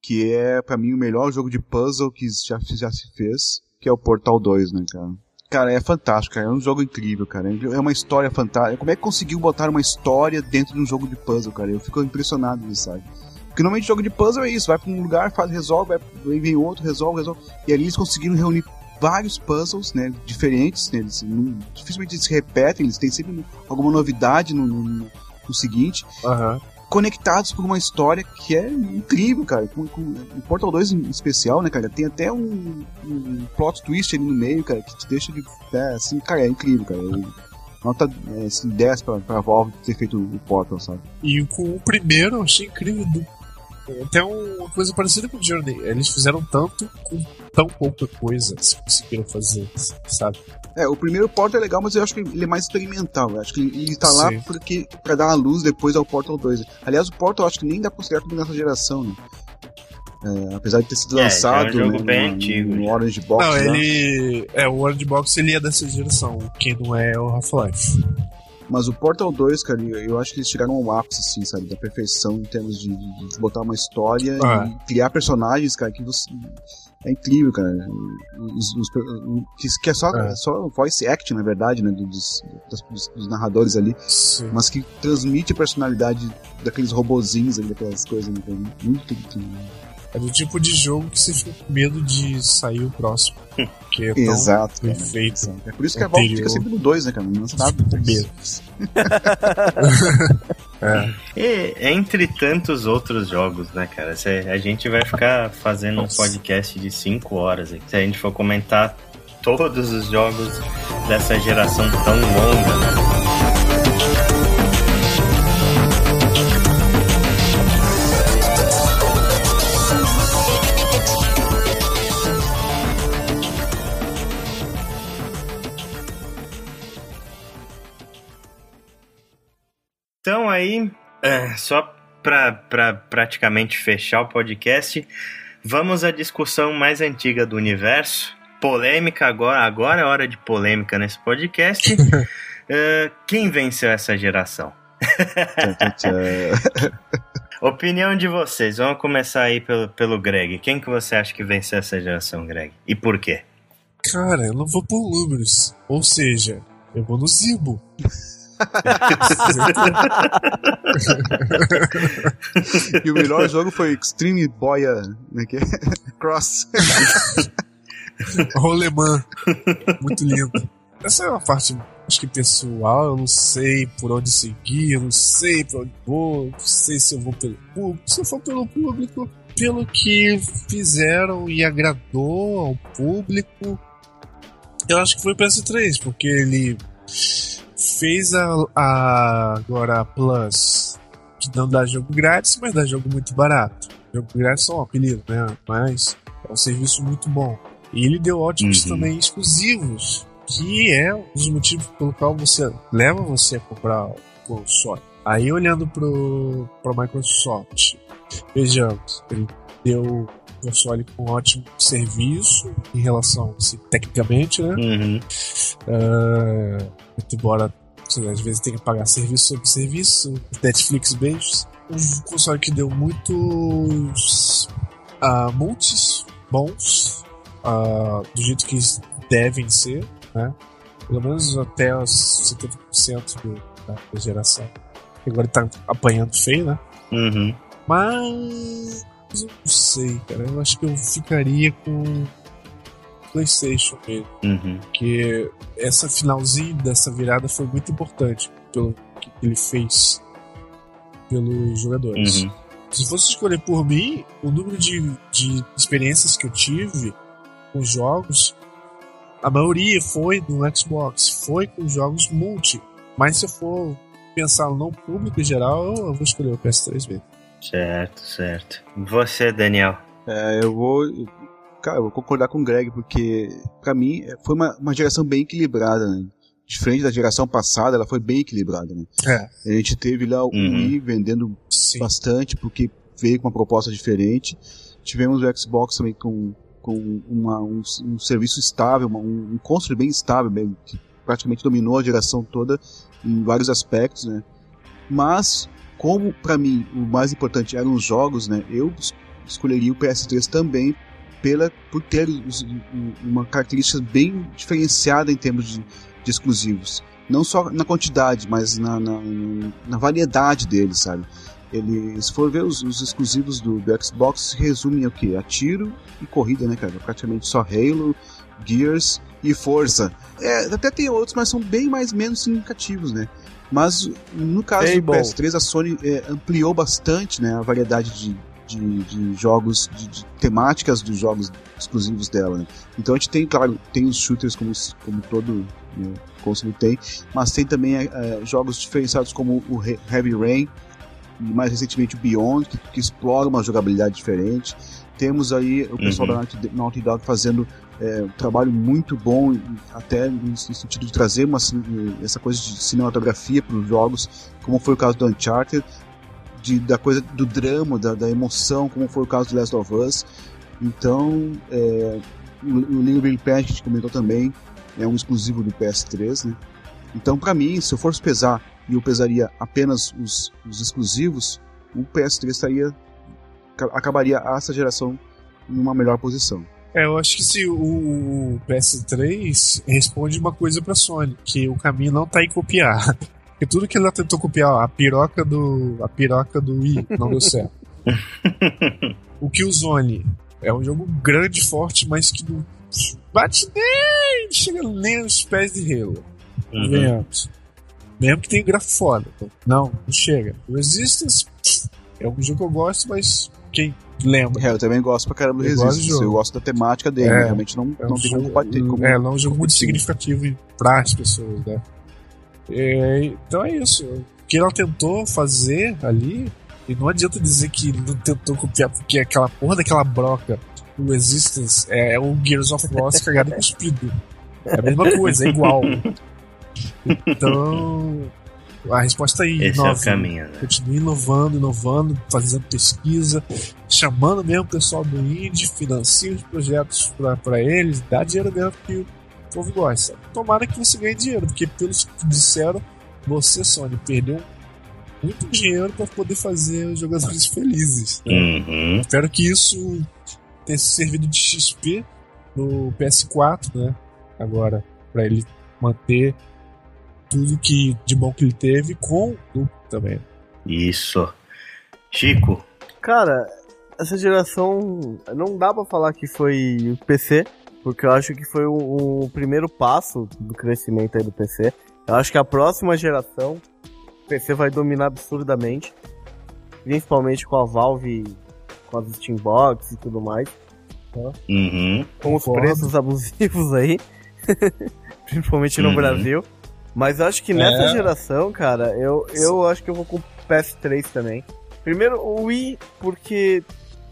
que é para mim o melhor jogo de puzzle que já, já se fez, que é o Portal 2, né, cara? Cara, é fantástico, cara. É um jogo incrível, cara. É uma história fantástica. Como é que conseguiu botar uma história dentro de um jogo de puzzle, cara? Eu fico impressionado nisso, sabe? Porque normalmente jogo de puzzle é isso, vai pra um lugar, faz, resolve, aí vem outro, resolve, resolve. E ali eles conseguiram reunir vários puzzles, né, diferentes, né, eles dificilmente eles se repetem, eles têm sempre alguma novidade no, no, no seguinte. Uhum conectados por uma história que é incrível, cara. Com, com, o Portal 2 em especial, né, cara? Tem até um, um plot twist ali no meio, cara, que te deixa de. É, assim, cara, é incrível, cara. nota é, assim, 10 pra, pra Valve ter feito o Portal, sabe? E com o primeiro eu achei incrível. Do... Até uma coisa parecida com o Journey. Eles fizeram tanto com tão pouca coisa que conseguiram fazer, sabe? É, o primeiro Portal é legal, mas eu acho que ele é mais experimental. Eu acho que ele, tá lá porque, pra dar a luz depois ao Portal 2. Aliás, o Portal eu acho que nem dá pra considerar como nessa geração, né? É, apesar de ter sido lançado é, é um né, bem no, antigo, no Orange Box. Não, né? ele. É, o Orange Box ele é dessa geração, quem não é o Half-Life. Mas o Portal 2, cara, eu acho que eles chegaram ao ápice, assim, sabe? Da perfeição em termos de, de botar uma história ah. e criar personagens, cara, que você é incrível, cara. Os, os, que é só, é. só voice acting, na verdade, né? Dos, dos, dos narradores ali. Sim. Mas que transmite a personalidade daqueles robozinhos ali, daquelas coisas. Né? Muito, muito. É do tipo de jogo que você fica com medo de sair o próximo. Que é tão Exato, bem feito. É por isso que a Valve fica sempre no 2, né, cara? Não lança nada. Medo. É. E entre tantos outros jogos, né, cara? A gente vai ficar fazendo Nossa. um podcast de 5 horas. Se a gente for comentar todos os jogos dessa geração tão longa, né? Então aí, é, só para pra praticamente fechar o podcast, vamos à discussão mais antiga do universo. Polêmica agora, agora é hora de polêmica nesse podcast. uh, quem venceu essa geração? Opinião de vocês. Vamos começar aí pelo, pelo Greg. Quem que você acha que venceu essa geração, Greg? E por quê? Cara, eu não vou por números. Ou seja, eu vou no Zibo. e o melhor jogo foi Extreme Boya né, que é? Cross. Rolemã. Muito lindo. Essa é uma parte, acho que pessoal. Eu não sei por onde seguir, eu não sei pra onde vou, não sei se eu vou pelo público. Se eu for pelo público, pelo que fizeram e agradou ao público, eu acho que foi o PS3, porque ele fez a, a agora a Plus, que não dá jogo grátis, mas dá jogo muito barato. Jogo grátis é um apelido, né? Mas é um serviço muito bom. E ele deu ótimos uhum. também exclusivos, que é um dos motivos pelo qual você leva você a comprar o console. Aí olhando pro, pro Microsoft, vejamos, ele deu console com ótimo serviço em relação, assim, tecnicamente, né? Uhum. Uh, embora às vezes tenha que pagar serviço sobre serviço, Netflix beijos. Um console que deu muitos uh, multis bons, uh, do jeito que devem ser, né? Pelo menos até os 70% do, da, da geração. Agora tá apanhando feio, né? Uhum. Mas eu não sei, cara. Eu acho que eu ficaria com PlayStation mesmo. Uhum. Que essa finalzinho dessa virada foi muito importante pelo que ele fez pelos jogadores. Uhum. Se fosse escolher por mim, o número de, de experiências que eu tive com jogos, a maioria foi no Xbox, foi com jogos multi. Mas se eu for pensar no público em geral, eu vou escolher o PS3 mesmo. Certo, certo. Você, Daniel? É, eu vou cara, eu vou concordar com o Greg, porque para mim foi uma, uma geração bem equilibrada, né? Diferente da geração passada, ela foi bem equilibrada, né? É. A gente teve lá o uhum. Wii vendendo Sim. bastante, porque veio com uma proposta diferente. Tivemos o Xbox também com, com uma, um, um, serviço estável, uma, um, um console bem estável, bem, que praticamente dominou a geração toda em vários aspectos, né? Mas, como para mim o mais importante eram os jogos, né? Eu escolheria o PS3 também pela, por ter uma característica bem diferenciada em termos de, de exclusivos. Não só na quantidade, mas na, na, na variedade deles, sabe? Ele, se for ver os, os exclusivos do, do, Xbox, resumem o que? A tiro e corrida, né, cara? Praticamente só Halo, Gears e Forza. É, até tem outros, mas são bem mais menos significativos, né? Mas no caso do PS3, a Sony é, ampliou bastante né, a variedade de, de, de jogos, de, de, temáticas dos jogos exclusivos dela. Né? Então a gente tem, claro, tem os shooters como, como todo né, console tem, mas tem também é, jogos diferenciados como o Heavy Rain, e mais recentemente o Beyond, que, que explora uma jogabilidade diferente. Temos aí o pessoal uhum. da Naughty Dog fazendo é, um trabalho muito bom, até no sentido de trazer uma, essa coisa de cinematografia para os jogos, como foi o caso do Uncharted, de, da coisa do drama, da, da, emoção, como foi o caso do Last of Us. Então, é, o, o Little Pad que a gente comentou também é um exclusivo do PS3, né? Então, para mim, se eu fosse pesar e eu pesaria apenas os, os exclusivos, o PS3 estaria acabaria essa geração em uma melhor posição. É, eu acho que se o PS3 responde uma coisa pra Sony, que o caminho não tá em copiar. Porque tudo que ela tentou copiar, a piroca do. a piroca do Wii, não deu certo. o que o Zone é um jogo grande, forte, mas que não bate nem. chega nem aos pés de Halo. Uhum. Venhamos. Mesmo que tenha gráfico foda. Não, não chega. Resistance é um jogo que eu gosto, mas quem lembra? É, eu também gosto pra caramba do eu Resistance. Gosto eu gosto da temática dele, é, realmente não, é não um tem como bater. Como, é, não é um jogo muito significativo para as pessoas, né? É, então é isso. O que ela tentou fazer ali, e não adianta dizer que não tentou copiar, porque aquela porra daquela broca, o Resistance, é, é o Gears of War cagado e cuspido. É a mesma coisa, é igual. Então, a resposta é Esse inove. é o caminho, né? Continue inovando, inovando, fazendo pesquisa, chamando mesmo o pessoal do Indie, financia os projetos para eles, dá dinheiro mesmo que o povo gosta. Tomara que você ganhe dinheiro, porque pelos que disseram, você, Sony, perdeu muito dinheiro para poder fazer os jogadores felizes. Né? Uhum. Espero que isso tenha servido de XP no PS4, né? Agora, para ele manter tudo que de bom que ele teve com o também. Isso. Chico. Cara, essa geração não dá para falar que foi o PC, porque eu acho que foi o, o, primeiro passo do crescimento aí do PC. Eu acho que a próxima geração o PC vai dominar absurdamente, principalmente com a Valve, com as Steambox e tudo mais. Tá? Uhum. Com os preços abusivos aí. principalmente no uhum. Brasil. Mas acho que nessa é. geração, cara, eu, eu acho que eu vou com o PS3 também. Primeiro, o Wii, porque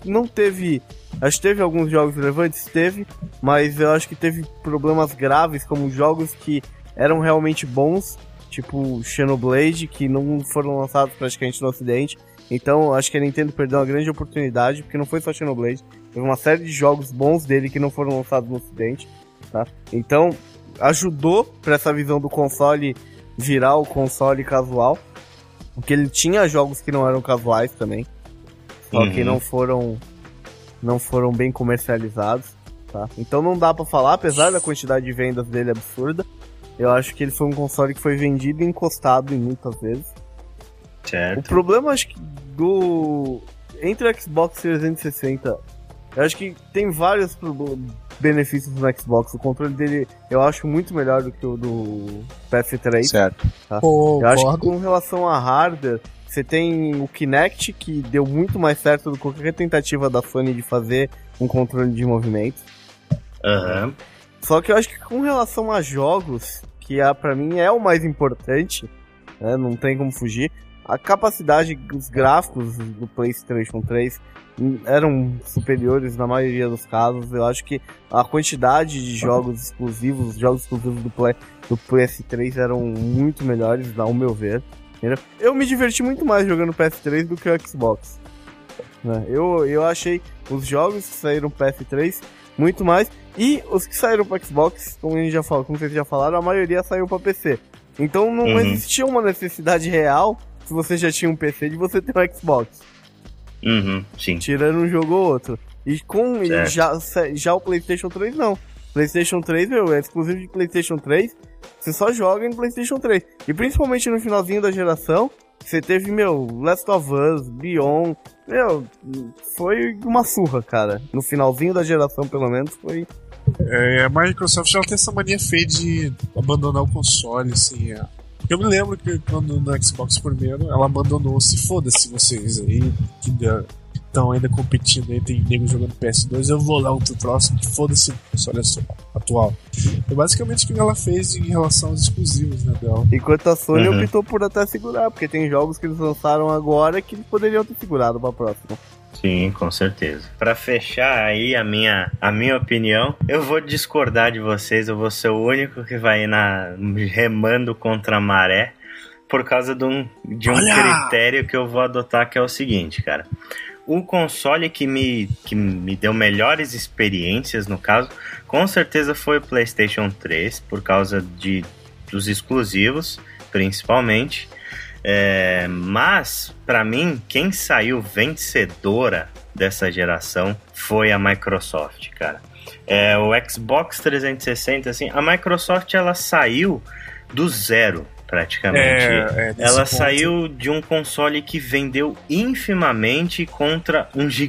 não teve. Acho que teve alguns jogos relevantes, teve, mas eu acho que teve problemas graves, como jogos que eram realmente bons, tipo Xenoblade, que não foram lançados praticamente no ocidente. Então, acho que a Nintendo perdeu uma grande oportunidade, porque não foi só Xenoblade, teve uma série de jogos bons dele que não foram lançados no ocidente, tá? Então, ajudou para essa visão do console virar o console casual. Porque ele tinha jogos que não eram casuais também. Só uhum. que não foram não foram bem comercializados, tá? Então não dá para falar, apesar da quantidade de vendas dele absurda. Eu acho que ele foi um console que foi vendido e encostado em muitas vezes. Certo. O problema acho que do entre o Xbox 360, eu acho que tem vários benefícios no Xbox. O controle dele eu acho muito melhor do que o do PS3. Certo. Tá? Pô, eu acho que com relação a hardware, você tem o Kinect, que deu muito mais certo do que qualquer tentativa da Sony de fazer um controle de movimento. Uhum. Só que eu acho que com relação a jogos, que é, para mim é o mais importante, né, não tem como fugir, a capacidade, os gráficos do PlayStation 3 eram superiores na maioria dos casos. Eu acho que a quantidade de jogos exclusivos, os jogos exclusivos do, Play, do PS3 eram muito melhores, ao meu ver. Eu me diverti muito mais jogando PS3 do que o Xbox. Né? Eu, eu achei os jogos que saíram PS3 muito mais. E os que saíram para Xbox, como, a gente já falou, como vocês já falaram, a maioria saiu para PC. Então não uhum. existia uma necessidade real, se você já tinha um PC, de você ter um Xbox. Uhum, sim. Tirando um jogo ou outro. E com já, já o PlayStation 3, não. PlayStation 3, meu, é exclusivo de PlayStation 3. Você só joga no PlayStation 3. E principalmente no finalzinho da geração, você teve, meu, Last of Us, Beyond. Meu, foi uma surra, cara. No finalzinho da geração, pelo menos, foi. É, a Microsoft já tem essa mania feia de abandonar o console, assim. É. Eu me lembro que quando no Xbox primeiro, ela abandonou, se foda-se vocês aí, que estão ainda competindo aí, tem nego jogando PS2, eu vou lá outro próximo, que foda-se o console atual. É basicamente o que ela fez em relação aos exclusivos, né, dela. Enquanto a Sony uhum. optou por até segurar, porque tem jogos que eles lançaram agora que eles poderiam ter segurado pra próxima. Sim, com certeza. Para fechar aí a minha, a minha opinião, eu vou discordar de vocês, eu vou ser o único que vai ir na remando contra a maré por causa de um, de um critério que eu vou adotar que é o seguinte, cara o console que me, que me deu melhores experiências, no caso, com certeza foi o PlayStation 3, por causa de, dos exclusivos, principalmente. É, mas, para mim, quem saiu vencedora dessa geração foi a Microsoft, cara. É, o Xbox 360, assim, a Microsoft ela saiu do zero praticamente. É, é ela ponto. saiu de um console que vendeu infimamente contra um gigante